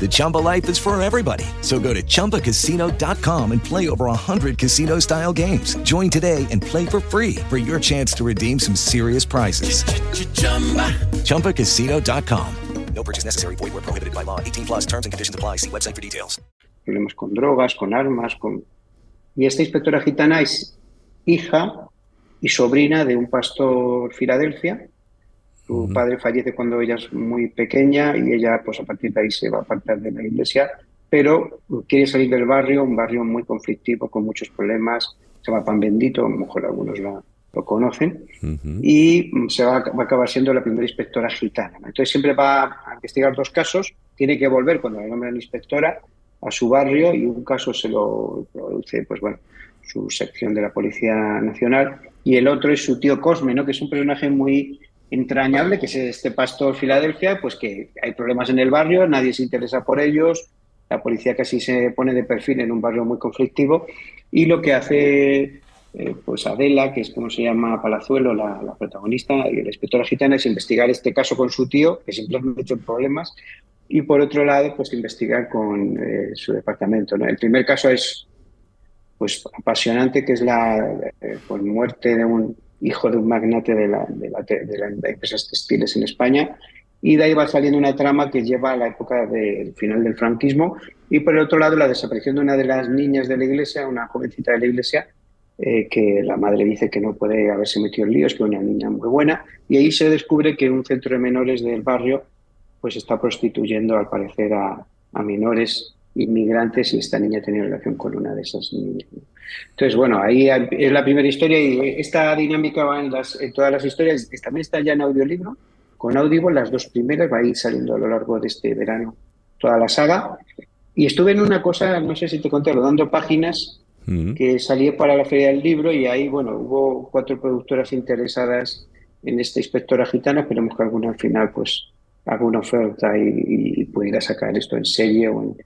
The Chumba life is for everybody. So go to ChumbaCasino.com and play over 100 casino style games. Join today and play for free for your chance to redeem some serious prizes. ChumbaCasino.com. No purchase necessary. Void where prohibited by law. 18 plus terms and conditions apply. See website for details. Problemas con drogas, con armas, con... Y esta inspectora gitana es hija y sobrina de un pastor Filadelfia Su padre fallece cuando ella es muy pequeña y ella, pues a partir de ahí se va a apartar de la iglesia, pero quiere salir del barrio, un barrio muy conflictivo, con muchos problemas. Se llama Pan Bendito, a lo mejor algunos la, lo conocen, uh -huh. y se va, va, a acabar siendo la primera inspectora gitana. Entonces siempre va a investigar dos casos, tiene que volver cuando la nombran inspectora a su barrio y un caso se lo produce, pues bueno, su sección de la Policía Nacional y el otro es su tío Cosme, ¿no? que es un personaje muy entrañable, que es este pastor Filadelfia, pues que hay problemas en el barrio, nadie se interesa por ellos, la policía casi se pone de perfil en un barrio muy conflictivo y lo que hace eh, pues Adela, que es como se llama Palazuelo, la, protagonista y la inspectora gitana, es investigar este caso con su tío, que simplemente ha hecho problemas, y por otro lado, pues investigar con eh, su departamento. El primer caso es pues apasionante, que es la pues, muerte de un hijo de un magnate de, la, de, la, de, empresas textiles en España y de ahí va saliendo una trama que lleva a la época del final del franquismo y por el otro lado la desaparición de una de las niñas de la iglesia, una jovencita de la iglesia, eh, que la madre dice que no puede haberse metido en líos, que es una niña muy buena, y ahí se descubre que un centro de menores del barrio pues está prostituyendo al parecer a, a menores inmigrantes y esta niña tenía relación con una de esas niñas. Entonces, bueno, ahí es la primera historia y esta dinámica va en, las, en todas las historias. También está ya en audiolibro, con Audible, las dos primeras, va a ir saliendo a lo largo de este verano toda la saga. Y estuve en una cosa, no sé si te conté, dando páginas Mm. que salí para la Feria del Libro y ahí, bueno, hubo cuatro productoras interesadas en esta inspectora gitana, esperemos que alguna al final, pues, haga una oferta y, y pudiera sacar esto en serie o en,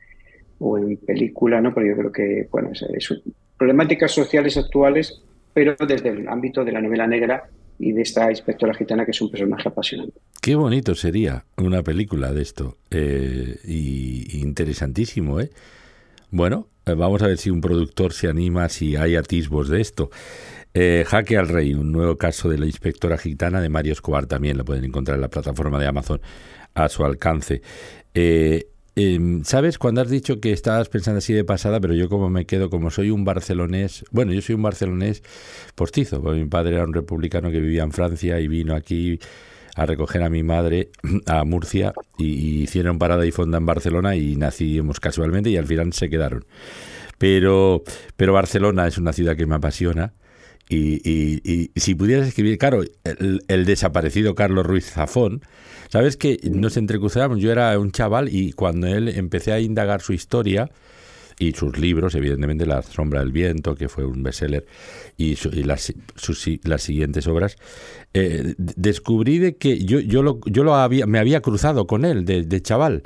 o en película, ¿no? Pero yo creo que, bueno, es, problemáticas sociales actuales, pero desde el ámbito de la novela negra y de esta inspectora gitana que es un personaje apasionante. Qué bonito sería una película de esto. eh, y y interesantísimo, ¿eh? Bueno, eh, vamos a ver si un productor se anima, si hay atisbos de esto. Eh, Jaque al Rey, un nuevo caso de la inspectora gitana de Mario Escobar, también lo pueden encontrar en la plataforma de Amazon a su alcance. Eh, em, ¿Sabes cuando has dicho que estabas pensando así de pasada, pero yo como me quedo, como soy un barcelonés, bueno, yo soy un barcelonés postizo, porque mi padre era un republicano que vivía en Francia y vino aquí a recoger a mi madre a Murcia y, hicieron parada y fonda en Barcelona y nacimos casualmente y al final se quedaron. Pero, pero Barcelona es una ciudad que me apasiona y, y- y si pudieras escribir, claro, el, el desaparecido Carlos Ruiz Zafón, sabes que nos entrecruzábamos, yo era un chaval y cuando él empecé a indagar su historia, y sus libros, evidentemente La sombra del viento, que fue un bestseller, y, su- y las, sus, las siguientes obras, eh, descubrí de que yo, yo, lo, yo lo había, me había cruzado con él de, de chaval,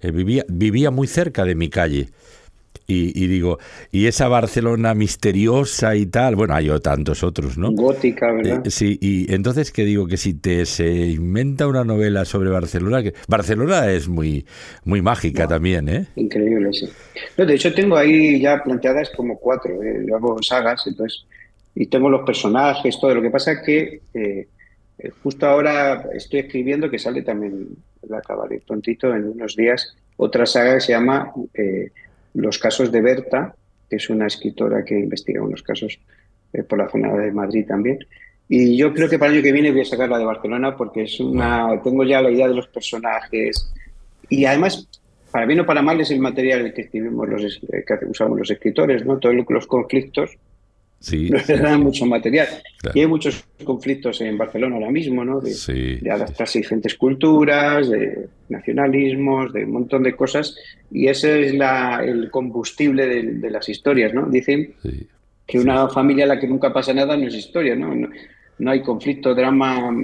Eh, vivía, vivía muy cerca de mi calle. Y, y digo, y esa Barcelona misteriosa y tal, bueno, hay tantos otros, ¿no? Gótica, ¿verdad? Eh, sí, y entonces que digo que si te se inventa una novela sobre Barcelona, que Barcelona es muy, muy mágica también, ¿eh? Increíble, sí. No, de hecho, tengo ahí ya planteadas como cuatro. ¿eh? Yo hago sagas, entonces, y tengo los personajes, todo. Lo que pasa es que eh, justo ahora estoy escribiendo, que sale también, la acabaré prontito en unos días, otra saga que se llama eh, Los casos de Berta, que es una escritora que investiga unos casos eh, por la zona de Madrid también. Y yo creo que para el año que viene voy a sacar la de Barcelona porque es una, tengo ya la idea de los personajes y además, para bien o para mal, es el material que escribimos los, eh, que usamos los escritores, ¿no? Todos los conflictos Sí, nos dan mucho material. Claro. Y hay muchos conflictos en Barcelona ahora mismo, ¿no? De, Sí, de adaptarse a diferentes culturas, de nacionalismos, de un montón de cosas. Y ese es la, el combustible de, de las historias, ¿no? Dicen que una familia a la que nunca pasa nada no es historia, ¿no? No, no hay conflicto, drama,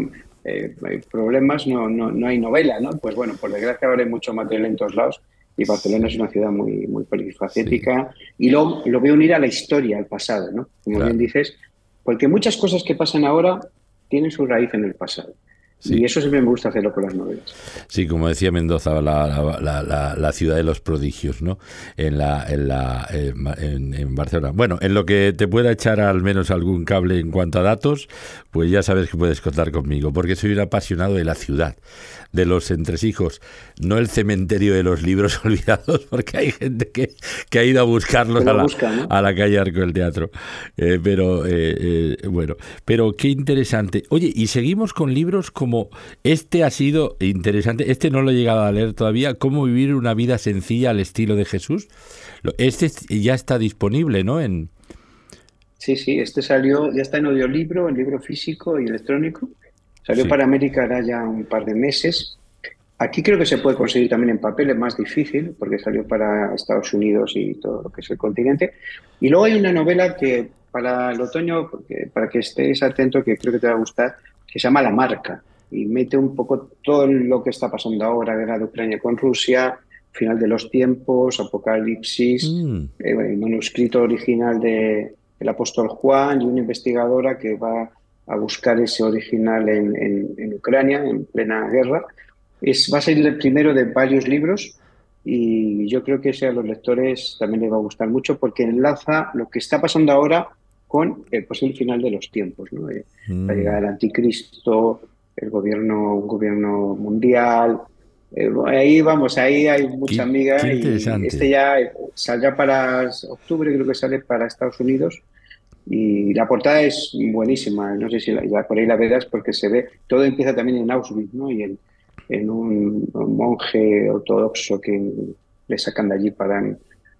eh, problemas, no, no, no hay novela, ¿no? Pues bueno, por desgracia ahora hay mucho material en todos lados y Barcelona es una ciudad muy, muy polifacética y luego lo veo unir a la historia, al pasado, ¿no? Como bien dices, porque muchas cosas que pasan ahora tienen su raíz en el pasado. Y eso siempre me gusta hacerlo con las novelas. Sí, como decía Mendoza, la, la- la- ciudad de los prodigios, ¿no? En, la, en, la, en, Barcelona. Bueno, en lo que te pueda echar al menos algún cable en cuanto a datos, pues ya sabes que puedes contar conmigo, porque soy un apasionado de la ciudad, de los entresijos, no el cementerio de los libros olvidados, porque hay gente que, que ha ido a buscarlos a la, busca, ¿no? a la calle Arco del Teatro. Eh, pero, eh, eh, bueno, pero qué interesante. Oye, y seguimos con libros como este ha sido interesante. Este no lo he llegado a leer todavía. ¿Cómo vivir una vida sencilla al estilo de Jesús? Este ya está disponible, ¿no? En, Sí, sí, este salió, ya está en audiolibro, en libro físico y electrónico. Salió Sí. para América ahora ya un par de meses. Aquí creo que se puede conseguir también en papel, es más difícil porque salió para Estados Unidos y todo lo que es el continente. Y luego hay una novela que para el otoño, porque- para que estés atento, que creo que te va a gustar, que se llama La Marca y mete un poco todo lo que está pasando ahora, guerra de Ucrania con Rusia, final de los tiempos, apocalipsis, Mm. eh, el manuscrito original de el apóstol Juan y una investigadora que va a buscar ese original en, en- en Ucrania, en plena guerra. Es, va a ser el primero de varios libros y yo creo que ese a los lectores también les va a gustar mucho porque enlaza lo que está pasando ahora con el posible final de los tiempos, ¿no? Eh, La Mm. llegada del anticristo, el gobierno, un gobierno mundial. Eh, ahí vamos, ahí hay mucha amiga. y este ya saldrá para octubre, creo que sale para Estados Unidos. Y la portada es buenísima, no sé si la, por ahí la verás porque se ve, todo empieza también en Auschwitz, ¿no? Y en, en un, monje ortodoxo que le sacan de allí para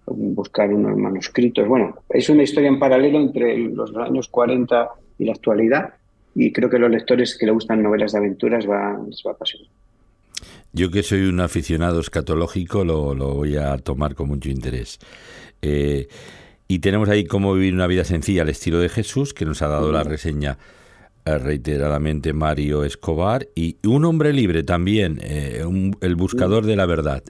buscar unos manuscritos. Bueno, es una historia en paralelo entre los años 40 y la actualidad y creo que los lectores que le gustan novelas de aventuras va, les va a apasionar. Yo que soy un aficionado escatológico lo, lo voy a tomar con mucho interés. Eh, y tenemos ahí cómo vivir una vida sencilla al estilo de Jesús, que nos ha dado la reseña eh, reiteradamente Mario Escobar, y un hombre libre también, eh, el buscador de la verdad.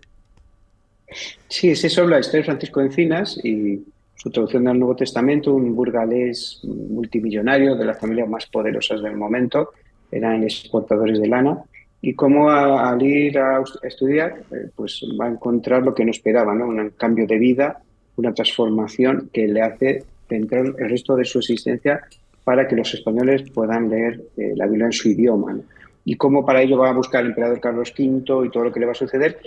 Sí, es eso la historia de Francisco Encinas y su traducción del Nuevo Testamento, un burgalés multimillonario de las familias más poderosas del momento, eran exportadores de lana, y cómo al ir a estudiar, eh, pues va a encontrar lo que no esperaba, ¿no? un cambio de vida una transformación que le hace centrar el resto de su existencia para que los españoles puedan leer eh, la Biblia en su idioma. Y cómo para ello va a buscar el emperador Carlos V y todo lo que le va a suceder.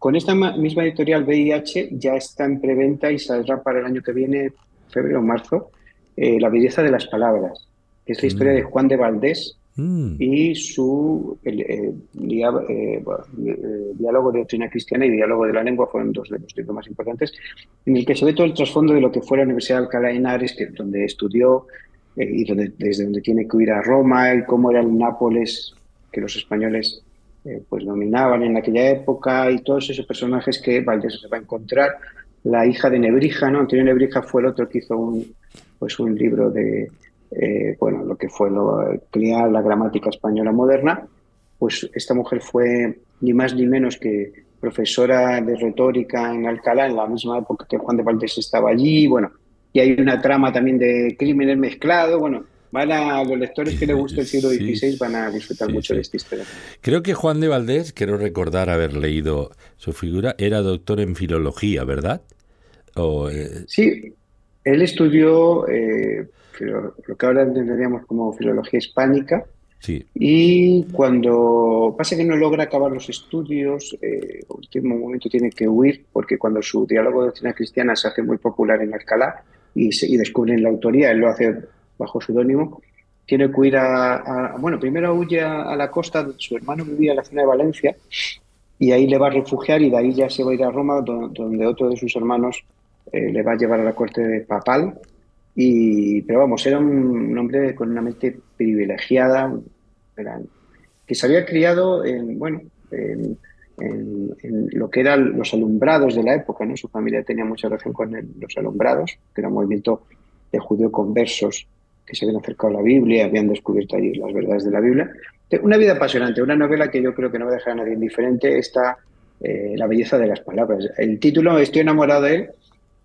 Con esta misma editorial VIH ya está en preventa y saldrá para el año que viene, febrero o marzo, eh, La belleza de las palabras, que es la historia de mm. Juan de Valdés, Mm. y su eh, diálogo de doctrina cristiana y diálogo de la lengua fueron dos de los libros más importantes, en el que se ve todo el trasfondo de lo que fue la Universidad de Alcalá de Henares, que, donde estudió eh, y donde, desde donde tiene que ir a Roma y cómo era el Nápoles que los españoles eh, pues dominaban en aquella época y todos esos personajes que Valdés se va a encontrar. La hija de Nebrija, ¿no? Antonio Nebrija fue el otro que hizo un, pues un libro de, eh, bueno, lo que fue lo, la gramática española moderna, pues esta mujer fue ni más ni menos que profesora de retórica en Alcalá en la misma época que Juan de Valdés estaba allí, bueno, y hay una trama también de crímenes mezclados, bueno, van a los lectores que les gusta el siglo XVI van a disfrutar mucho de esta historia. Creo que Juan de Valdés, quiero recordar haber leído su figura, era doctor en filología, ¿verdad? Eh, sí, él estudió eh, lo que ahora entenderíamos como filología hispánica. Sí. Y cuando pasa que no logra acabar los estudios, eh, último momento tiene que huir, porque cuando su diálogo de doctrina cristiana se hace muy popular en Alcalá y, se, y descubren la autoría, él lo hace bajo seudónimo, tiene que huir a, Bueno, primero huye a, la costa, su hermano vivía en la zona de Valencia, y ahí le va a refugiar y de ahí ya se va a ir a Roma, donde, otro de sus hermanos eh, le va a llevar a la corte de papal y, pero vamos, era un, hombre con una mente privilegiada, que se había criado en, bueno, en, lo que eran los alumbrados de la época. ¿no? Su familia tenía mucha relación con los alumbrados, que era un movimiento de judío conversos que se habían acercado a la Biblia, habían descubierto allí las verdades de la Biblia. Una vida apasionante, una novela que yo creo que no va a dejar a nadie indiferente, está eh, La belleza de las palabras. El título, Estoy enamorado de él,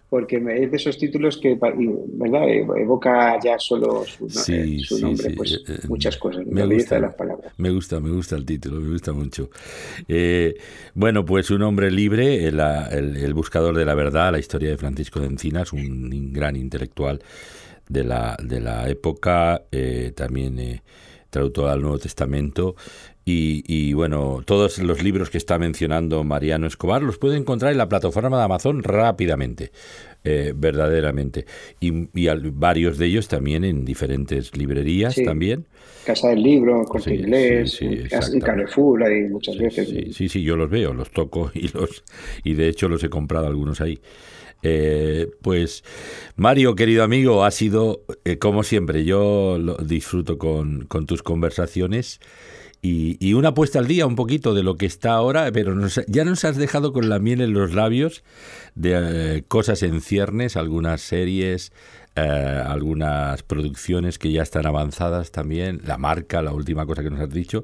porque es de esos títulos que ¿verdad? evoca ya solo su, eh, nombre, pues eh, muchas cosas, me gusta, las palabras. Me gusta, me gusta el título, me gusta mucho. bueno, pues un hombre libre, el, buscador de la verdad, la historia de Francisco de Encinas, un, gran intelectual de la, de la época, también traductor al Nuevo Testamento y, bueno, todos los libros que está mencionando Mariano Escobar los puede encontrar en la plataforma de Amazon rápidamente, eh, verdaderamente. Y, varios de ellos también en diferentes librerías también. Casa del Libro, Corte Inglés, Carrefour, hay muchas veces. Sí, sí, yo los veo, los toco y los y de hecho los he comprado algunos ahí. Eh, pues Mario, querido amigo, ha sido, eh, como siempre, yo lo disfruto con, tus conversaciones. Y, una puesta al día un poquito de lo que está ahora, pero ya nos has dejado con la miel en los labios de eh, cosas en ciernes, algunas series, eh, algunas producciones que ya están avanzadas también, la marca, la última cosa que nos has dicho.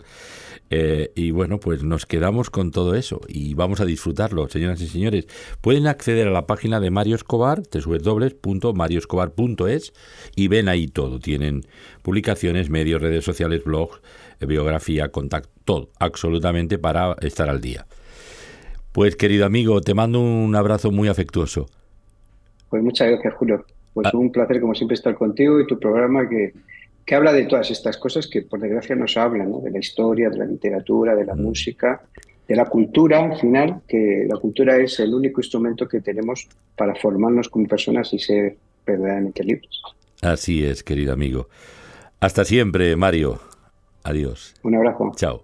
Eh, y bueno, pues nos quedamos con todo eso y vamos a disfrutarlo, señoras y señores. Pueden acceder a la página de Mario Escobar, www.marioscobar.es y ven ahí todo. Tienen publicaciones, medios, redes sociales, blogs biografía, contacto, todo, absolutamente para estar al día. Pues querido amigo, te mando un abrazo muy afectuoso. Pues muchas gracias, Julio. Pues ah. un placer como siempre estar contigo y tu programa que, que habla de todas estas cosas que por desgracia nos hablan, ¿no? de la historia, de la literatura, de la música, de la cultura, al final, que la cultura es el único instrumento que tenemos para formarnos como personas y ser verdaderamente libres. Así es, querido amigo. Hasta siempre, Mario. Adiós. Un abrazo. Chao.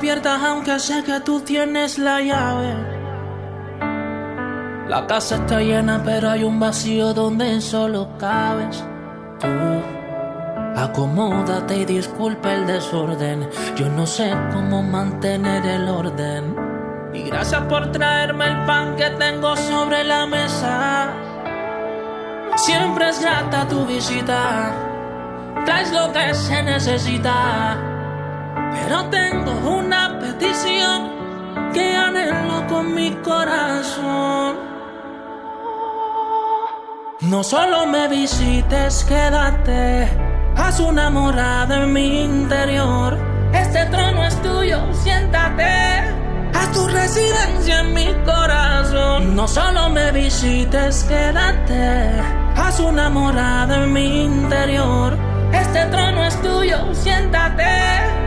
Aunque sé que tú tienes la llave. La casa está llena pero hay un vacío donde solo cabes tú. Acomódate y disculpa el desorden. Yo no sé cómo mantener el orden. Y gracias por traerme el pan que tengo sobre la mesa. Siempre es grata tu visita. Traes lo que se necesita. Pero tengo una petición que anhelo con mi corazón. No solo me visites, quédate. Haz una morada en mi interior. Este trono es tuyo, siéntate. Haz tu residencia en mi corazón. No solo me visites, quédate. Haz una morada en mi interior. Este trono es tuyo, siéntate.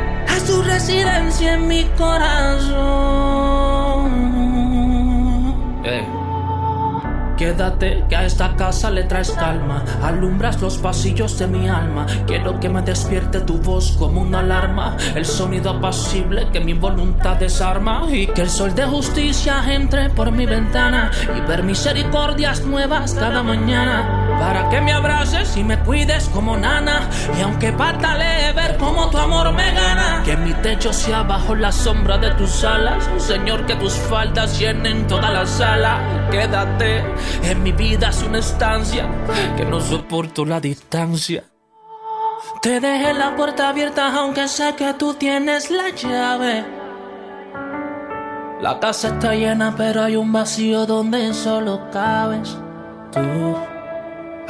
Tu residencia en mi corazón. Quédate, que a esta casa le traes calma. Alumbras los pasillos de mi alma. Quiero que me despierte tu voz como una alarma. El sonido apacible que mi voluntad desarma. Y que el sol de justicia entre por mi ventana. Y ver misericordias nuevas cada mañana. Para que me abraces y me cuides como nana. Y aunque patalee, ver cómo tu amor me gana. Que mi techo sea bajo la sombra de tus alas. Señor, que tus faldas llenen toda la sala. Quédate. En mi vida es una estancia que no soporto la distancia. Te dejé la puerta abierta aunque sé que tú tienes la llave. La casa está llena pero hay un vacío donde solo cabes tú.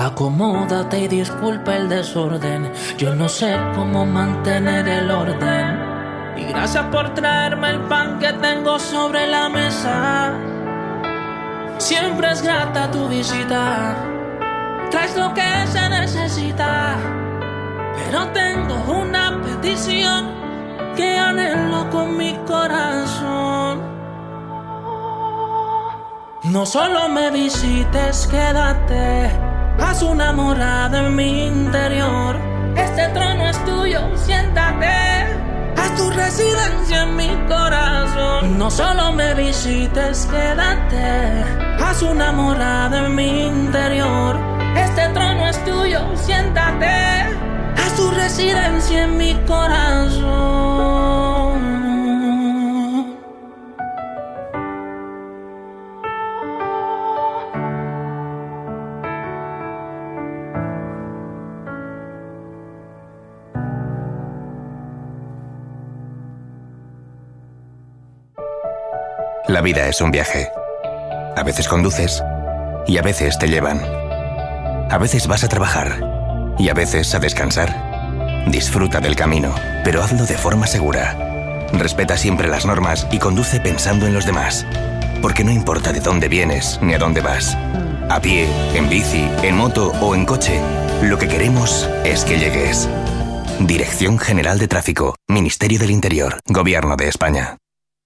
Acomódate y disculpa el desorden. Yo no sé cómo mantener el orden. Y gracias por traerme el pan que tengo sobre la mesa. Siempre es grata tu visita. Traes lo que se necesita. Pero tengo una petición que anhelo con mi corazón. No solo me visites, quédate. Haz una morada en mi interior. Este trono es tuyo, siéntate. Haz tu residencia en mi corazón. No solo me visites, quédate. Haz una morada en mi interior. Este trono es tuyo, siéntate. Haz tu residencia en mi corazón. La vida es un viaje. A veces conduces y a veces te llevan. A veces vas a trabajar y a veces a descansar. Disfruta del camino, pero hazlo de forma segura. Respeta siempre las normas y conduce pensando en los demás. Porque no importa de dónde vienes ni a dónde vas. A pie, en bici, en moto o en coche, lo que queremos es que llegues. Dirección General de Tráfico, Ministerio del Interior, Gobierno de España.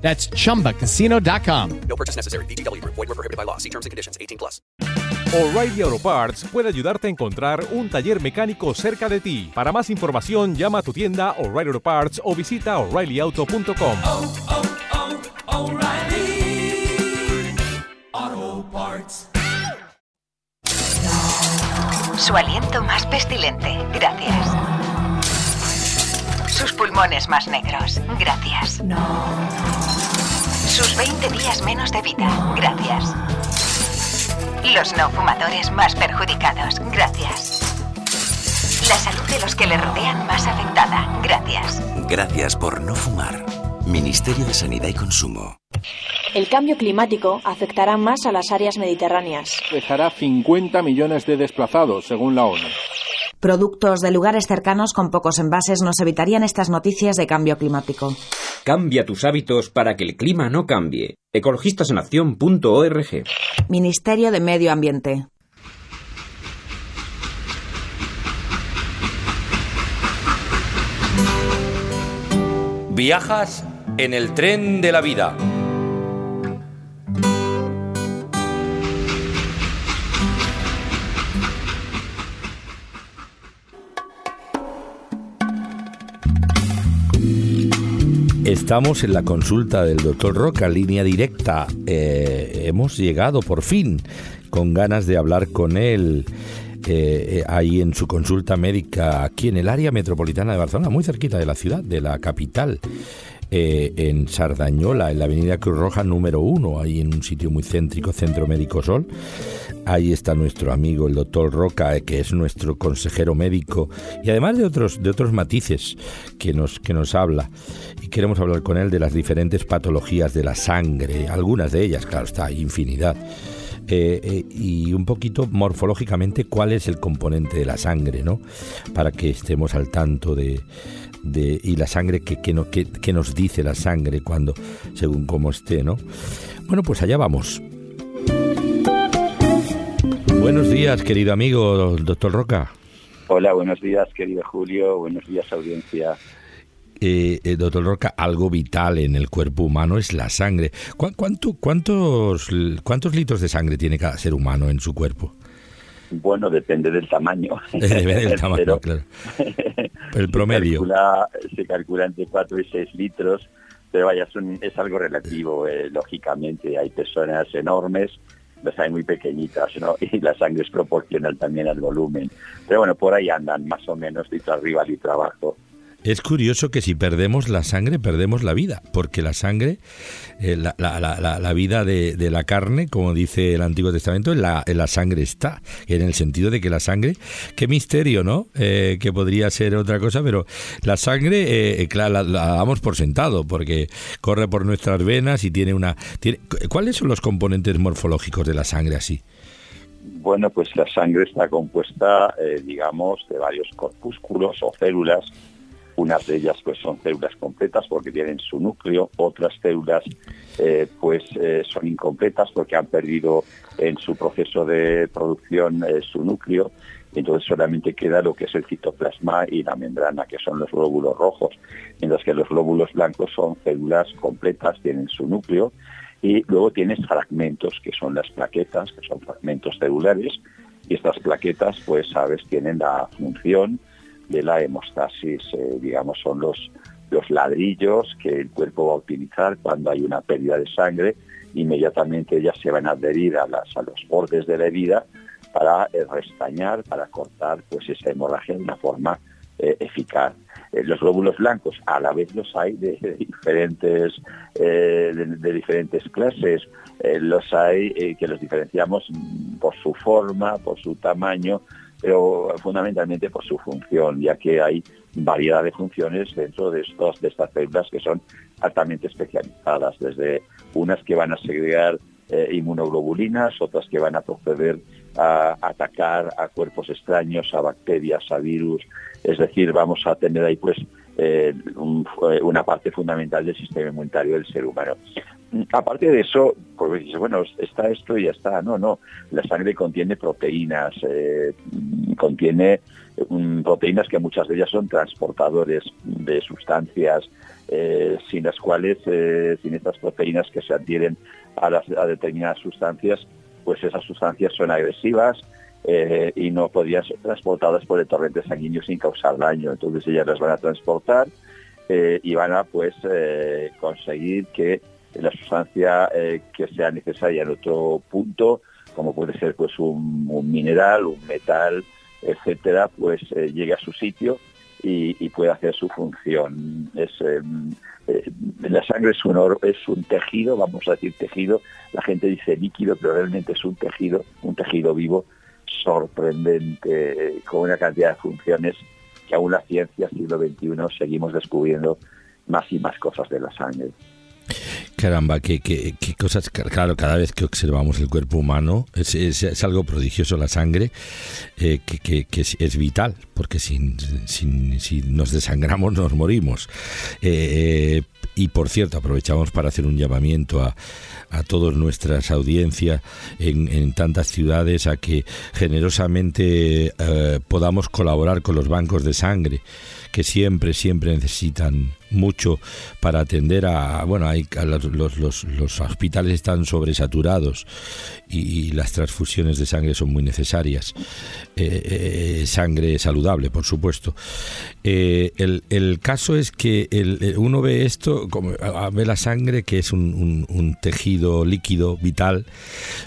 That's chumbacasino.com. No purchase necessary. VGW Group. Void were prohibited by law. See terms and conditions. 18 plus. O'Reilly Auto Parts puede ayudarte a encontrar un taller mecánico cerca de ti. Para más información, llama a tu tienda O'Reilly Auto Parts o visita oreillyauto.com. Oh, oh, oh, O'Reilly Auto Parts. Su aliento más pestilente. Gracias. Sus pulmones más negros. Gracias. Sus 20 días menos de vida. Gracias. Los no fumadores más perjudicados. Gracias. La salud de los que le rodean más afectada. Gracias. Gracias por no fumar. Ministerio de Sanidad y Consumo. El cambio climático afectará más a las áreas mediterráneas. Dejará 50 millones de desplazados, según la ONU. Productos de lugares cercanos con pocos envases nos evitarían estas noticias de cambio climático. Cambia tus hábitos para que el clima no cambie. Ecologistasenacción.org Ministerio de Medio Ambiente. Viajas en el tren de la vida. Estamos en la consulta del doctor Roca, línea directa. Eh, hemos llegado por fin con ganas de hablar con él eh, ahí en su consulta médica aquí en el área metropolitana de Barcelona, muy cerquita de la ciudad, de la capital. Eh, en Sardañola, en la avenida Cruz Roja número uno, ahí en un sitio muy céntrico, Centro Médico Sol. Ahí está nuestro amigo el doctor Roca, eh, que es nuestro consejero médico y además de otros, de otros matices que nos, que nos habla. Y queremos hablar con él de las diferentes patologías de la sangre, algunas de ellas, claro, está, infinidad. Eh, y un poquito morfológicamente cuál es el componente de la sangre, ¿no? Para que estemos al tanto de, de y la sangre que, que, no, que, que nos dice la sangre cuando, según cómo esté, ¿no? Bueno, pues allá vamos. Buenos días, querido amigo, doctor Roca. Hola, buenos días, querido Julio. Buenos días, audiencia. Eh, eh, doctor Roca, algo vital en el cuerpo humano es la sangre. ¿Cu- cuánto- cuántos, ¿Cuántos litros de sangre tiene cada ser humano en su cuerpo? Bueno, depende del tamaño. Depende del tamaño, Pero claro. El promedio. Se calcula, se calcula entre 4 y 6 litros, pero vaya, son- es algo relativo, eh, lógicamente. Hay personas enormes, las hay muy pequeñitas, ¿no? Y la sangre es proporcional también al volumen. Pero bueno, por ahí andan, más o menos, litro arriba, litro abajo. Es curioso que si perdemos la sangre, perdemos la vida, porque la sangre, eh, la, vida de, de la carne, como dice el Antiguo Testamento, en la, en la sangre está, en el sentido de que la sangre, qué misterio, ¿no? Eh, que podría ser otra cosa, pero la sangre, eh, eh, claro, la, la damos por sentado, porque corre por nuestras venas y tiene una... Tiene, ¿Cuáles son los componentes morfológicos de la sangre así? Bueno, pues la sangre está compuesta, eh, digamos, de varios corpúsculos o células. Unas de ellas pues son células completas porque tienen su núcleo, otras células eh, pues eh, son incompletas porque han perdido en su proceso de producción eh, su núcleo. Entonces solamente queda lo que es el citoplasma y la membrana, que son los glóbulos rojos, mientras que los glóbulos blancos son células completas, tienen su núcleo, y luego tienes fragmentos, que son las plaquetas, que son fragmentos celulares, y estas plaquetas, pues sabes, tienen la función de la hemostasis, eh, digamos, son los, los ladrillos que el cuerpo va a utilizar cuando hay una pérdida de sangre, inmediatamente ellas se van a adherir a, las, a los bordes de la herida para eh, restañar, para cortar pues esa hemorragia de una forma eh, eficaz. Eh, los glóbulos blancos a la vez los hay de, diferentes de, diferentes clases. Los hay que los diferenciamos mm, por su forma, por su tamaño, pero fundamentalmente por su función, ya que hay variedad de funciones dentro de estas células que son altamente especializadas, desde unas que van a segregar eh, inmunoglobulinas, otras que van a proceder a atacar a cuerpos extraños, a bacterias, a virus. Es decir, vamos a tener ahí pues eh, una parte fundamental del sistema inmunitario del ser humano. Aparte de eso, pues bueno, está esto y ya está. No, no. La sangre contiene proteínas, eh, contiene mm, proteínas que muchas de ellas son transportadores de sustancias, eh, sin las cuales, eh, sin estas proteínas que se adhieren a, a determinadas sustancias, pues esas sustancias son agresivas, y no podían ser transportadas por el torrente sanguíneo sin causar daño. Entonces ellas las van a transportar y van a pues conseguir que la sustancia eh, que sea necesaria en otro punto, como puede ser pues un, mineral, un metal, etcétera, pues eh, llegue a su sitio y, y puede hacer su función. Es, eh, la sangre es un, es un tejido, vamos a decir tejido, la gente dice líquido, pero realmente es un tejido, un tejido vivo sorprendente, con una cantidad de funciones que aún la ciencia siglo XXI seguimos descubriendo más y más cosas de la sangre. Caramba, qué, qué, cosas. Claro, cada vez que observamos el cuerpo humano es, es, algo prodigioso la sangre, eh, que, que es, vital, porque sin, si nos desangramos nos morimos. Eh, y por cierto, aprovechamos para hacer un llamamiento a, a todas nuestras audiencias en, en, tantas ciudades a que generosamente eh, podamos colaborar con los bancos de sangre que siempre, siempre necesitan mucho para atender a, bueno, hay, los, los, los, hospitales están sobresaturados y, las transfusiones de sangre son muy necesarias. Eh, eh, sangre saludable, por supuesto. Eh, el, el, caso es que el, uno ve esto, como, ve la sangre, que es un, un, tejido líquido, vital,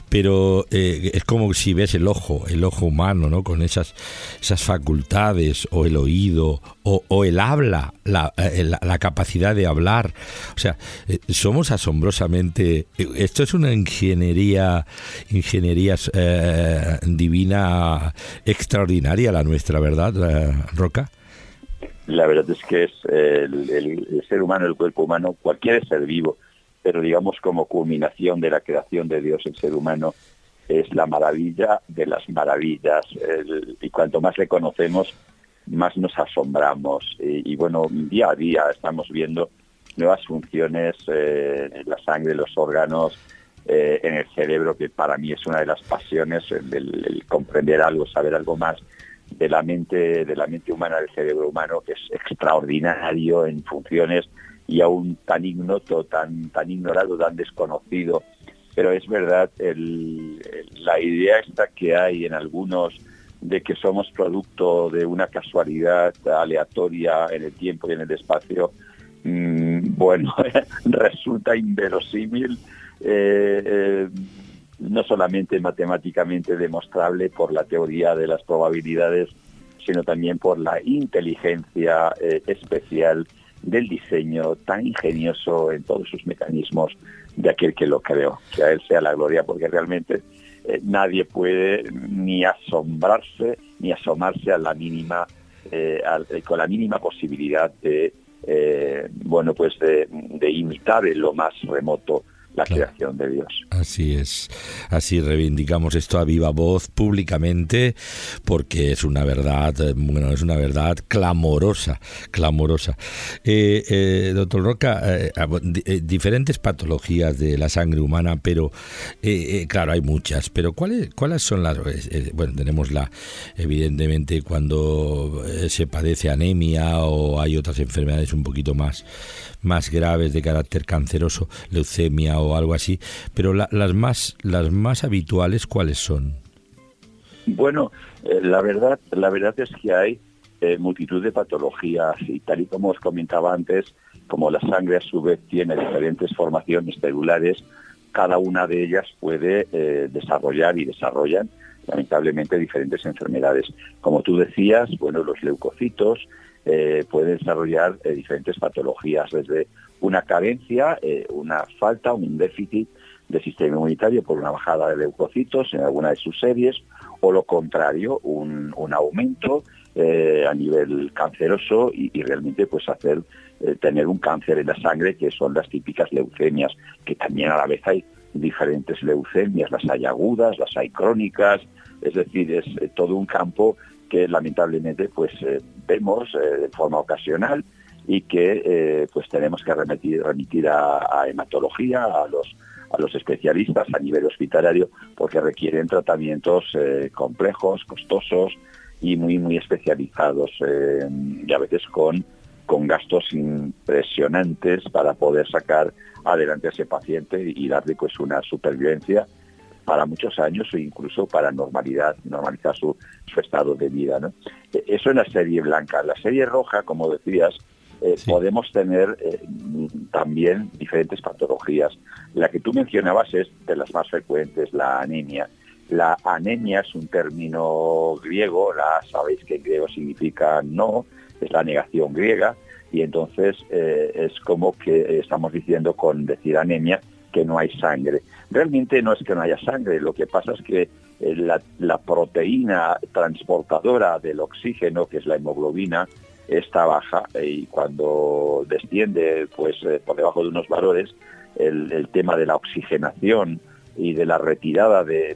pero es como si ves el ojo, el ojo humano, ¿no? Con esas, esas facultades, o el oído, o, o el habla, la, la la capacidad de hablar. O sea, eh, somos asombrosamente. Esto es una ingeniería, ingeniería eh, divina extraordinaria la nuestra, ¿verdad, eh, Roca? La verdad es que es el, ser humano, el cuerpo humano, cualquier ser vivo, pero digamos como culminación de la creación de Dios, el ser humano es la maravilla de las maravillas. y cuanto más le conocemos, más nos asombramos. Y, bueno, día a día estamos viendo nuevas funciones eh, en la sangre, los órganos, eh, en el cerebro, que para mí es una de las pasiones, el, comprender algo, saber algo más de la mente, de la mente humana, del cerebro humano, que es extraordinario en funciones y aún tan ignoto, tan, tan ignorado, tan desconocido. Pero es verdad, la idea esta que hay en algunos de que somos producto de una casualidad aleatoria en el tiempo y en el espacio, mm, bueno, resulta inverosímil, eh, eh, no solamente matemáticamente demostrable por la teoría de las probabilidades, sino también por la inteligencia eh, especial del diseño tan ingenioso en todos sus mecanismos de aquel que lo creó. Que a él sea la gloria, porque realmente eh, nadie puede ni asombrarse ni asomarse a la mínima eh, eh, con la mínima posibilidad de bueno pues de, de imitar en lo más remoto la creación de Dios. Así es, así reivindicamos esto a viva voz públicamente porque es una verdad, bueno, es una verdad clamorosa, clamorosa. Eh, eh, doctor Roca, eh, ah, diferentes patologías de la sangre humana, pero claro, hay muchas, pero ¿cuáles, cuáles son las, bueno, tenemos la, evidentemente cuando se padece anemia o hay otras enfermedades un poquito más más graves de carácter canceroso, leucemia o algo así, pero las más las más habituales cuáles son? Bueno, eh, la verdad la verdad es que hay eh, multitud de patologías y tal y como os comentaba antes, como la sangre a su vez tiene diferentes formaciones celulares, cada una de ellas puede eh, desarrollar y desarrollan lamentablemente diferentes enfermedades. Como tú decías, bueno, los leucocitos, eh, puede desarrollar eh, diferentes patologías, desde una carencia, eh, una falta, un déficit del sistema inmunitario por una bajada de leucocitos en alguna de sus series, o lo contrario, un, aumento a nivel canceroso y, realmente pues hacer tener un cáncer en la sangre, que son las típicas leucemias, que también a la vez hay diferentes leucemias, las hay agudas, las hay crónicas, es decir, es todo un campo que lamentablemente pues eh, vemos eh, de forma ocasional y que pues tenemos que remitir, remitir a, hematología, a los a los especialistas a nivel hospitalario porque requieren tratamientos complejos, costosos y muy muy especializados y a veces con con gastos impresionantes para poder sacar adelante a ese paciente y darle pues una supervivencia para muchos años o incluso para normalidad, normalizar su, estado de vida. ¿no? E, eso es la serie blanca. La serie roja, como decías, eh, podemos tener eh, también diferentes patologías. La que tú mencionabas es de las más frecuentes, la anemia. La anemia es un término griego, la sabéis que en griego significa no, es la negación griega, y entonces eh, es como que estamos diciendo con decir anemia que no hay sangre. Realmente no es que no haya sangre, lo que pasa es que eh, la, proteína transportadora del oxígeno, que es la hemoglobina, está baja eh, y cuando desciende pues por debajo de unos valores, el, tema de la oxigenación y de la retirada de,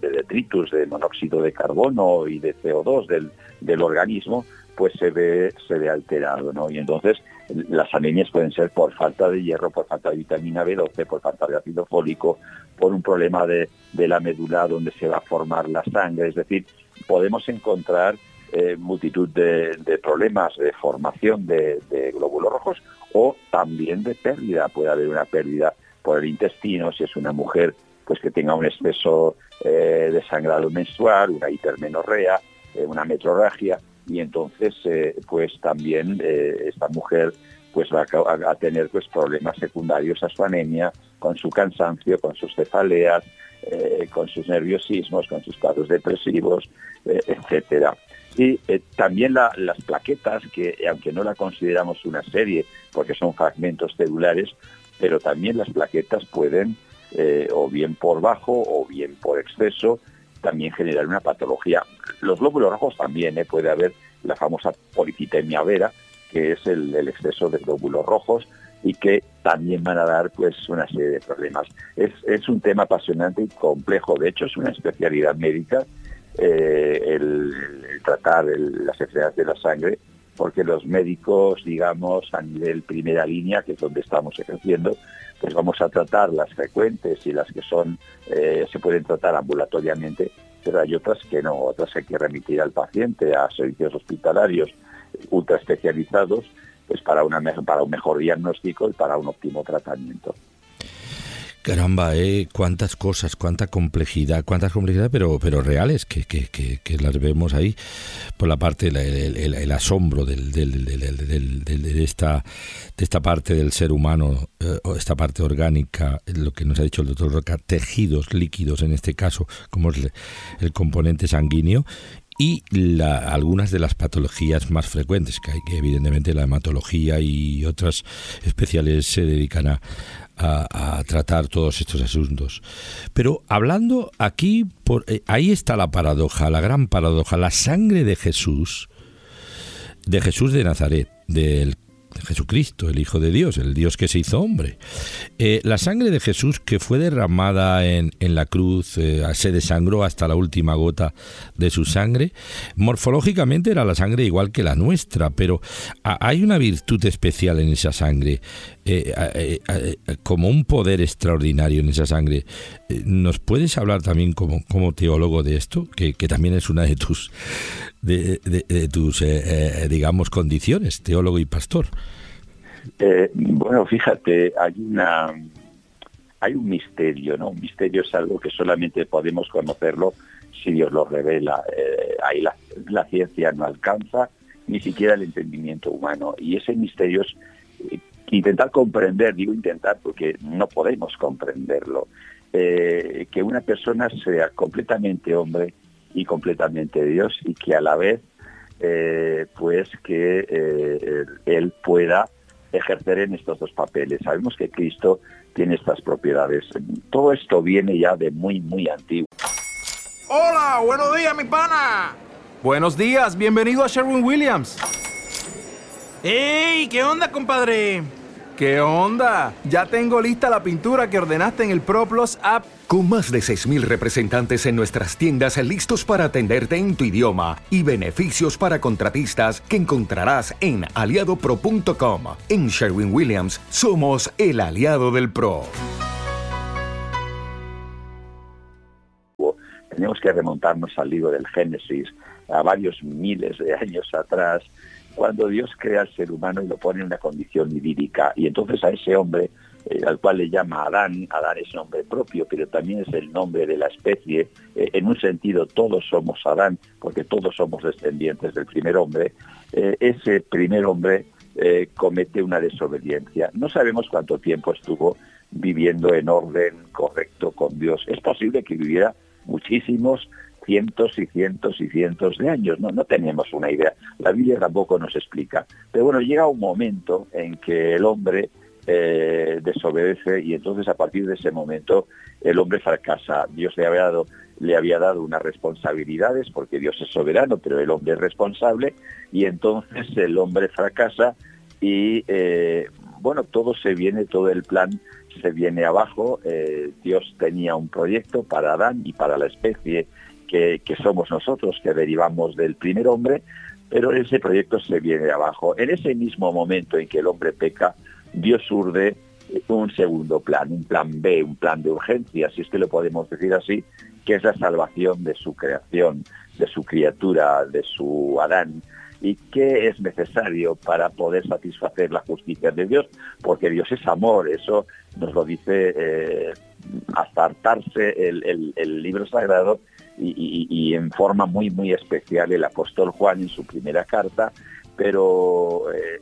detritus, de monóxido de carbono y de CO2 del, del organismo, pues se ve, se ve alterado, ¿no? Y entonces las anemias pueden ser por falta de hierro, por falta de vitamina B12, por falta de ácido fólico, por un problema de, la médula donde se va a formar la sangre. Es decir, podemos encontrar eh, multitud de, problemas de formación de, glóbulos rojos o también de pérdida. Puede haber una pérdida por el intestino si es una mujer pues que tenga un exceso eh, de sangrado menstrual, una hipermenorrea, eh, una metrorragia y entonces eh, pues también eh, esta mujer pues va a, tener pues problemas secundarios a su anemia, con su cansancio, con sus cefaleas, eh, con sus nerviosismos, con sus cuadros depresivos, etcétera. Y también las plaquetas, que aunque no la consideramos una serie, porque son fragmentos celulares, pero también las plaquetas pueden, o bien por bajo o bien por exceso, también generar una patología. Los glóbulos rojos también, ¿eh? puede haber la famosa policitemia vera, que es el, exceso de glóbulos rojos y que también van a dar pues una serie de problemas. Es, un tema apasionante y complejo, de hecho es una especialidad médica eh, el, tratar las enfermedades de la sangre, porque los médicos, digamos, a nivel primera línea, que es donde estamos ejerciendo, pues vamos a tratar las frecuentes y las que son eh, se pueden tratar ambulatoriamente, pero hay otras que no, otras hay que remitir al paciente a servicios hospitalarios ultra especializados pues para, un mejor diagnóstico y para un óptimo tratamiento. Caramba, ¿eh? cuántas cosas, cuánta complejidad, cuántas complejidades, pero, pero reales, que, que, que, las vemos ahí, por la parte, el, el, asombro del, del, del, de, esta, de esta parte del ser humano, eh, esta parte orgánica, lo que nos ha dicho el doctor Roca, tejidos líquidos en este caso, como es el componente sanguíneo, y la, algunas de las patologías más frecuentes, que, hay, que evidentemente la hematología y otras especiales se dedican a, a, tratar todos estos asuntos. Pero hablando aquí, por, eh, ahí está la paradoja, la gran paradoja, la sangre de Jesús, de Jesús de Nazaret, del Jesucristo, el Hijo de Dios, el Dios que se hizo hombre. Eh, la sangre de Jesús que fue derramada en, la cruz, eh, se desangró hasta la última gota de su sangre, morfológicamente era la sangre igual que la nuestra, pero hay una virtud especial en esa sangre, eh, como un poder extraordinario en esa sangre. ¿Nos puedes hablar también como, teólogo de esto, que, también es una de tus, de tus digamos, condiciones, teólogo y pastor? Eh, bueno, fíjate, hay una hay un misterio, ¿no? Un misterio es algo que solamente podemos conocerlo si Dios lo revela. Eh, ahí la, ciencia no alcanza ni siquiera el entendimiento humano. Y ese misterio es eh, intentar comprender, digo intentar porque no podemos comprenderlo, que una persona sea completamente hombre y completamente Dios y que a la vez, pues que él pueda ejercer en estos dos papeles. Sabemos que Cristo tiene estas propiedades. Todo esto viene ya de muy, muy antiguo. Hola, buenos días, mi pana. Buenos días, bienvenido a Sherwin Williams. ¡Ey! ¿Qué onda, compadre? ¿Qué onda? Ya tengo lista la pintura que ordenaste en el ProPlus app. Con más de 6.000 representantes en nuestras tiendas listos para atenderte en tu idioma y beneficios para contratistas que encontrarás en aliadopro.com. En Sherwin Williams somos el aliado del PRO. Tenemos que remontarnos al libro del Génesis, a varios miles de años atrás, cuando Dios crea al ser humano y lo pone en una condición idílica. Y entonces a ese hombre, eh, al cual le llama Adán, Adán es nombre propio, pero también es el nombre de la especie. Eh, en un sentido, todos somos Adán, porque todos somos descendientes del primer hombre. Eh, ese primer hombre comete una desobediencia. No sabemos cuánto tiempo estuvo viviendo en orden correcto con Dios. Es posible que viviera muchísimos cientos y cientos y cientos de años. No, no tenemos una idea. La Biblia tampoco nos explica. Pero bueno, llega un momento en que el hombre eh, desobedece y entonces a partir de ese momento el hombre fracasa. Dios le había dado le había dado unas responsabilidades porque Dios es soberano, pero el hombre es responsable y entonces el hombre fracasa y eh, bueno, todo se viene, todo el plan se viene abajo. Eh, Dios tenía un proyecto para Adán y para la especie que, somos nosotros, que derivamos del primer hombre, pero ese proyecto se viene abajo. En ese mismo momento en que el hombre peca, Dios urde un segundo plan, un plan B, un plan de urgencia, si es que lo podemos decir así, que es la salvación de su creación, de su criatura, de su Adán, y qué es necesario para poder satisfacer la justicia de Dios, porque Dios es amor, eso nos lo dice eh, hasta hartarse el libro sagrado y, en forma muy, muy especial el apóstol Juan en su primera carta, pero eh,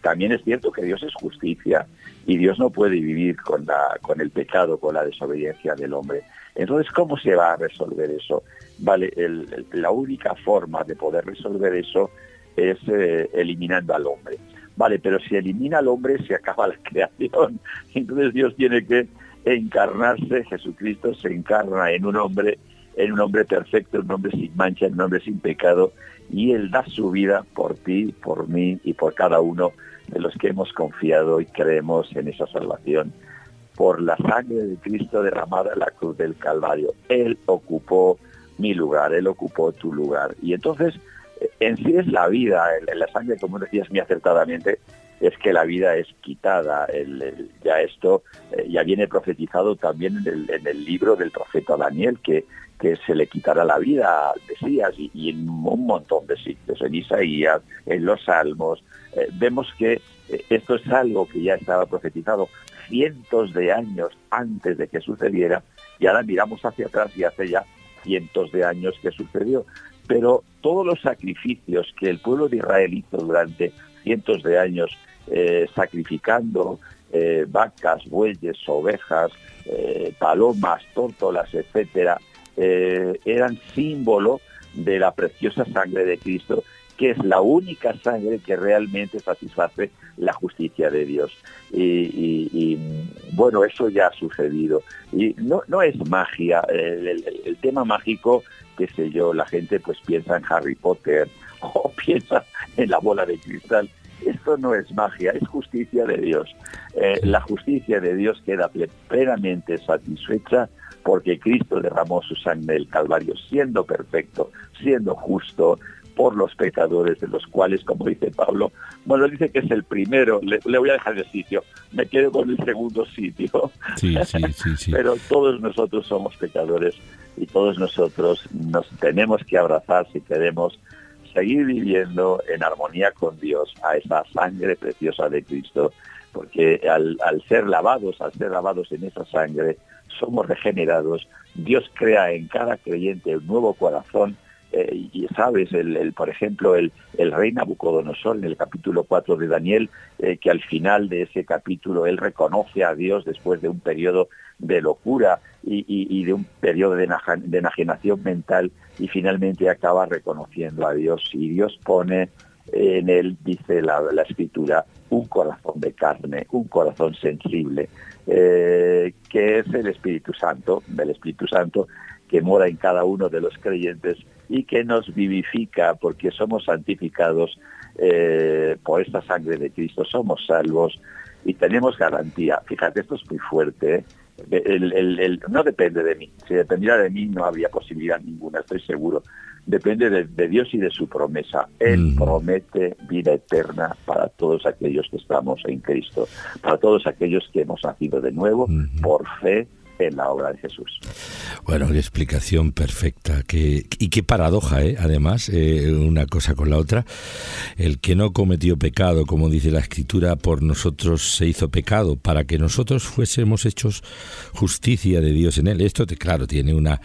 también es cierto que Dios es justicia y Dios no puede vivir con, la, con el pecado, con la desobediencia del hombre. Entonces, ¿cómo se va a resolver eso? Vale, la única forma de poder resolver eso es eh, eliminando al hombre. Vale, pero si elimina al hombre se acaba la creación. Entonces Dios tiene que encarnarse, Jesucristo se encarna en un hombre en un hombre perfecto, un hombre sin mancha, un hombre sin pecado, y Él da su vida por ti, por mí y por cada uno de los que hemos confiado y creemos en esa salvación. Por la sangre de Cristo derramada en la cruz del Calvario, Él ocupó mi lugar, Él ocupó tu lugar. Y entonces, en sí es la vida, en la sangre, como decías muy acertadamente, es que la vida es quitada. ya esto eh, ya viene profetizado también en el, libro del profeta Daniel, que, que se le quitará la vida, decías, y, y en un montón de sitios, en Isaías, en los Salmos. Eh, vemos que eh, esto es algo que ya estaba profetizado cientos de años antes de que sucediera, y ahora miramos hacia atrás y hace ya cientos de años que sucedió. Pero todos los sacrificios que el pueblo de Israel hizo durante cientos de años eh, sacrificando eh, vacas, bueyes, ovejas, eh, palomas, tórtolas, etcétera, eran símbolo de la preciosa sangre de Cristo, que es la única sangre que realmente satisface la justicia de Dios. Y, bueno, eso ya ha sucedido. Y no, no es magia, el, tema mágico, qué sé yo, la gente pues piensa en Harry Potter o piensa en la bola de cristal. Esto no es magia, es justicia de Dios. Eh, la justicia de Dios queda plenamente satisfecha porque Cristo derramó su sangre del Calvario, siendo perfecto, siendo justo por los pecadores, de los cuales, como dice Pablo, bueno, dice que es el primero, le, voy a dejar el sitio, me quedo con el segundo sitio. Sí, sí, sí, Pero todos nosotros somos pecadores y todos nosotros nos tenemos que abrazar si queremos seguir viviendo en armonía con Dios a esa sangre preciosa de Cristo, porque al, ser lavados, al ser lavados en esa sangre, somos regenerados, Dios crea en cada creyente un nuevo corazón eh, y sabes, el, por ejemplo, el, el, rey Nabucodonosor en el capítulo 4 de Daniel, eh, que al final de ese capítulo él reconoce a Dios después de un periodo de locura y, de un periodo de, enajenación mental y finalmente acaba reconociendo a Dios. Y Dios pone en él, dice la, escritura, un corazón de carne, un corazón sensible, eh, que es el Espíritu Santo, del Espíritu Santo que mora en cada uno de los creyentes y que nos vivifica porque somos santificados eh, por esta sangre de Cristo, somos salvos y tenemos garantía. Fíjate, esto es muy fuerte. ¿eh? El, el, el, no depende de mí. Si dependiera de mí no habría posibilidad ninguna, estoy seguro. Depende de, de Dios y de su promesa. Él promete vida eterna para todos aquellos que estamos en Cristo, para todos aquellos que hemos nacido de nuevo por fe en la obra de Jesús. Bueno, qué explicación perfecta. Qué, y qué paradoja, ¿eh? además, eh, una cosa con la otra. El que no cometió pecado, como dice la Escritura, por nosotros se hizo pecado, para que nosotros fuésemos hechos justicia de Dios en él. Esto, claro, tiene una,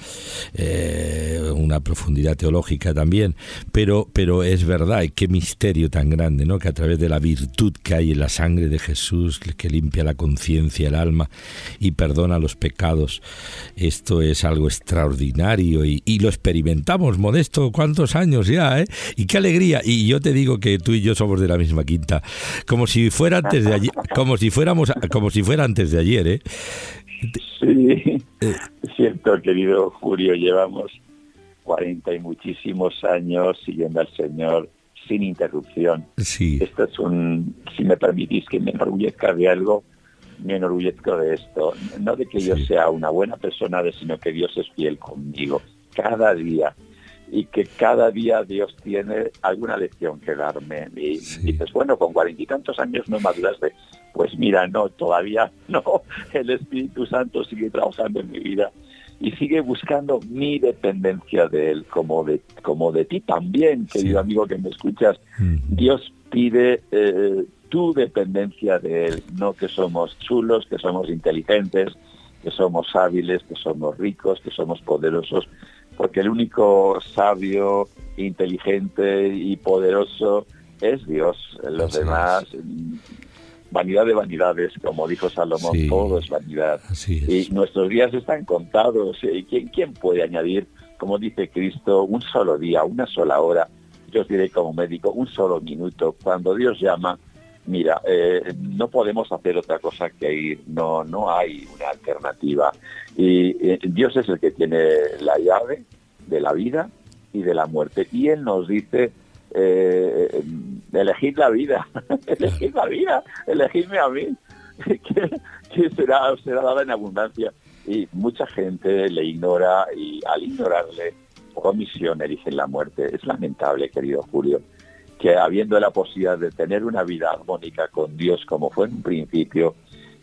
eh, una profundidad teológica también, pero, pero es verdad, y qué misterio tan grande, ¿no? Que a través de la virtud que hay en la sangre de Jesús, que limpia la conciencia, el alma y perdona los pecados, esto es algo extraordinario y, y, lo experimentamos, Modesto, ¿cuántos años ya? Eh? Y qué alegría. Y yo te digo que tú y yo somos de la misma quinta, como si fuera antes de ayer, como si fuéramos, como si fuera antes de ayer, ¿eh? Sí, es cierto, querido Julio, llevamos 40 y muchísimos años siguiendo al Señor sin interrupción. Sí. Esto es un, si me permitís que me enorgullezca de algo, me enorgullezco de esto. No de que yo sea una buena persona, sino que Dios es fiel conmigo cada día. Y que cada día Dios tiene alguna lección que darme. Y dices, bueno, con cuarenta y tantos años no maduraste. Pues mira, no, todavía no. El Espíritu Santo sigue trabajando en mi vida y sigue buscando mi dependencia de Él, como de, como de ti también, querido amigo que me escuchas. Dios pide eh, tu dependencia de Él, no que somos chulos, que somos inteligentes, que somos hábiles, que somos ricos, que somos poderosos, porque el único sabio, inteligente y poderoso es Dios. Los demás, vanidad de vanidades, como dijo Salomón, sí, todo es vanidad. Y nuestros días están contados. ¿Y quién, quién puede añadir, como dice Cristo, un solo día, una sola hora? Yo os diré como médico, un solo minuto. Cuando Dios llama, mira, eh, no podemos hacer otra cosa que ir, no, no hay una alternativa. Y eh, Dios es el que tiene la llave de la vida y de la muerte. Y Él nos dice, eh, elegid la vida, elegid la vida, elegidme a mí, que, será, será dada en abundancia. Y mucha gente le ignora y al ignorarle, por omisión eligen la muerte. Es lamentable, querido Julio que habiendo la posibilidad de tener una vida armónica con Dios como fue en un principio,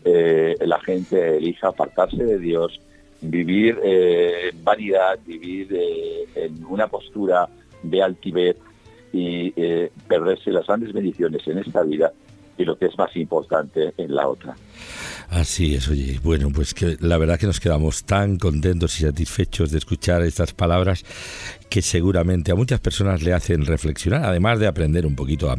eh, la gente elija apartarse de Dios, vivir eh, en vanidad, vivir eh, en una postura de altivez y perderse las grandes bendiciones en esta vida y lo que es más importante en la otra. Así es, oye. Bueno, pues que la verdad que nos quedamos tan contentos y satisfechos de escuchar estas palabras que seguramente a muchas personas le hacen reflexionar, además de aprender un poquito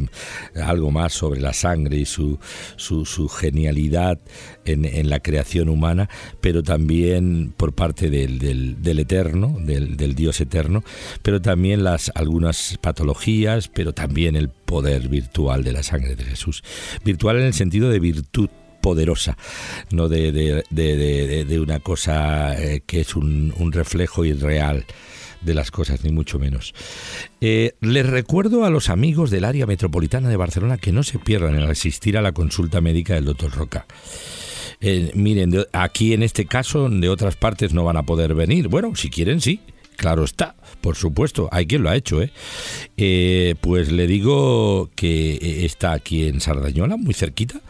algo más sobre la sangre y su, su, su genialidad en, en, la creación humana, pero también por parte del, del, del Eterno, del, del, Dios Eterno, pero también las algunas patologías, pero también el poder virtual de la sangre de Jesús. Virtual en el sentido de virtud poderosa, no de, de, de, de una cosa eh, que es un, reflejo irreal de las cosas, ni mucho menos. Eh, les recuerdo a los amigos del área metropolitana de Barcelona que no se pierdan en asistir a la consulta médica del doctor Roca. Eh, miren, aquí en este caso de otras partes no van a poder venir. Bueno, si quieren, sí. Claro está, por supuesto, hay quien lo ha hecho, ¿eh? ¿eh? Pues le digo que está aquí en Sardañola, muy cerquita,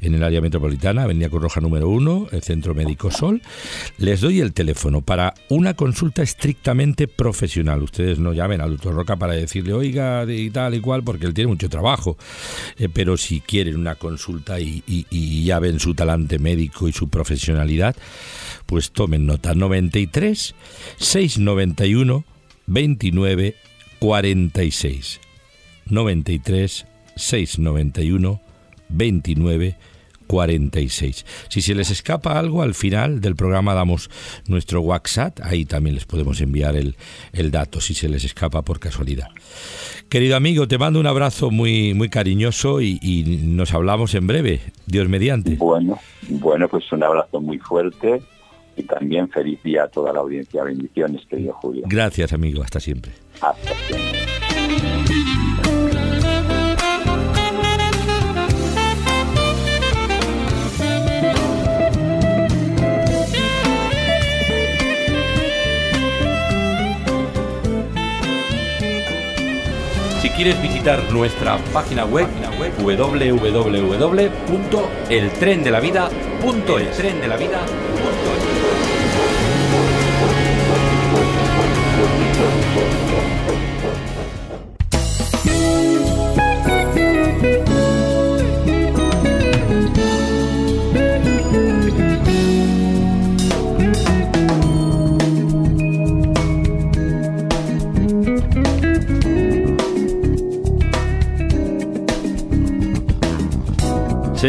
en el área metropolitana, Avenida Corroja número 1, el Centro Médico Sol. Les doy el teléfono para una consulta estrictamente profesional. Ustedes no llamen al doctor Roca para decirle, oiga, y tal y cual, porque él tiene mucho trabajo. Eh, pero si quieren una consulta y, y, y ya ven su talante médico y su profesionalidad, pues tomen nota 93 691 29 46 93 691 29 46. Si se les escapa algo, al final del programa damos nuestro WhatsApp, ahí también les podemos enviar el, el dato si se les escapa por casualidad. Querido amigo, te mando un abrazo muy, muy cariñoso y, y nos hablamos en breve, Dios mediante. Bueno, bueno, pues un abrazo muy fuerte y también feliz día a toda la audiencia. Bendiciones, querido Julio. Gracias, amigo. Hasta siempre. Hasta siempre. Si quieres visitar nuestra página web, web www.eltrendelavida.es.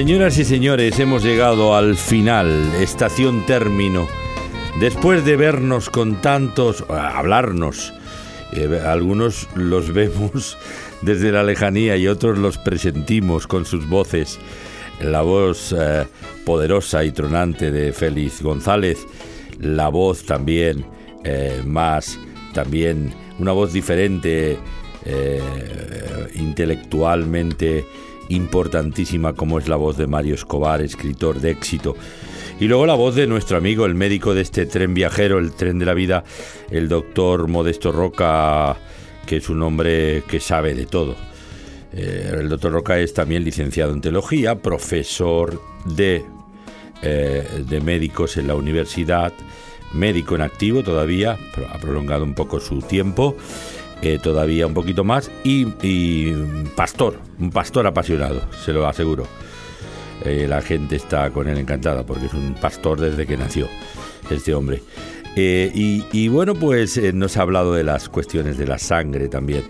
Señoras y señores, hemos llegado al final, estación término. Después de vernos con tantos, hablarnos, eh, algunos los vemos desde la lejanía y otros los presentimos con sus voces. La voz eh, poderosa y tronante de Félix González, la voz también eh, más, también una voz diferente, intelectualmente importantísima como es la voz de Mario Escobar, escritor de éxito. Y luego la voz de nuestro amigo, el médico de este tren viajero, el tren de la vida, el doctor Modesto Roca, que es un hombre que sabe de todo. Eh, el doctor Roca es también licenciado en teología, profesor de, eh, de médicos en la universidad, médico en activo todavía, ha prolongado un poco su tiempo eh, todavía un poquito más, y, pastor, un pastor apasionado, se lo aseguro. Eh, la gente está con él encantada porque es un pastor desde que nació este hombre. Eh, y, bueno, pues nos ha hablado de las cuestiones de la sangre también.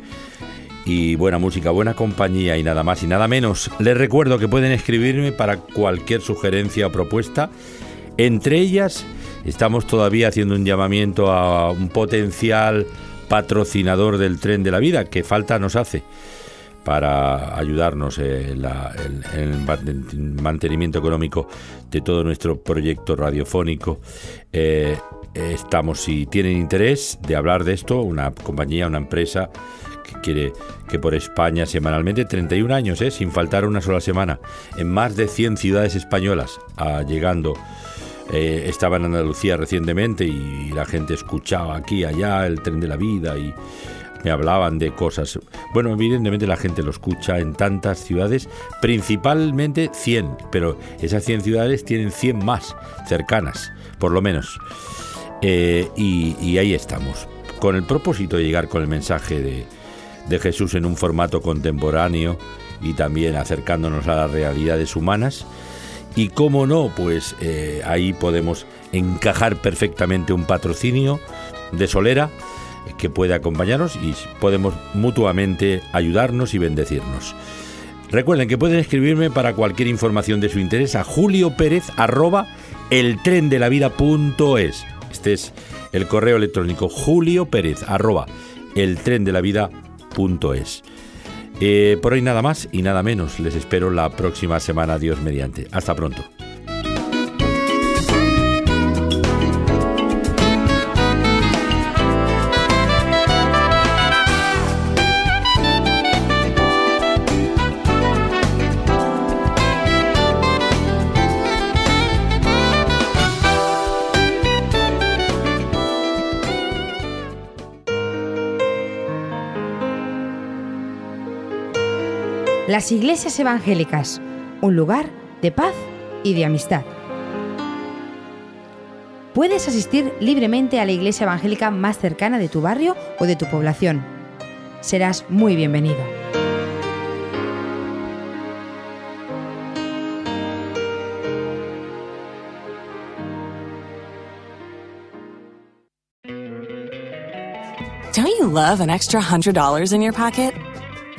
Y buena música, buena compañía y nada más y nada menos. Les recuerdo que pueden escribirme para cualquier sugerencia o propuesta. Entre ellas, estamos todavía haciendo un llamamiento a un potencial patrocinador del tren de la vida, que falta nos hace para ayudarnos en, el mantenimiento económico de todo nuestro proyecto radiofónico. Eh, estamos, si tienen interés de hablar de esto, una compañía, una empresa que quiere que por España semanalmente, 31 años, eh, sin faltar una sola semana, en más de 100 ciudades españolas, ah, llegando eh, estaba en Andalucía recientemente y la gente escuchaba aquí, allá, el tren de la vida y me hablaban de cosas. Bueno, evidentemente la gente lo escucha en tantas ciudades, principalmente 100, pero esas 100 ciudades tienen 100 más cercanas, por lo menos. Eh, y, ahí estamos, con el propósito de llegar con el mensaje de, de Jesús en un formato contemporáneo y también acercándonos a las realidades humanas y cómo no, pues eh, ahí podemos encajar perfectamente un patrocinio de Solera que puede acompañarnos y podemos mutuamente ayudarnos y bendecirnos. Recuerden que pueden escribirme para cualquier información de su interés a Julio Pérez arroba eltrendelavida.es. Este es el correo electrónico Julio Pérez arroba eltrendelavida.es. Eh, por hoy nada más y nada menos. Les espero la próxima semana. Dios mediante. Hasta pronto. Las iglesias evangélicas, un lugar de paz y de amistad. Puedes asistir libremente a la iglesia evangélica más cercana de tu barrio o de tu población. Serás muy bienvenido. Don't you love an extra $100 in your pocket?